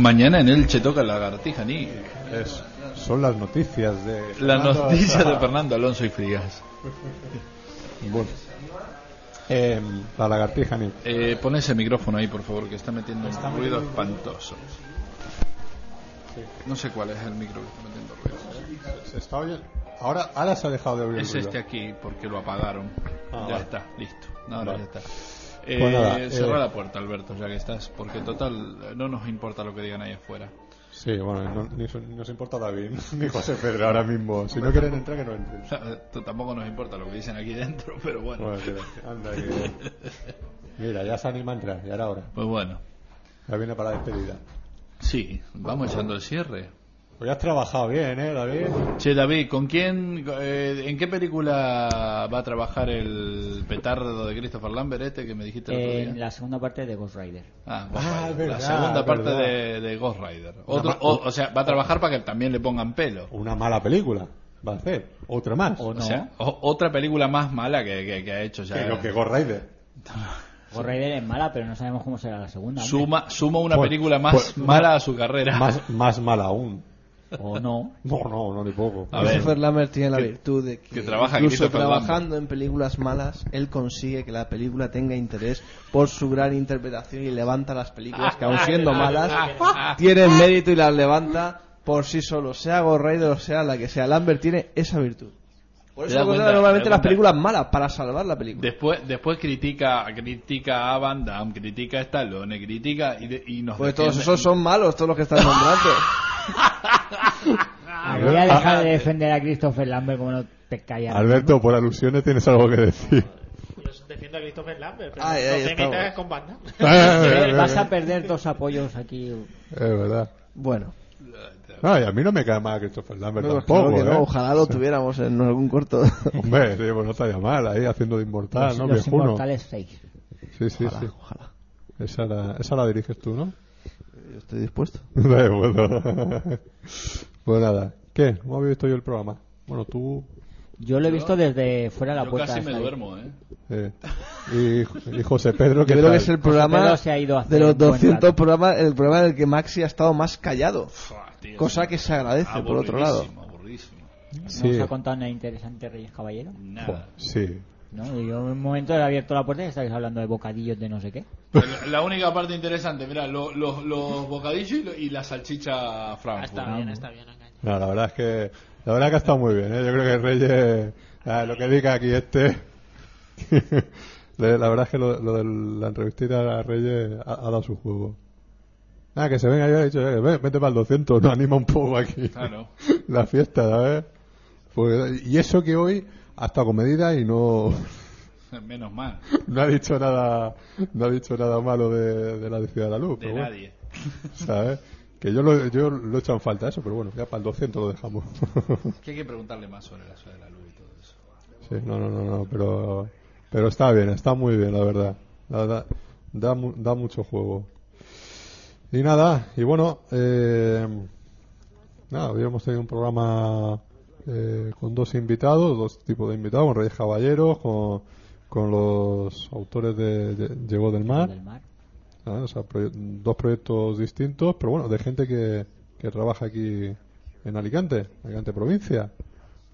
Mañana en Elche toca la lagartija ni Es- son las noticias de. La Fernando- noticia de Fernando Alonso y Frías. Bueno. Eh, la lagartija ni. Eh, pon ese micrófono ahí, por favor, que está metiendo un ruido espantoso. No sé cuál es el micro que está metiendo ruido. ¿Se está oyendo? Ahora, ahora se ha dejado de oír el Es ruido. este aquí, porque lo apagaron. Ah, ya vale. está, listo. Ahora Vale. ya está. Pues Eh, nada, cerra eh, la puerta, Alberto, ya que estás, porque total no nos importa lo que digan ahí afuera. Sí, bueno, no, ni, nos importa David ni José Pedro ahora mismo. Si no quieren entrar, que no entren. Tampoco nos importa lo que dicen aquí dentro, pero bueno. Bueno, que- anda, que- Mira, ya se anima a entrar, ya era hora. Pues bueno. Ya viene para la despedida. Sí, vamos echando el cierre. Pues ya has trabajado bien, ¿eh, David? Che, David, ¿con quién, eh, en qué película va a trabajar el petardo de Christopher Lambert este que me dijiste el otro En la segunda parte de Ghost Rider. Ah, Ghost Ah, Rider. verdad, la segunda parte de, de Ghost Rider. Otro- o, o sea, va a trabajar para que también le pongan pelo. Una mala película. Va a hacer. Otra más. O sea, o- otra película más mala que, que- que ha hecho ya. Que lo que Ghost Rider. Ghost Rider es mala, pero no sabemos cómo será la segunda. Suma, suma una Pues- película más pues- mala a su carrera. Más, más mala aún. O no. No, no, no, ni poco. A. Christopher Lambert tiene la que- virtud de que, que trabaja incluso trabajando en películas malas, él consigue que la película tenga interés por su gran interpretación y levanta las películas que aun siendo malas tienen mérito y las levanta por sí solo, sea Rider o sea la que sea. Lambert tiene esa virtud. Por eso cuenta, normalmente las películas malas para salvar la película. Después, después critica, critica a Van Damme, critica a Stallone, critica y, de- y nos Pues todos esos son malos, todos los que están nombrando. Voy a dejar de defender a Christopher Lambert como no te callas. Alberto, por alusiones tienes algo que decir. Defiendo a Christopher Lambert, pero Ay, no ahí te metas con banda. Eh, Vas a perder tus apoyos aquí. Es verdad. Bueno, Ay, a mí no me cae mal Christopher Lambert no, tampoco, claro que no, ¿eh? ojalá lo tuviéramos en algún corto. Hombre, sí, pues no estaría mal ahí haciendo de inmortal, Los, ¿no? los Viejuno. Inmortales 6. Sí, sí, Ojalá, sí. ojalá. Esa la, esa la diriges tú, ¿no? Yo estoy dispuesto. Bueno. pues nada. ¿Qué? ¿Cómo habéis visto yo el programa? Bueno, tú... Yo lo he visto desde fuera de la Yo puerta. casi me duermo, ¿eh? eh, y, y José Pedro, Yo ¿qué creo que es el programa Pedro se ha ido a hacer de los un buen 200 rato. programas, el programa en el que Maxi ha estado más callado. Fua, tío, Cosa que se agradece, por otro lado. Aburridísimo, aburridísimo. ¿No Sí. os ha contado nada interesante Reyes Caballero? Nada. Sí. No, yo en un momento he abierto la puerta y estáis hablando de bocadillos de no sé qué. La- La única parte interesante, mira, lo- lo- los bocadillos y, lo- y la salchicha Ah, Frankfurt. está bien, está bien. No, la verdad es que la verdad que ha estado muy bien, ¿eh? Yo creo que Reyes, ah, lo que diga aquí este, la verdad es que lo, lo de la entrevistita a Reyes ha, ha dado su juego. Nada, que se venga yo he dicho, eh, vete para el 200, nos anima un poco aquí. Claro. La fiesta, ¿sabes? Pues, y eso que hoy ha estado con medida y no, Menos mal. no ha dicho nada, no ha dicho nada malo de, de la ciudad de la luz. De bueno, nadie. ¿sabes? Que yo lo, yo lo he echado en falta eso, pero bueno, ya para el 200 lo dejamos. Que hay que preguntarle más sobre la ciudad de la luz y todo eso. Sí, no, no, no, no, pero, pero está bien, está muy bien, la verdad. La verdad, da, da mucho juego. Y nada, y bueno, eh, nada, habíamos tenido un programa eh, con dos invitados, dos tipos de invitados, con Reyes Caballeros, con, con los autores de, de Llegó del Mar. Del mar. Ah, o sea, proye- dos proyectos distintos, pero bueno, de gente que, que trabaja aquí en Alicante, Alicante provincia.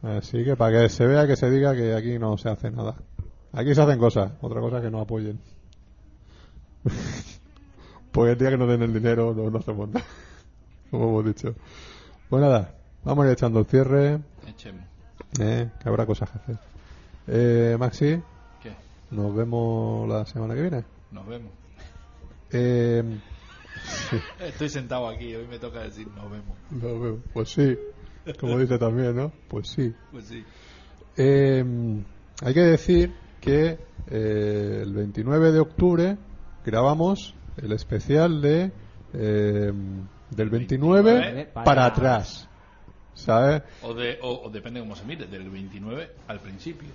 Así que para que se vea, que se diga que aquí no se hace nada. Aquí se hacen cosas, otra cosa que no apoyen. Porque el día que no den el dinero no, no hacemos nada, como hemos dicho. Pues nada, vamos a ir echando el cierre, Echemos. eh, que habrá cosas que hacer. Eh, Maxi, ¿Qué? nos vemos la semana que viene. Nos vemos. Eh, sí. Estoy sentado aquí, hoy me toca decir nos vemos. Lo veo. Pues sí, como dice también, ¿no? Pues sí. Pues sí. Eh, hay que decir que eh, el 29 de octubre grabamos el especial de eh, del 29 29 para, para- atrás, ¿sabes? O, de, o, o depende cómo se mire, del 29 al principio.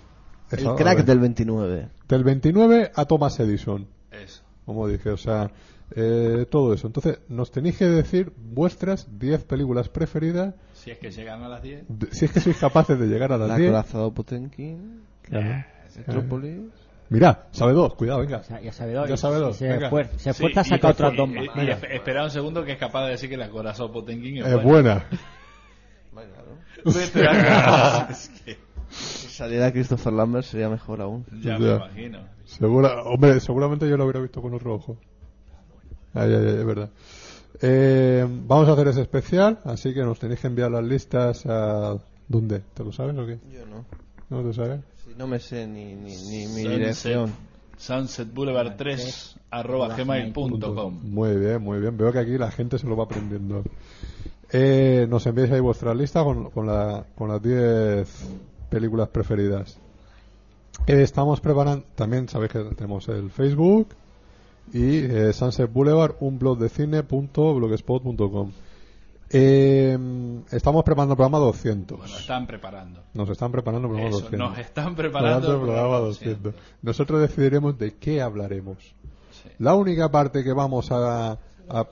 El Eso, a crack del 29. Del 29 a Thomas Edison, Eso. como dije, o sea, eh, todo eso. Entonces, nos tenéis que decir vuestras 10 películas preferidas, Si es que llegan a las 10. de- si es que sois capaces de llegar a las La 10. corazón Potemkin, Claro. Metrópolis. Mira, sabe dos, cuidado, venga. Ya sabe dos. Ya sabe dos. Se, venga. esfuer- se Sí, esfuerza a y- sacar otras y- dos y- más. y esp- espera un segundo que es capaz de decir que la corazón Potenkin es, Es buena. Si saliera Christopher Lambert sería mejor aún. Ya me imagino. Segura, hombre, seguramente yo lo hubiera visto con otro ojo. Ay, ay, ay, es verdad. Eh, vamos a hacer ese especial, así que nos tenéis que enviar las listas a... ¿Dónde? ¿Te lo sabes o qué? Yo no. ¿No te sabes? No me sé ni, ni, ni mi Sunset- dirección. Sunset Boulevard 3 arroba gmail.com. Muy bien, muy bien. Veo que aquí la gente se lo va aprendiendo. Eh, nos enviáis ahí vuestra lista con, con, la, con las 10 películas preferidas. Eh, estamos preparando, también sabéis que tenemos el Facebook y eh, Sunset Boulevard, un blog de cine.blogspot.com. Eh, estamos preparando el programa 200. Bueno, están preparando. Nos están preparando el programa Eso, 200. nos están preparando el programa programa 200. Nosotros decidiremos de qué hablaremos. La única parte que vamos a, a,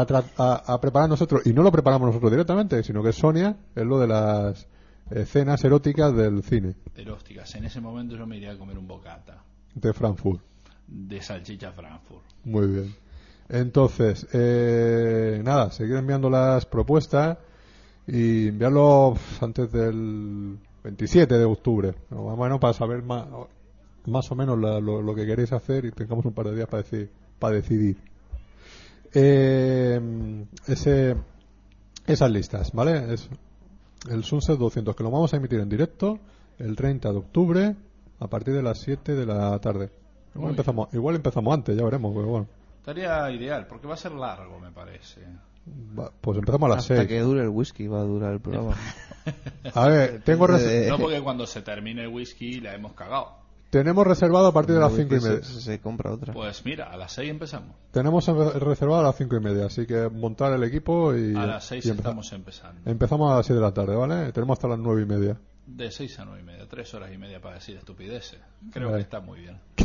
a, tra- a- a preparar nosotros, y no lo preparamos nosotros directamente, sino que Sonia, es lo de las escenas eróticas del cine Erósticas. En ese momento yo me iría a comer un bocata de Frankfurt. de salchicha Frankfurt. Muy bien. Entonces, eh, nada, seguir enviando las propuestas y enviarlo antes del 27 de octubre. Más o menos para saber más, más o menos la- lo, lo que queréis hacer y tengamos un par de días para, decir, para decidir. Eh, ese, esas listas, ¿vale? Es el Sunset 200, que lo vamos a emitir en directo el 30 de octubre a partir de las 7 de la tarde. Igual empezamos, igual empezamos antes, ya veremos, pero bueno. Estaría ideal, porque va a ser largo, me parece. Va, Pues empezamos a las Hasta 6. que dure el whisky va a durar el programa. A ver, tengo De- No porque cuando se termine el whisky la hemos cagado. Tenemos reservado a partir de las 5 y que media. Se, se compra otra. Pues mira, a las 6 empezamos. Tenemos reservado a las 5 y media, así que montar el equipo y. A las 6 y empezar. estamos empezando. Empezamos a las 6 de la tarde, ¿vale? Tenemos hasta las 9 y media. De 6 a 9 y media, 3 horas y media para decir estupideces. Creo Vale. que está muy bien.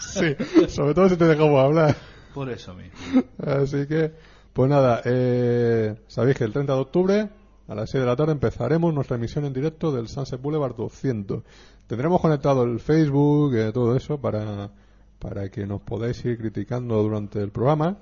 Sí, sobre todo si te dejamos hablar. Por eso mismo. Así que, pues nada, eh, sabéis que el 30 de octubre a las 6 de la tarde empezaremos nuestra emisión en directo del Sunset Boulevard 200. Tendremos conectado el Facebook, eh, todo eso, para, para que nos podáis ir criticando durante el programa.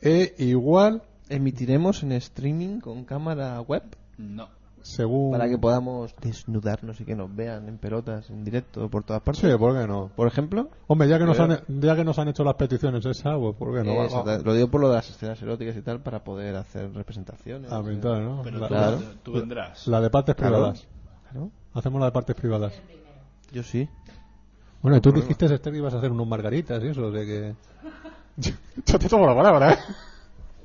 E igual, ¿Emitiremos en streaming con cámara web? No. Según... Para que podamos desnudarnos y que nos vean en pelotas, en directo, por todas partes. Sí, ¿por qué no? Por ejemplo. Hombre, ya que, nos han, ya que nos han hecho las peticiones esas, pues ¿por qué no? Eso, va- Lo digo por lo de las escenas eróticas y tal, para poder hacer representaciones. Ah, mental, ¿no? Pero La- Claro. tú vendrás. La de partes privadas. Claro. Hacemos la de partes privadas. Yo sí. Bueno, y tú dijiste, Esther, que ibas a hacer unos margaritas y eso, de que... Yo te tomo la palabra, ¿eh?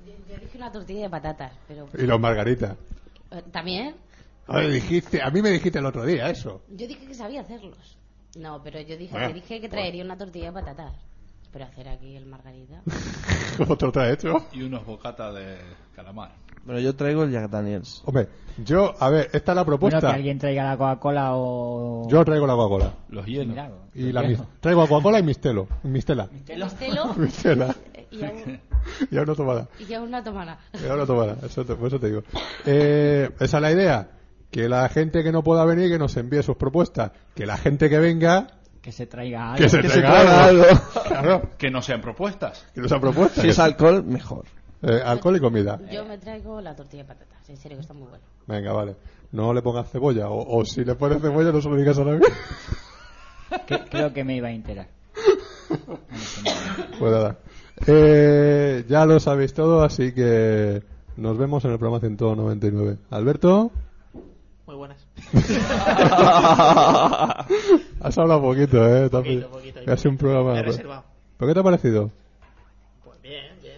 Yo dije una tortilla de patatas, pero... Y los margaritas. ¿También? A ver, dijiste, a mí me dijiste el otro día eso. Yo dije que sabía hacerlos. No, pero yo dije, Bueno, que dije que traería una tortilla de patatas. Pero hacer aquí el margarita... ¿Cómo te lo traes hecho? Y unos bocatas de calamar. Bueno, yo traigo el Jack Daniels. Hombre, yo, a ver, esta es la Bueno, propuesta. que alguien traiga la Coca-Cola o... Yo traigo la Coca-Cola. Los hielos. Mira, Y los la mis- traigo Coca-Cola y Mistelo. Mistela. Mistelo. Mistela. Y aún, Y tomada. y aún no tomará. Y ahora tomada. Eso te, por eso te digo. Eh, esa es la idea. Que la gente que no pueda venir, que nos envíe sus propuestas. Que la gente que venga, Que se traiga algo. que se Que se traiga algo. algo. Claro. Que no sean propuestas. Que nos han propuesto. Si es alcohol, mejor. Eh, alcohol y comida. Yo me traigo la tortilla de patatas. En serio, que está muy buena. Venga, vale. No le pongas cebolla. O, o si le pones cebolla, no se lo digas a nadie. Que- creo que me iba a enterar. Pues nada. Eh, ya lo sabéis todo, así que nos vemos en el programa 199. Alberto, Muy buenas. has hablado poquito, ¿eh? Te has- Poquito, poquito. Casi un programa. Me he reservado. ¿Pero qué te ha parecido? Pues bien, bien.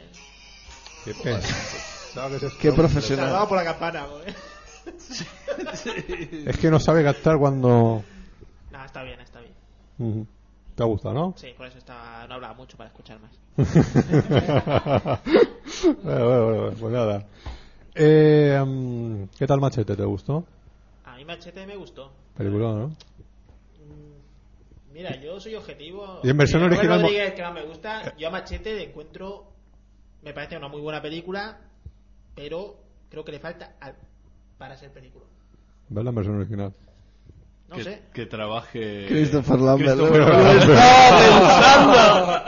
Qué pena. ¿Sabes? Es Qué que- profesional. Salvado por la campana, güey. Es que no sabe gastar cuando... No, está bien, está bien. Ujú. ¿Te ha gustado, no? Sí, por eso está... no hablaba mucho para escuchar más. bueno, bueno, bueno, pues nada. Eh, mm, ¿Qué tal Machete? ¿Te gustó? Mí Machete me gustó. Película, ¿no? Mira, yo soy objetivo. Y en versión original mo- Rodríguez, que más me gusta. Yo a Machete le encuentro. Me parece una muy buena película. Pero creo que le falta al- para ser película. ¿Ves la versión original? No que, sé. que trabaje. Christopher Lambert. Christopher Lo estaba pensando.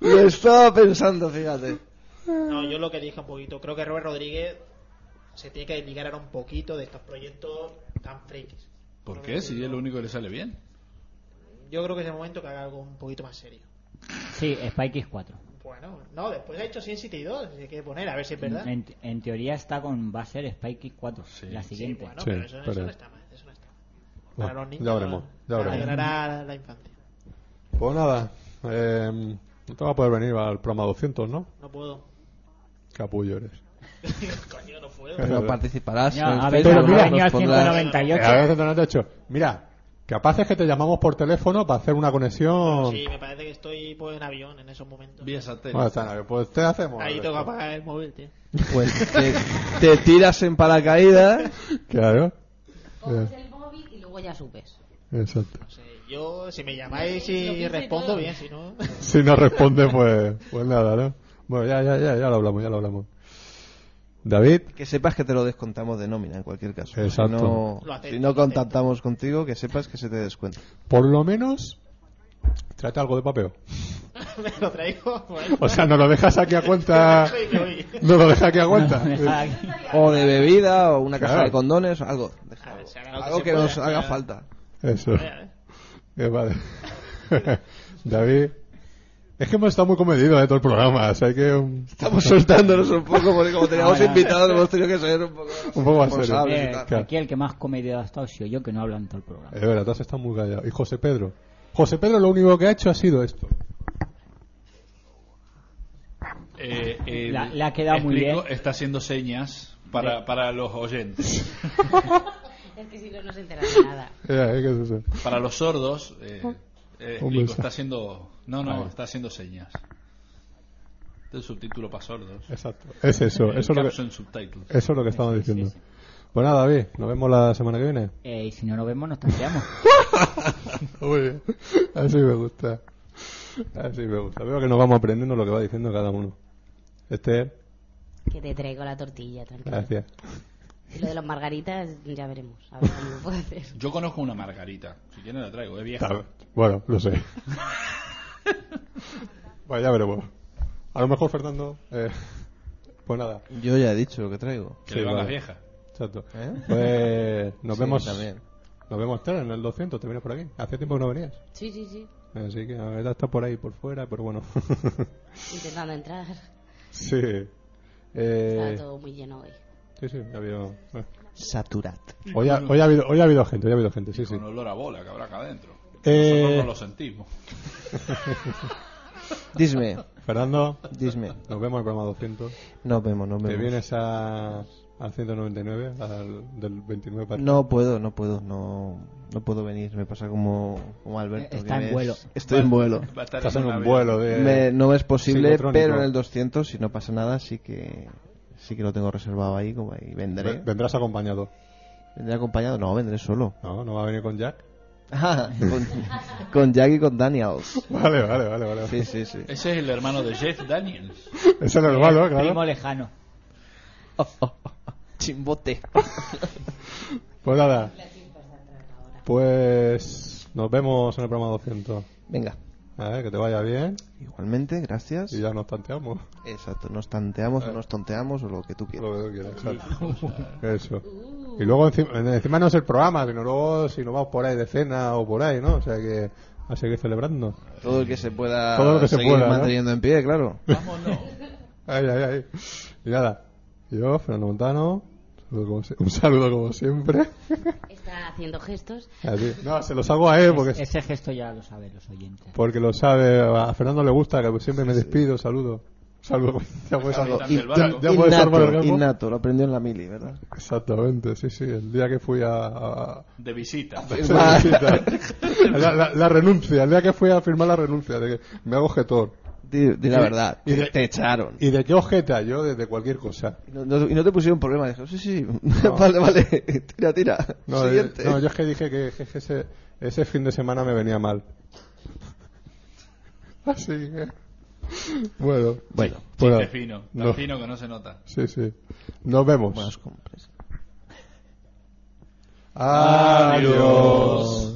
Lo estaba pensando, fíjate. No, yo lo que dije un poquito. Creo que Robert Rodríguez se tiene que desligar ahora un poquito de estos proyectos tan frikis. ¿Por qué? Si es lo único que le sale bien. Yo creo que es el momento que haga algo un poquito más serio. Sí, Spike X 4. Bueno, no, después ha hecho Sin City 2. Se quiere poner, a ver si es verdad. En, en teoría está con. Va a ser Spike X 4. La siguiente. bueno, Sí, pero eso, eso pero- no está mal. Eso no está mal. Bueno, Para los niños. ya veremos, ya veremos. Alegrará la infancia. Pues nada, eh, no te va a poder venir al programa 200, ¿no? No puedo. Capullo eres. Coño, no puedo. Pero participarás. Ya, en a ver, pero mira, 198. A ver, 198. Mira, capaz es que te llamamos por teléfono para hacer una conexión. Sí, me parece que estoy pues, en avión en esos momentos. Vía satélite. Bueno, está bien, pues te hacemos. Ahí tengo que apagar el móvil, tío. Pues te, te tiras en paracaídas. Claro. Coges el móvil y luego ya subes. Exacto. Yo, si me llamáis y respondo bien, si no. Si no responde, pues, pues nada, ¿no? Bueno, ya, ya, ya, ya lo hablamos, ya lo hablamos. David, Que sepas que te lo descontamos de nómina en cualquier caso. Exacto. Si no, acepto, si no contactamos contigo, que sepas que se te descuenta. por lo menos, trata algo de papeo. me lo traigo. Bueno. O sea, no lo dejas aquí a cuenta. No lo dejas aquí a cuenta. O de bebida, o una caja Claro. de condones, o algo. Déjalo. ver, Algo que pueda, nos haga falta. Eso. Vaya, eh. Vale. David. Es que hemos estado muy comedidos de todo el programa, o sea, hay que... un- Estamos soltándonos un poco, porque como teníamos invitados, hemos tenido que ser un poco, Un poco más serio. responsables y Eh. Claro. aquí el que más comedia ha estado ha sido yo, que no hablo en todo el programa. Es verdad, tú has estado muy callado. Y José Pedro. José Pedro lo único que ha hecho ha sido esto. Eh, el- La- le ha quedado muy explico, bien. Está haciendo señas para, para los oyentes. Es que si no, no se enteran de nada. Eh, eh. Para los sordos, eh, explico, está haciendo. No, no, Ahí. está haciendo señas. Este es el subtítulo para sordos. Exacto. Es eso, El eso es lo que, subtitles. eso es lo que estamos diciendo. Pues nada, David, nos vemos la semana que viene. Eh, y si no nos vemos, nos tanteamos. Muy bien. Así me gusta. Así me gusta. Veo que nos vamos aprendiendo lo que va diciendo cada uno. Este, Que te traigo la tortilla, tranquilo. gracias. Lo de las margaritas, ya veremos. A ver cómo lo puedo hacer. Yo conozco una margarita. Si quieren la traigo, es vieja. Está- Bueno, lo sé. bueno, ya veremos. A lo mejor Fernando. Eh, pues nada. Yo ya he dicho lo que traigo. Que le van las viejas. Exacto. ¿Eh? Pues nos Sí, vemos. también. Nos vemos Ter, en el 200. Te vienes por aquí. Hace tiempo que no venías. Sí, sí, sí. Así que la verdad está por ahí, por fuera, pero bueno. Intentando entrar. sí. Estaba Eh, todo muy lleno hoy. Sí, sí, ha habido. bueno. Saturat. Hoy ha, hoy ha habido, hoy ha habido gente, hoy ha habido gente, sí, sí. Con olor a bola que habrá acá adentro. Eh, Nosotros no lo sentimos. Disme. Fernando, Disme. nos vemos en el programa 200. Nos vemos, nos ¿Te vemos. vienes a, al 199, al, del 29 para No puedo, no puedo, no, no puedo venir. Me pasa como, como Alberto. Está en me- vuelo. Estoy en vuelo. Estás en un vuelo de. Me- no es posible, pero en el 200, si no pasa nada, sí que sí que lo tengo reservado ahí, como ahí vendré. Ve- Vendrás acompañado. ¿Vendré acompañado? No, vendré solo. No, no va a venir con Jack. Ah, con, con Jack y con Daniels. Vale, vale, vale. vale. Sí, sí, sí. Ese es el hermano de Jeff Daniels. Es el hermano, Primo claro. lejano. Chimbote. Pues nada. Pues nos vemos en el programa 200. Venga. A ver, que te vaya bien. Igualmente, gracias. Y ya nos tanteamos. Exacto, nos tanteamos o nos tonteamos o lo que tú quieras. Lo que tú quieras, exacto. Eso. Y luego encima, encima no es el programa, sino luego si nos vamos por ahí de cena o por ahí, ¿no? O sea que a seguir celebrando. Todo el que se pueda Todo lo que se seguir pueda, ¿no? manteniendo en pie, claro. Vámonos. Ay, ay, ay. Y nada. Yo, Fernando Montano, un saludo como siempre. Está haciendo gestos. No, se los hago a él porque, Es- ese gesto ya lo saben los oyentes. porque lo sabe. A Fernando le gusta que siempre me despido, saludo. Saludo. Ya puedes Innato, innato, lo aprendió en la mili, ¿verdad? Exactamente, sí, sí. El día que fui a. a- De visita. a- la, la- la renuncia, el día que fui a firmar la renuncia, de que me hago objetor. Di, di la verdad, y de- te echaron. ¿Y de qué objeta? Yo de, de cualquier cosa. Y no, no- y no te pusieron problema, dijo, sí, sí, vale, vale, tira, tira. No, Siguiente. eh, no, yo es que dije que, que- ese, ese fin de semana me venía mal. Así que. Bueno. Bueno. pues Chiste fino. Tan No. fino que no se nota. Sí, sí. Nos vemos. Buenas compras. Adiós.